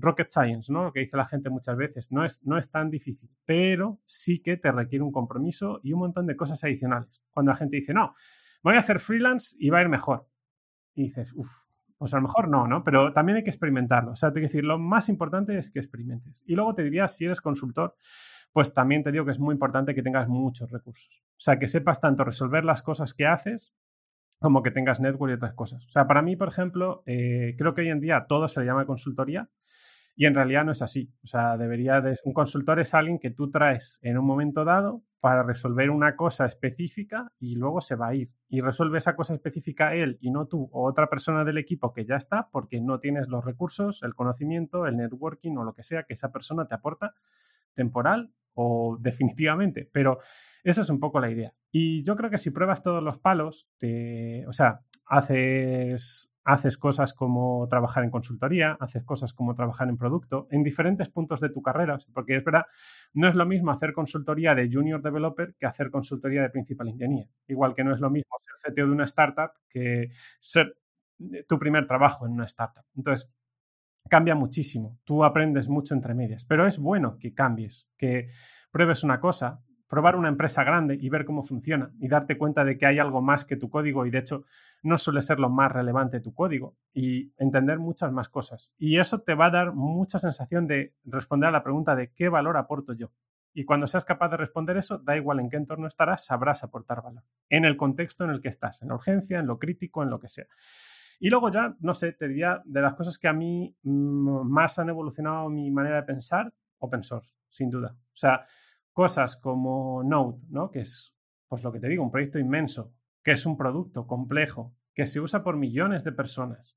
rocket science, ¿no? Lo que dice la gente muchas veces, no es, no es tan difícil, pero sí que te requiere un compromiso y un montón de cosas adicionales. Cuando la gente dice, no, voy a hacer freelance y va a ir mejor. Y dices, uff, pues a lo mejor no, ¿no? Pero también hay que experimentarlo. O sea, te que decir, lo más importante es que experimentes. Y luego te diría, si eres consultor, pues también te digo que es muy importante que tengas muchos recursos. O sea, que sepas tanto resolver las cosas que haces como que tengas network y otras cosas. O sea, para mí, por ejemplo, eh, creo que hoy en día todo se le llama consultoría y en realidad no es así. O sea, debería de... Un consultor es alguien que tú traes en un momento dado para resolver una cosa específica y luego se va a ir. Y resuelve esa cosa específica él y no tú o otra persona del equipo que ya está porque no tienes los recursos, el conocimiento, el networking o lo que sea que esa persona te aporta temporal o definitivamente. Pero esa es un poco la idea. Y yo creo que si pruebas todos los palos, te, o sea, haces, haces cosas como trabajar en consultoría, haces cosas como trabajar en producto, en diferentes puntos de tu carrera, porque es verdad, no es lo mismo hacer consultoría de junior developer que hacer consultoría de principal engineer. Igual que no es lo mismo ser CTO de una startup que ser tu primer trabajo en una startup. Entonces, cambia muchísimo. Tú aprendes mucho entre medias, pero es bueno que cambies, que pruebes una cosa, probar una empresa grande y ver cómo funciona y darte cuenta de que hay algo más que tu código y de hecho no suele ser lo más relevante tu código y entender muchas más cosas. Y eso te va a dar mucha sensación de responder a la pregunta de qué valor aporto yo. Y cuando seas capaz de responder eso, da igual en qué entorno estarás, sabrás aportar valor. En el contexto en el que estás, en la urgencia, en lo crítico, en lo que sea. Y luego ya, no sé, te diría de las cosas que a mí mm, más han evolucionado mi manera de pensar, open source, sin duda. O sea, cosas como Node, ¿no? que es, pues lo que te digo, un proyecto inmenso, que es un producto complejo, que se usa por millones de personas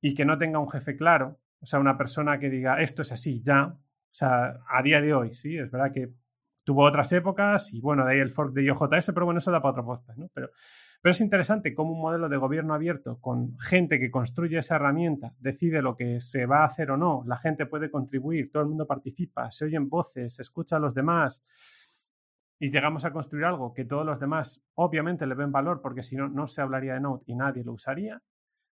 y que no tenga un jefe claro, o sea, una persona que diga esto es así, ya, o sea, a día de hoy, sí, es verdad que tuvo otras épocas y bueno, de ahí el fork de IOJS, pero bueno, eso da para otro podcast, ¿no? Pero, pero es interesante cómo un modelo de gobierno abierto con gente que construye esa herramienta decide lo que se va a hacer o no, la gente puede contribuir, todo el mundo participa, se oyen voces, se escucha a los demás y llegamos a construir algo que todos los demás obviamente le ven valor porque si no, no se hablaría de Node y nadie lo usaría,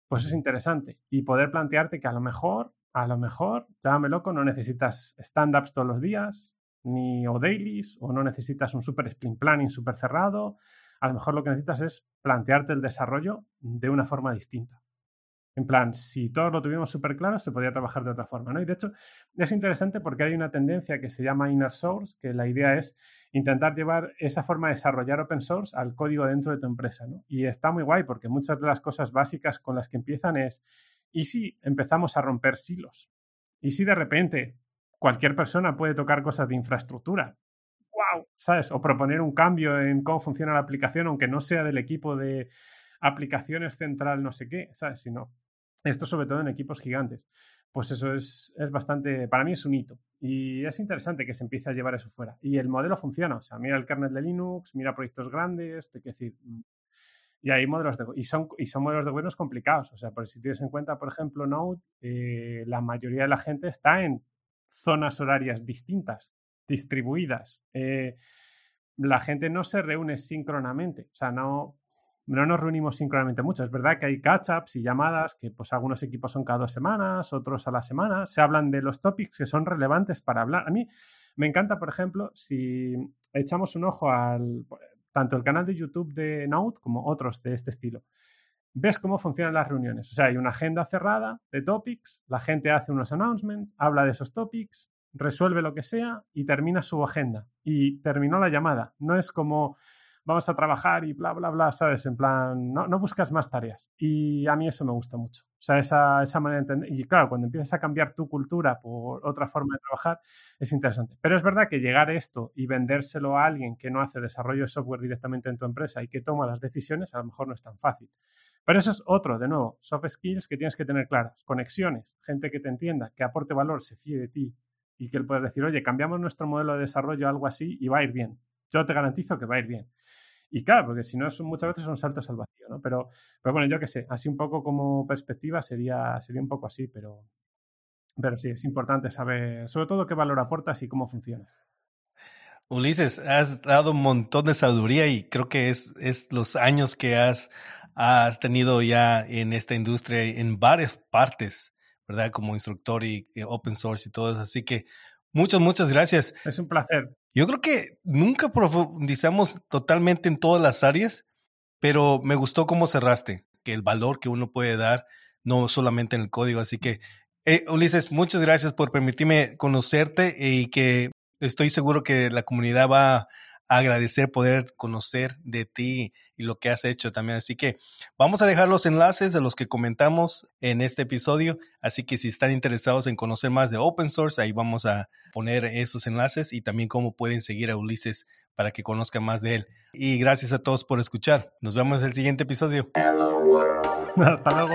pues es interesante. Y poder plantearte que a lo mejor, a lo mejor, llámame loco, no necesitas stand-ups todos los días, ni o dailies, o no necesitas un super sprint planning súper cerrado, a lo mejor lo que necesitas es plantearte el desarrollo de una forma distinta. En plan, si todo lo tuvimos súper claro, se podría trabajar de otra forma, ¿no? Y de hecho, es interesante porque hay una tendencia que se llama inner source, que la idea es intentar llevar esa forma de desarrollar open source al código dentro de tu empresa, ¿no? Y está muy guay porque muchas de las cosas básicas con las que empiezan es, ¿y si empezamos a romper silos? ¿Y si de repente cualquier persona puede tocar cosas de infraestructura? ¿Sabes? O proponer un cambio en cómo funciona la aplicación, aunque no sea del equipo de aplicaciones central no sé qué, ¿sabes? Sino esto sobre todo en equipos gigantes. Pues eso es, es bastante, para mí es un hito. Y es interesante que se empiece a llevar eso fuera. Y el modelo funciona. O sea, mira el kernel de Linux, mira proyectos grandes, te quiero decir. Mm, y hay modelos de, y son, y son modelos de gobiernos complicados. O sea, por si tienes en cuenta, por ejemplo, Node, eh, la mayoría de la gente está en zonas horarias distintas distribuidas. Eh, la gente no se reúne síncronamente, o sea, no, no nos reunimos síncronamente mucho. Es verdad que hay catch-ups y llamadas que pues algunos equipos son cada dos semanas, otros a la semana. Se hablan de los topics que son relevantes para hablar. A mí me encanta, por ejemplo, si echamos un ojo al tanto el canal de YouTube de Node como otros de este estilo. Ves cómo funcionan las reuniones. O sea, hay una agenda cerrada de topics, la gente hace unos announcements, habla de esos topics, resuelve lo que sea y termina su agenda. Y terminó la llamada. No es como vamos a trabajar y bla, bla, bla, ¿sabes? En plan, no, no buscas más tareas. Y a mí eso me gusta mucho. O sea, esa, esa manera de entender. Y claro, cuando empiezas a cambiar tu cultura por otra forma de trabajar, es interesante. Pero es verdad que llegar a esto y vendérselo a alguien que no hace desarrollo de software directamente en tu empresa y que toma las decisiones, a lo mejor no es tan fácil. Pero eso es otro, de nuevo, soft skills que tienes que tener claras. Conexiones, gente que te entienda, que aporte valor, se fíe de ti, y que él puede decir, oye, cambiamos nuestro modelo de desarrollo algo así y va a ir bien. Yo te garantizo que va a ir bien. Y claro, porque si no, son, muchas veces son saltos al vacío, ¿no? Pero, pero bueno, yo qué sé, así un poco como perspectiva sería, sería un poco así, pero, pero sí, es importante saber sobre todo qué valor aportas y cómo funciona. Ulises, has dado un montón de sabiduría y creo que es, es los años que has, has tenido ya en esta industria en varias partes ¿verdad? Como instructor y, open source y todo eso. Así que muchas, muchas gracias. Es un placer. Yo creo que nunca profundizamos totalmente en todas las áreas, pero me gustó cómo cerraste, que el valor que uno puede dar, no solamente en el código. Así que, eh, Ulises, muchas gracias por permitirme conocerte y que estoy seguro que la comunidad va agradecer poder conocer de ti y lo que has hecho también. Así que vamos a dejar los enlaces de los que comentamos en este episodio. Así que si están interesados en conocer más de open source, ahí vamos a poner esos enlaces y también cómo pueden seguir a Ulises para que conozcan más de él. Y gracias a todos por escuchar. Nos vemos en el siguiente episodio. Hasta luego.